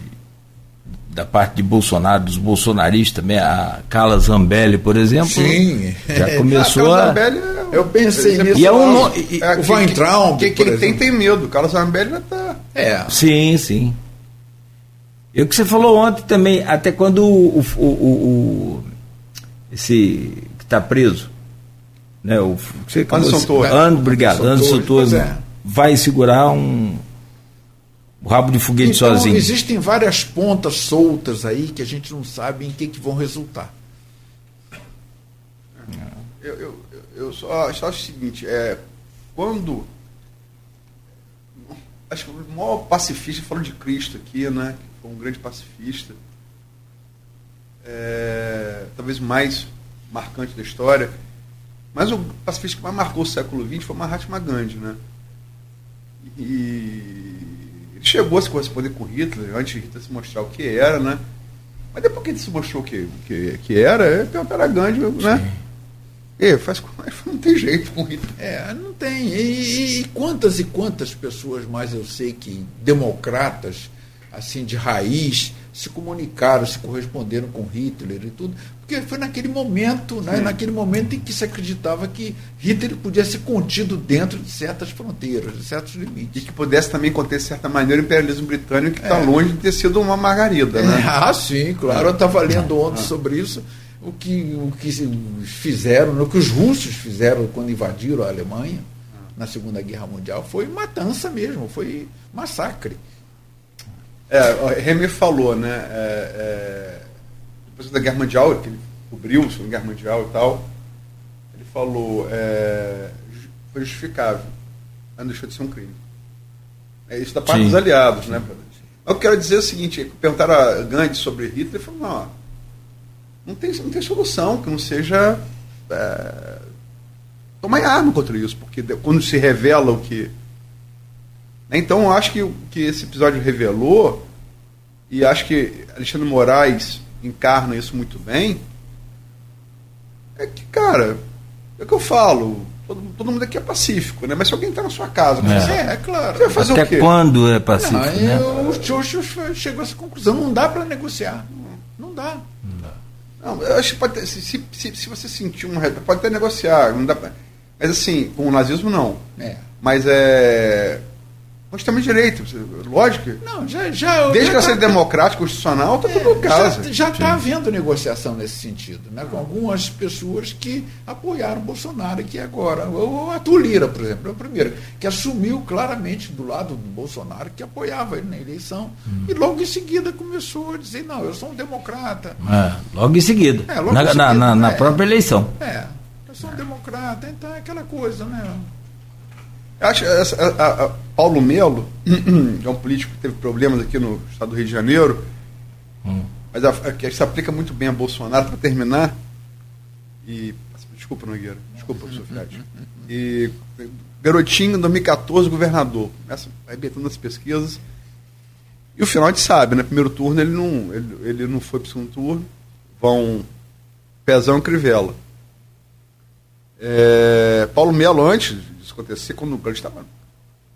da parte de Bolsonaro, dos bolsonaristas também, a Carla Zambelli, por exemplo. Sim. Já *laughs* começou a. Zambelli, é eu pensei nisso. E é um. E, é, o Weintraub. Quem, quem tem, tem medo. Carla Zambelli já tá. É. Sim, sim. E o que você falou ontem também, até quando o, o, o, o esse que está preso, né, o, você Anderson Torres. Anderson, obrigado, Anderson Torres, é. vai segurar um o rabo de foguete Então, sozinho. existem várias pontas soltas aí que a gente não sabe em que, que vão resultar. Eu, eu, eu- eu só, só acho o seguinte, é, quando. Acho que o maior pacifista falou de Cristo aqui, né? Que foi um grande pacifista. É, talvez o mais marcante da história. Mas o pacifista que mais marcou o século XX foi Mahatma Gandhi, né? E ele chegou a se corresponder com Hitler, antes de Hitler se mostrar o que era, né? Mas depois que ele se mostrou o que, que, que era, ele perguntou era Gandhi, né? E faz, com- *laughs* não tem jeito com Hitler. É, não tem. E, e- e quantas e quantas pessoas mais eu sei que democratas, assim, de raiz, se comunicaram, se corresponderam com Hitler e tudo, porque foi naquele momento, né, naquele momento em que se acreditava que Hitler podia ser contido dentro de certas fronteiras, de certos E limites. que pudesse também conter, de certa maneira, o imperialismo britânico, que está longe de ter sido uma margarida, É, né? *laughs* ah, sim, claro. Eu estava lendo ontem sobre isso. O que, o que fizeram, o que os russos fizeram quando invadiram a Alemanha na Segunda Guerra Mundial foi matança mesmo, foi massacre. É, o Remy falou, né? É, é, depois da Guerra Mundial, que ele cobriu a Segunda Guerra Mundial e tal, ele falou, é, foi justificável, mas não deixou de ser um crime. É isso da parte Sim. dos aliados, né? Mas eu quero dizer o seguinte, perguntaram a Gandhi sobre Hitler, ele falou, não, não tem, não tem solução que não seja é, tomar arma contra isso, porque quando se revela o que Então, eu acho que o que esse episódio revelou, e acho que Alexandre Moraes encarna isso muito bem, é que, cara, é o que eu falo, todo, todo mundo aqui é pacífico, né? Mas se alguém está na sua casa, É. você, É, é claro. você vai fazer Até o quê? quando é pacífico, Não, aí né? o Churchill chegou a essa conclusão. Não dá para negociar. Não dá. Não, eu acho que pode ter, se, se, se, se você sentir um pode até negociar, não dá pra- mas assim, com o nazismo não. É. Mas é. Nós temos direito, lógico. Não, já. já Desde já que tá- seja democrática, constitucional, tá tudo em casa. Já está havendo negociação nesse sentido, né? com algumas pessoas que apoiaram Bolsonaro aqui agora. O Arthur Lira, por exemplo, é o primeiro, que assumiu claramente do lado do Bolsonaro, que apoiava ele na eleição, Hum. e logo em seguida começou a dizer, não, eu sou um democrata. É, logo em seguida. É, logo na, em na- seguida, na- na é. própria eleição. É, eu sou um democrata, então é aquela coisa, né? Acho, essa- a- a- a- Paulo Melo, *clears throat* que é um político que teve problemas aqui no estado do Rio de Janeiro, mas a, a, se aplica muito bem a Bolsonaro, para terminar, e. Desculpa, Nogueira, desculpa, professor Fiat. E garotinho, 2014, governador, começa arrebentando as pesquisas. E o final a gente sabe, né? Primeiro turno ele não, ele, ele não foi para o segundo turno, vão Pezão e Crivella. É, Paulo Melo, antes disso acontecer, quando o Grande estava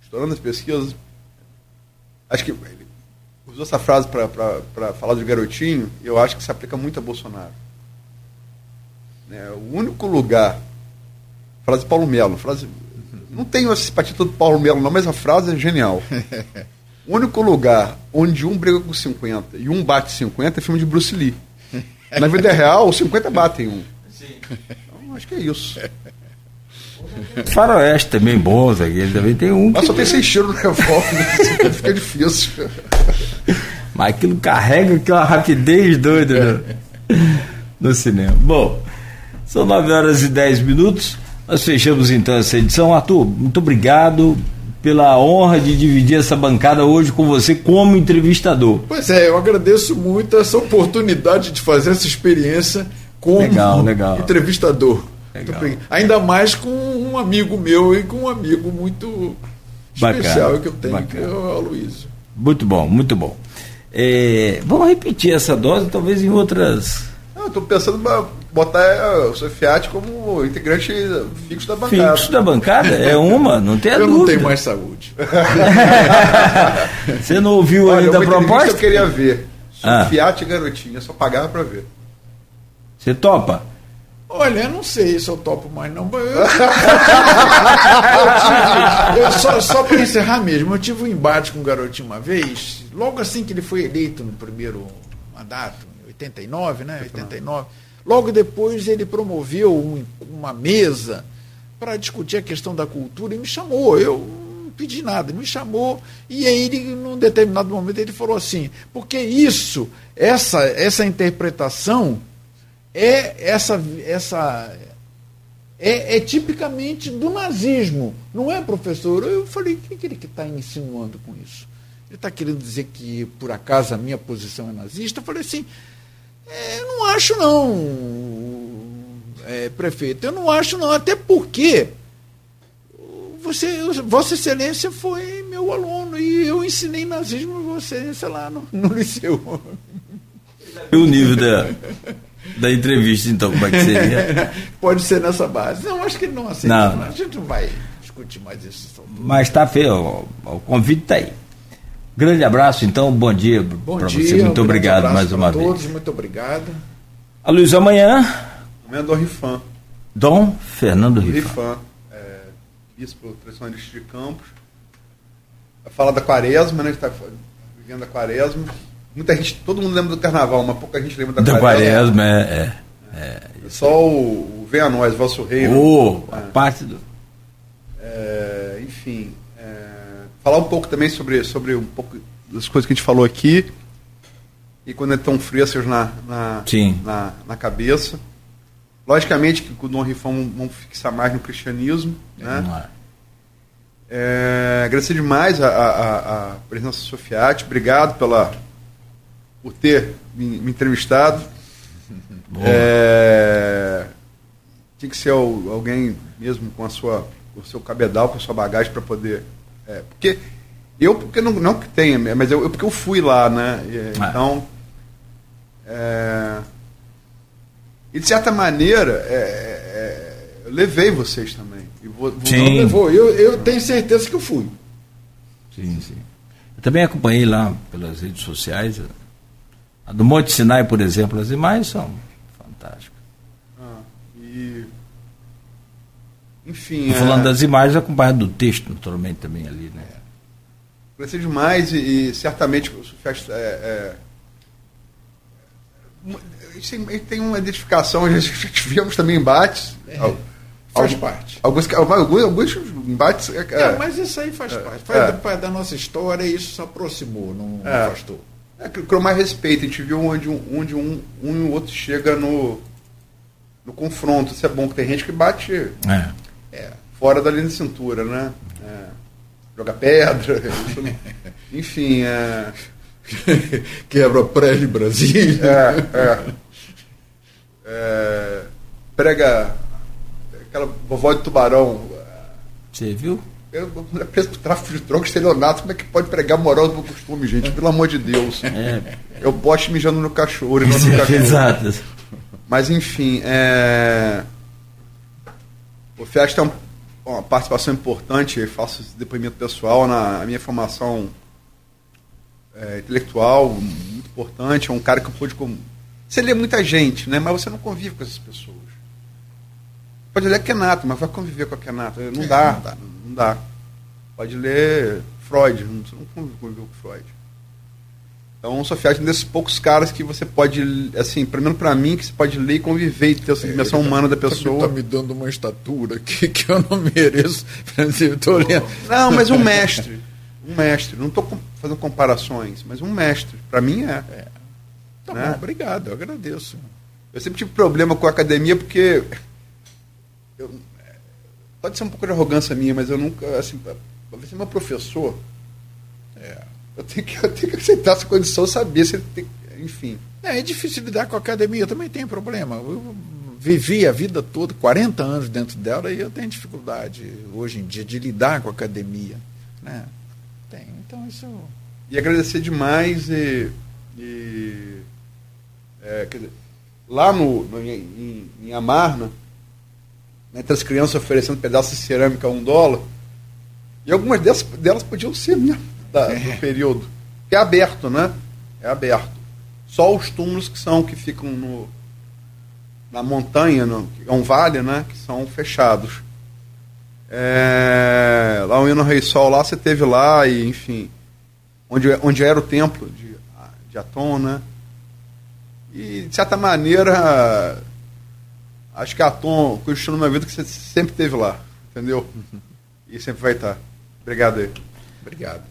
estourando as pesquisas, acho que ele usou essa frase para falar do garotinho, e eu acho que se aplica muito a Bolsonaro. Né, o único lugar, frase de Paulo Melo, frase, não tenho essa simpatia do Paulo Melo, não, mas a frase é genial. *laughs* O único lugar onde um briga com 50 e um bate 50 é filme de Bruce Lee. Na vida real, os 50 batem um. Então, acho que é isso. *laughs* Faroeste também bons aqui. Ele também tem um. Mas só tem seis tiros no revólver, né? *laughs* fica difícil. mas aquilo carrega aquela rapidez doida né? no cinema. Bom, são 9 horas e 10 minutos. Nós fechamos então essa edição. Arthur, muito obrigado pela honra de dividir essa bancada hoje com você como entrevistador. Pois é, eu agradeço muito essa oportunidade de fazer essa experiência como Legal, legal. entrevistador. Ainda mais com um amigo meu e com um amigo muito Bacana, especial que eu tenho, bacana. que é o Aloysio. Muito bom, muito bom. É, vamos repetir essa dose, talvez em outras eu tô pensando em botar é, o seu Fiat como integrante fixo da bancada. fixos da bancada. É uma, não tem a *laughs* eu dúvida. não tenho mais saúde. *laughs* Você não ouviu Olha, ainda a proposta? eu queria ver. Ah. Fiat e garotinha, só pagava pra ver. Você topa? Olha, eu não sei se eu topo mais, não. Eu, eu *laughs* tive- eu só só para encerrar mesmo, eu tive um embate com um garotinho uma vez, logo assim que ele foi eleito no primeiro mandato, em 89, né? 89. Logo depois ele promoveu um- uma mesa para discutir a questão da cultura e me chamou. Eu não pedi nada, me chamou e aí ele, num determinado momento ele falou assim, porque isso, essa, essa interpretação é essa, essa é, é, tipicamente do nazismo, não é, professor? Eu falei, o que, que ele está insinuando com isso? Ele está querendo dizer que, por acaso, a minha posição é nazista? Eu falei assim, é, não acho não, é, prefeito, eu não acho não, até porque você, Vossa Excelência foi meu aluno e eu ensinei nazismo a Vossa Excelência lá no, no liceu. E o nível da, *laughs* da entrevista, então, como é que seria? *laughs* Pode ser nessa base. Não, acho que ele não aceita. Não, não. A gente não vai discutir mais isso. Mas está feio, o, o convite está aí. Grande abraço, então, bom dia para você. Muito um obrigado mais uma todos, vez. todos, muito obrigado. A Luiz, amanhã. Amanhã é do Rifan. Dom Fernando Rifan. Rifan, é, bispo tradicionalista de Campos. Vai falar da quaresma, né? A gente está vivendo a quaresma Muita gente, todo mundo lembra do carnaval, mas pouca gente lembra da, da quaresma. quaresma é, é, é. Só o, o Venha a Nós, Vosso Reino. Oh, é. parte do. É, enfim, é, falar um pouco também sobre, sobre um pouco das coisas que a gente falou aqui e quando é tão frescas na, na, na, na, cabeça. Logicamente que o Dom Rifão vamos fixar mais no cristianismo. Né? É, agradecer demais a, a, a presença do Sofiati, obrigado pela por ter me, me entrevistado. É, tinha que ser alguém mesmo com a sua, o seu cabedal, com a sua bagagem para poder. É, porque eu, porque não, não que tenha, mas eu, eu porque eu fui lá, né? E, ah. Então. É, e de certa maneira, é, é, eu levei vocês também. E vou, vou sim. Levou. Eu, eu tenho certeza que eu fui. Sim, sim. Eu também acompanhei lá pelas redes sociais a do Monte Sinai, por exemplo, as imagens são fantásticas. Ah, e... Enfim. E falando é... das imagens, acompanhado do texto, naturalmente, também ali, né? É. demais e, e certamente o Sufest é, é... A gente tem uma identificação, *laughs* já tivemos também embates. É, faz alguns, parte. Alguns, alguns, alguns embates. É, é, mas isso aí faz parte. Faz parte da nossa história e isso se aproximou, não, não afastou. É, criou mais respeito. A gente viu onde, onde um, um e o outro chega no, no confronto. Isso é bom, que tem gente que bate é. É, fora da linha de cintura, né? É, joga pedra, *laughs* enfim. É... *laughs* Quebra prédio Brasília. É, é. é, prega aquela vovó de tubarão. Você viu? Eu, é preso por tráfico de drogas, estelionato, como é que pode pregar moral do costume, gente? Pelo amor de Deus. É. Eu poste mijando no cachorro e não no cachorro. Exato. Mas, enfim, é... o FIAS tem uma participação importante, eu faço esse depoimento pessoal na minha formação é, intelectual, muito importante. É um cara que eu pude. Você lê muita gente, né? mas você não convive com essas pessoas. Pode ler Kenato, mas vai conviver com a Kenato. Não, é, dá, não dá. Não dá. Pode ler Freud, você não conviveu com Freud. Então, o Sofiati é um desses poucos caras que você pode, assim, pelo menos para mim, que você pode ler e conviver e ter essa dimensão é, humana da pessoa. Tá tá me dando uma estatura que, *laughs* que eu não mereço. Eu tô. Não, mas um mestre. Um mestre. Não estou fazendo comparações, mas um mestre. Para mim é. é. Tá né? bom, obrigado, eu agradeço. Eu sempre tive problema com a academia porque eu, pode ser um pouco de arrogância minha, mas eu nunca, assim, para ser meu professor, é, eu, tenho que, *laughs* eu tenho que aceitar essa condição, saber se ele tem, enfim. É, é difícil lidar com a academia, eu também tenho problema. Eu vivi a vida toda, 40 anos dentro dela, e eu tenho dificuldade hoje em dia de lidar com a academia. Né? Tem, então isso. E agradecer demais e. e é, dizer, lá no, no em, em Amarna, né, entre as crianças oferecendo pedaços de cerâmica a um dólar. E algumas delas, delas podiam ser mesmo da, do é. período. Que é aberto, né? É aberto. Só os túmulos que são, que ficam no, na montanha, no, é um vale, né? Que são fechados. É, lá no Rei Sol, lá você teve lá, e enfim, onde, onde era o templo de, de Atom, né? E, de certa maneira, Acho que a Tom continuou na minha vida que você sempre teve lá. entendeu? E sempre vai estar. Obrigado aí. Obrigado.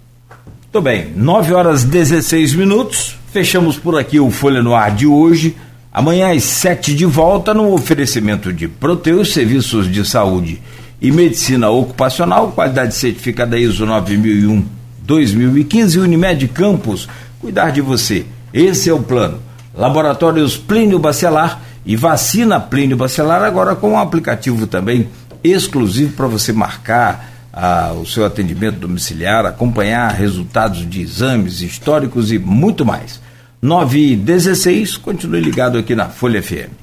Muito bem, 9 horas 16 minutos. Fechamos por aqui o Folha no Ar de hoje. Amanhã às 7 de volta no oferecimento de Proteus, serviços de saúde e medicina ocupacional, qualidade certificada ISO 9001 2015 Unimed Campos, cuidar de você. Esse é o plano. Laboratórios Plínio Bacelar e vacina Plínio Bacelar agora com um aplicativo também exclusivo para você marcar ah, o seu atendimento domiciliar, acompanhar resultados de exames históricos e muito mais. 9 e 16, continue ligado aqui na Folha FM.